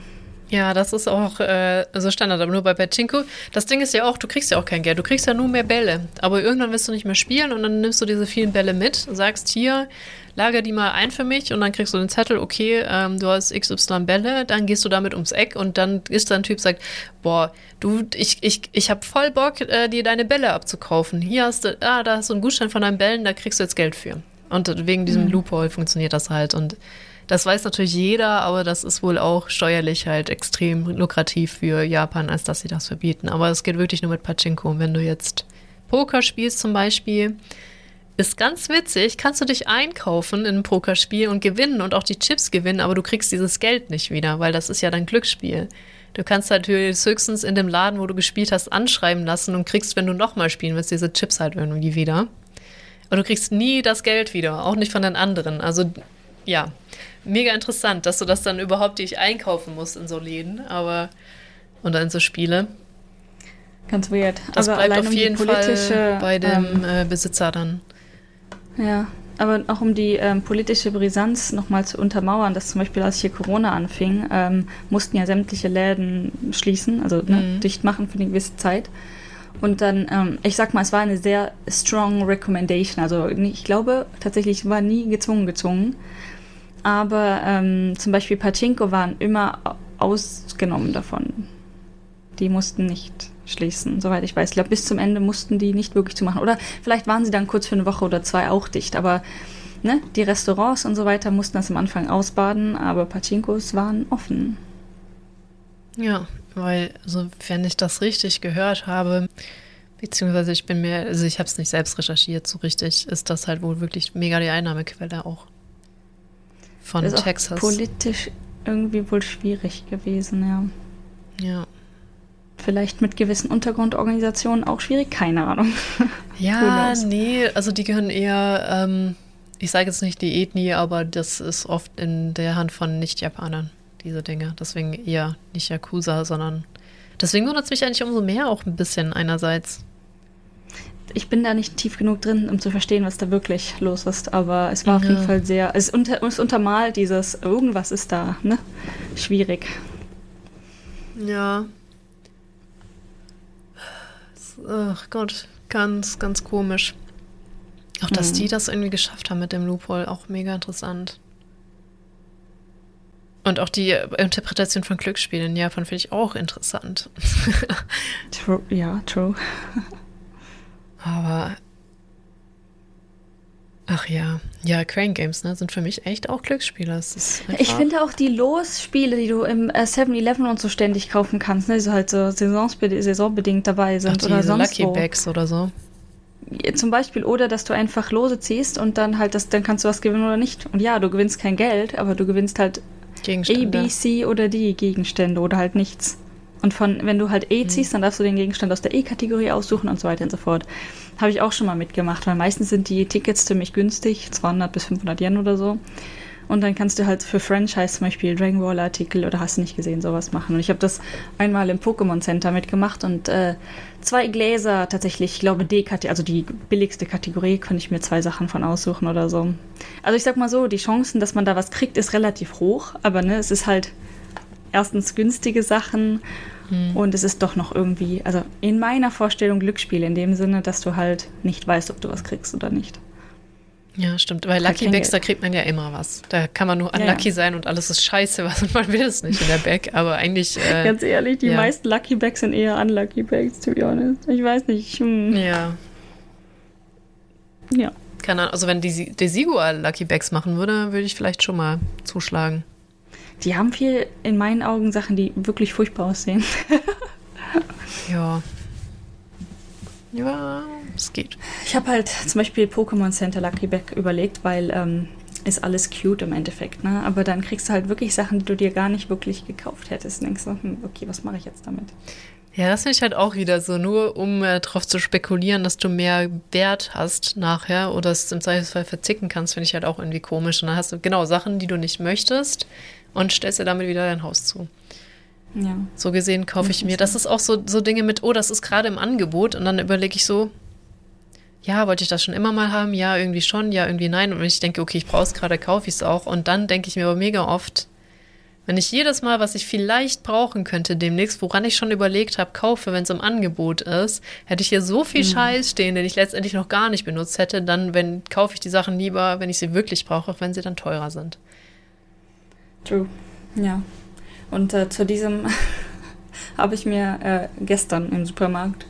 Ja, das ist auch äh, so Standard, aber nur bei Pachinko. Das Ding ist ja auch, du kriegst ja auch kein Geld, du kriegst ja nur mehr Bälle. Aber irgendwann willst du nicht mehr spielen und dann nimmst du diese vielen Bälle mit, sagst hier, lager die mal ein für mich und dann kriegst du den Zettel, okay, ähm, du hast XY Bälle, dann gehst du damit ums Eck und dann ist da ein Typ, sagt, boah, du, ich, ich, ich hab voll Bock, äh, dir deine Bälle abzukaufen. Hier hast du, ah, da hast du einen Gutschein von deinen Bällen, da kriegst du jetzt Geld für. Und wegen diesem Loophole funktioniert das halt und das weiß natürlich jeder, aber das ist wohl auch steuerlich halt extrem lukrativ für Japan, als dass sie das verbieten. Aber es geht wirklich nur mit Pachinko. Wenn du jetzt Poker spielst zum Beispiel, ist ganz witzig, kannst du dich einkaufen in einem Pokerspiel und gewinnen und auch die Chips gewinnen, aber du kriegst dieses Geld nicht wieder, weil das ist ja dann Glücksspiel. Du kannst natürlich höchstens in dem Laden, wo du gespielt hast, anschreiben lassen und kriegst, wenn du nochmal spielen willst, diese Chips halt irgendwie wieder. Und du kriegst nie das Geld wieder, auch nicht von den anderen. Also ja, mega interessant, dass du das dann überhaupt nicht einkaufen musst in so Läden, aber oder in so Spiele. Ganz weird. Das aber bleibt allein auf um jeden politische, Fall bei dem ähm, äh, Besitzer dann. Ja, aber auch um die ähm, politische Brisanz nochmal zu untermauern, dass zum Beispiel, als hier Corona anfing, ähm, mussten ja sämtliche Läden schließen, also ne, Mhm. dicht machen für eine gewisse Zeit. Und dann, ähm, ich sag mal, es war eine sehr strong recommendation. Also ich glaube tatsächlich, es war nie gezwungen gezwungen. Aber ähm, zum Beispiel Pachinko waren immer au- ausgenommen davon. Die mussten nicht schließen, soweit ich weiß. Ich glaube, bis zum Ende mussten die nicht wirklich zumachen. Oder vielleicht waren sie dann kurz für eine Woche oder zwei auch dicht. Aber ne, die Restaurants und so weiter mussten das am Anfang ausbaden, aber Pachinkos waren offen. Ja, weil, wenn ich das richtig gehört habe, beziehungsweise ich bin mir, also ich habe es nicht selbst recherchiert, so richtig, ist das halt wohl wirklich mega die Einnahmequelle auch von Das ist auch Texas. politisch irgendwie wohl schwierig gewesen, ja. Ja. Vielleicht mit gewissen Untergrundorganisationen auch schwierig, keine Ahnung. *laughs* Ja, nee, also die gehören eher, ähm, ich sage jetzt nicht die Ethnie, aber das ist oft in der Hand von Nicht-Japanern, diese Dinge. Deswegen eher nicht Yakuza, sondern deswegen wundert es mich eigentlich umso mehr auch ein bisschen einerseits. Ich bin da nicht tief genug drin, um zu verstehen, was da wirklich los ist, aber es war auf Ja. jeden Fall sehr, es, unter, es untermalt dieses, irgendwas ist da, ne? Schwierig. Ja. Ach Gott, ganz, ganz komisch. Auch, dass Mhm. die das irgendwie geschafft haben mit dem Loophole, auch mega interessant. Und auch die Interpretation von Glücksspielen in Japan finde ich auch interessant. *laughs* True, ja, true. Aber. Ach ja. Ja, Crane Games, ne, sind für mich echt auch Glücksspiele. Einfach- Ich finde auch die Losspiele, die du im äh, 7-Eleven und so ständig kaufen kannst, ne, die so halt so saisonsbed saisonbedingt dabei Ach, sind oder diese sonst Lucky wo. Bags oder so. Zum Beispiel, oder dass du einfach Lose ziehst und dann halt das, dann kannst du was gewinnen oder nicht. Und ja, du gewinnst kein Geld, aber du gewinnst halt A. B, C oder D Gegenstände oder halt nichts. Und von, wenn du halt Mhm. E ziehst, dann darfst du den Gegenstand aus der E-Kategorie aussuchen und so weiter und so fort. Habe ich auch schon mal mitgemacht, weil meistens sind die Tickets ziemlich günstig, 200 bis 500 Yen oder so. Und dann kannst du halt für Franchise zum Beispiel Dragon Ball Artikel oder hast du nicht gesehen, sowas machen. Und ich habe das einmal im Pokémon Center mitgemacht und äh, zwei Gläser tatsächlich, ich glaube D-Kategorie, also die billigste Kategorie, konnte ich mir zwei Sachen von aussuchen oder so. Also ich sag mal so, die Chancen, dass man da was kriegt, ist relativ hoch, aber ne, es ist halt erstens günstige Sachen und es ist doch noch irgendwie, also in meiner Vorstellung Glücksspiel in dem Sinne, dass du halt nicht weißt, ob du was kriegst oder nicht. Ja, stimmt. Bei Halt Lucky Bags, da kriegt man ja immer was. Da kann man nur Ja, unlucky ja. sein und alles ist scheiße, *laughs* was und man will es nicht in der Bag. Aber eigentlich. *laughs* Äh, Ganz ehrlich, die ja. meisten Lucky Bags sind eher unlucky Bags, to be honest. Ich weiß nicht. Hm, ja. ja. Keine Ahnung. Also, wenn die Desigua Lucky Bags machen würde, würde ich vielleicht schon mal zuschlagen. Die haben viel, in meinen Augen, Sachen, die wirklich furchtbar aussehen. Ja. *laughs* Ja, es geht. Ich habe halt zum Beispiel Pokémon Center Lucky Bag überlegt, weil ähm, ist alles cute im Endeffekt, ne? Aber dann kriegst du halt wirklich Sachen, die du dir gar nicht wirklich gekauft hättest. Und denkst du, hm, okay, was mache ich jetzt damit? Ja, das finde ich halt auch wieder so, nur um äh, darauf zu spekulieren, dass du mehr Wert hast nachher oder es im Zweifelsfall verzicken kannst, finde ich halt auch irgendwie komisch. Und dann hast du genau Sachen, die du nicht möchtest und stellst dir damit wieder dein Haus zu. Ja. So gesehen kaufe ich mir. Das ist auch so, so Dinge mit, oh, das ist gerade im Angebot. Und dann überlege ich so, ja, wollte ich das schon immer mal haben? Ja, irgendwie schon, ja, irgendwie nein. Und wenn ich denke, okay, ich brauche es gerade, kaufe ich es auch. Und dann denke ich mir aber mega oft, wenn ich jedes Mal, was ich vielleicht brauchen könnte demnächst, woran ich schon überlegt habe, kaufe, wenn es im Angebot ist, hätte ich hier so viel Scheiß stehen, den ich letztendlich noch gar nicht benutzt hätte, dann wenn, kaufe ich die Sachen lieber, wenn ich sie wirklich brauche, auch wenn sie dann teurer sind. True. Ja. Und äh, zu diesem *laughs* habe ich mir äh, gestern im Supermarkt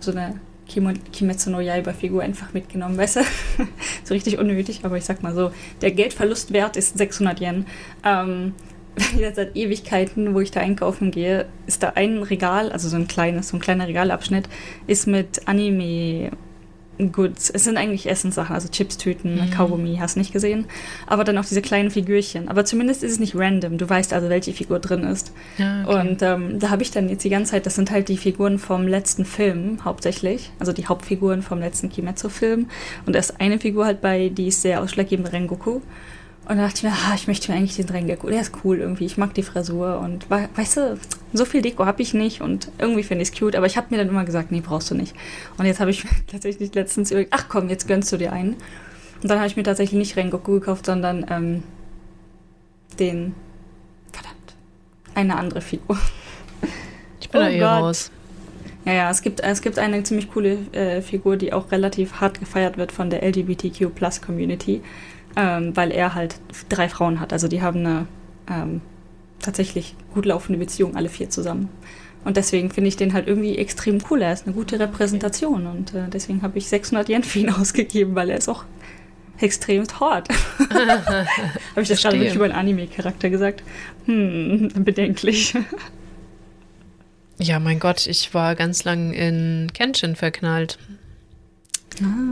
so eine Kimo Kimetsu no Yaiba-Figur einfach mitgenommen, weißt du? *laughs* so richtig unnötig, aber ich sag mal so, der Geldverlustwert ist 600 Yen. Ähm, *laughs* seit Ewigkeiten, wo ich da einkaufen gehe, ist da ein Regal, also so ein kleines, so ein kleiner Regalabschnitt, ist mit Anime Goods. Es sind eigentlich Essenssachen, also Chipstüten, Mhm. Kaugummi, hast nicht gesehen. Aber dann auch diese kleinen Figürchen. Aber zumindest ist es nicht random. Du weißt also, welche Figur drin ist. Ja, okay. Und ähm, da habe ich dann jetzt die ganze Zeit, das sind halt die Figuren vom letzten Film hauptsächlich, also die Hauptfiguren vom letzten Kimetsu-Film. Und da ist eine Figur halt bei, die ist sehr ausschlaggebend, Rengoku. Und da dachte ich mir, ah, ich möchte mir eigentlich den Rengoku, der ist cool irgendwie, ich mag die Frisur und we- weißt du, so viel Deko habe ich nicht und irgendwie finde ich es cute, aber ich habe mir dann immer gesagt, nee, brauchst du nicht. Und jetzt habe ich mir *laughs* tatsächlich letztens überlegt, ach komm, jetzt gönnst du dir einen. Und dann habe ich mir tatsächlich nicht Rengoku gekauft, sondern ähm, den, verdammt, eine andere Figur. *laughs* ich bin oh da eh raus. Ja, ja, es gibt, es gibt eine ziemlich coole äh, Figur, die auch relativ hart gefeiert wird von der LGBTQ-Plus-Community, ähm, weil er halt drei Frauen hat. Also die haben eine ähm, tatsächlich gut laufende Beziehung, alle vier zusammen. Und deswegen finde ich den halt irgendwie extrem cool. Er ist eine gute Repräsentation und äh, deswegen habe ich 600 Yen für ihn *laughs* ausgegeben, weil er ist auch extrem hart. *laughs* habe ich das gerade wirklich über einen Anime-Charakter gesagt? Hm, *laughs* bedenklich. Ja, mein Gott, ich war ganz lang in Kenshin verknallt.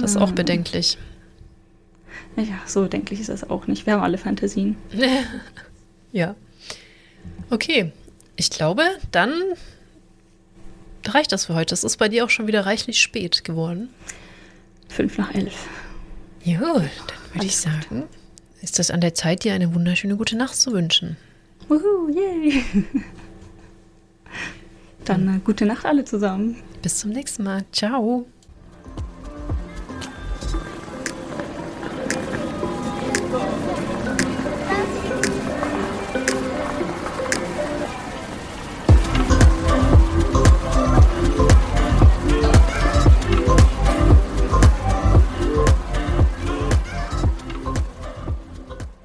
Das ist auch Ah. bedenklich. Ja, so bedenklich ist das auch nicht. Wir haben alle Fantasien. *laughs* ja. Okay, ich glaube, dann reicht das für heute. Es ist bei dir auch schon wieder reichlich spät geworden. Fünf nach elf. Jo, dann würde ich Alles sagen, ist das an der Zeit, dir eine wunderschöne gute Nacht zu wünschen. Wuhu, yay. *laughs* Dann äh, gute Nacht alle zusammen. Bis zum nächsten Mal. Ciao.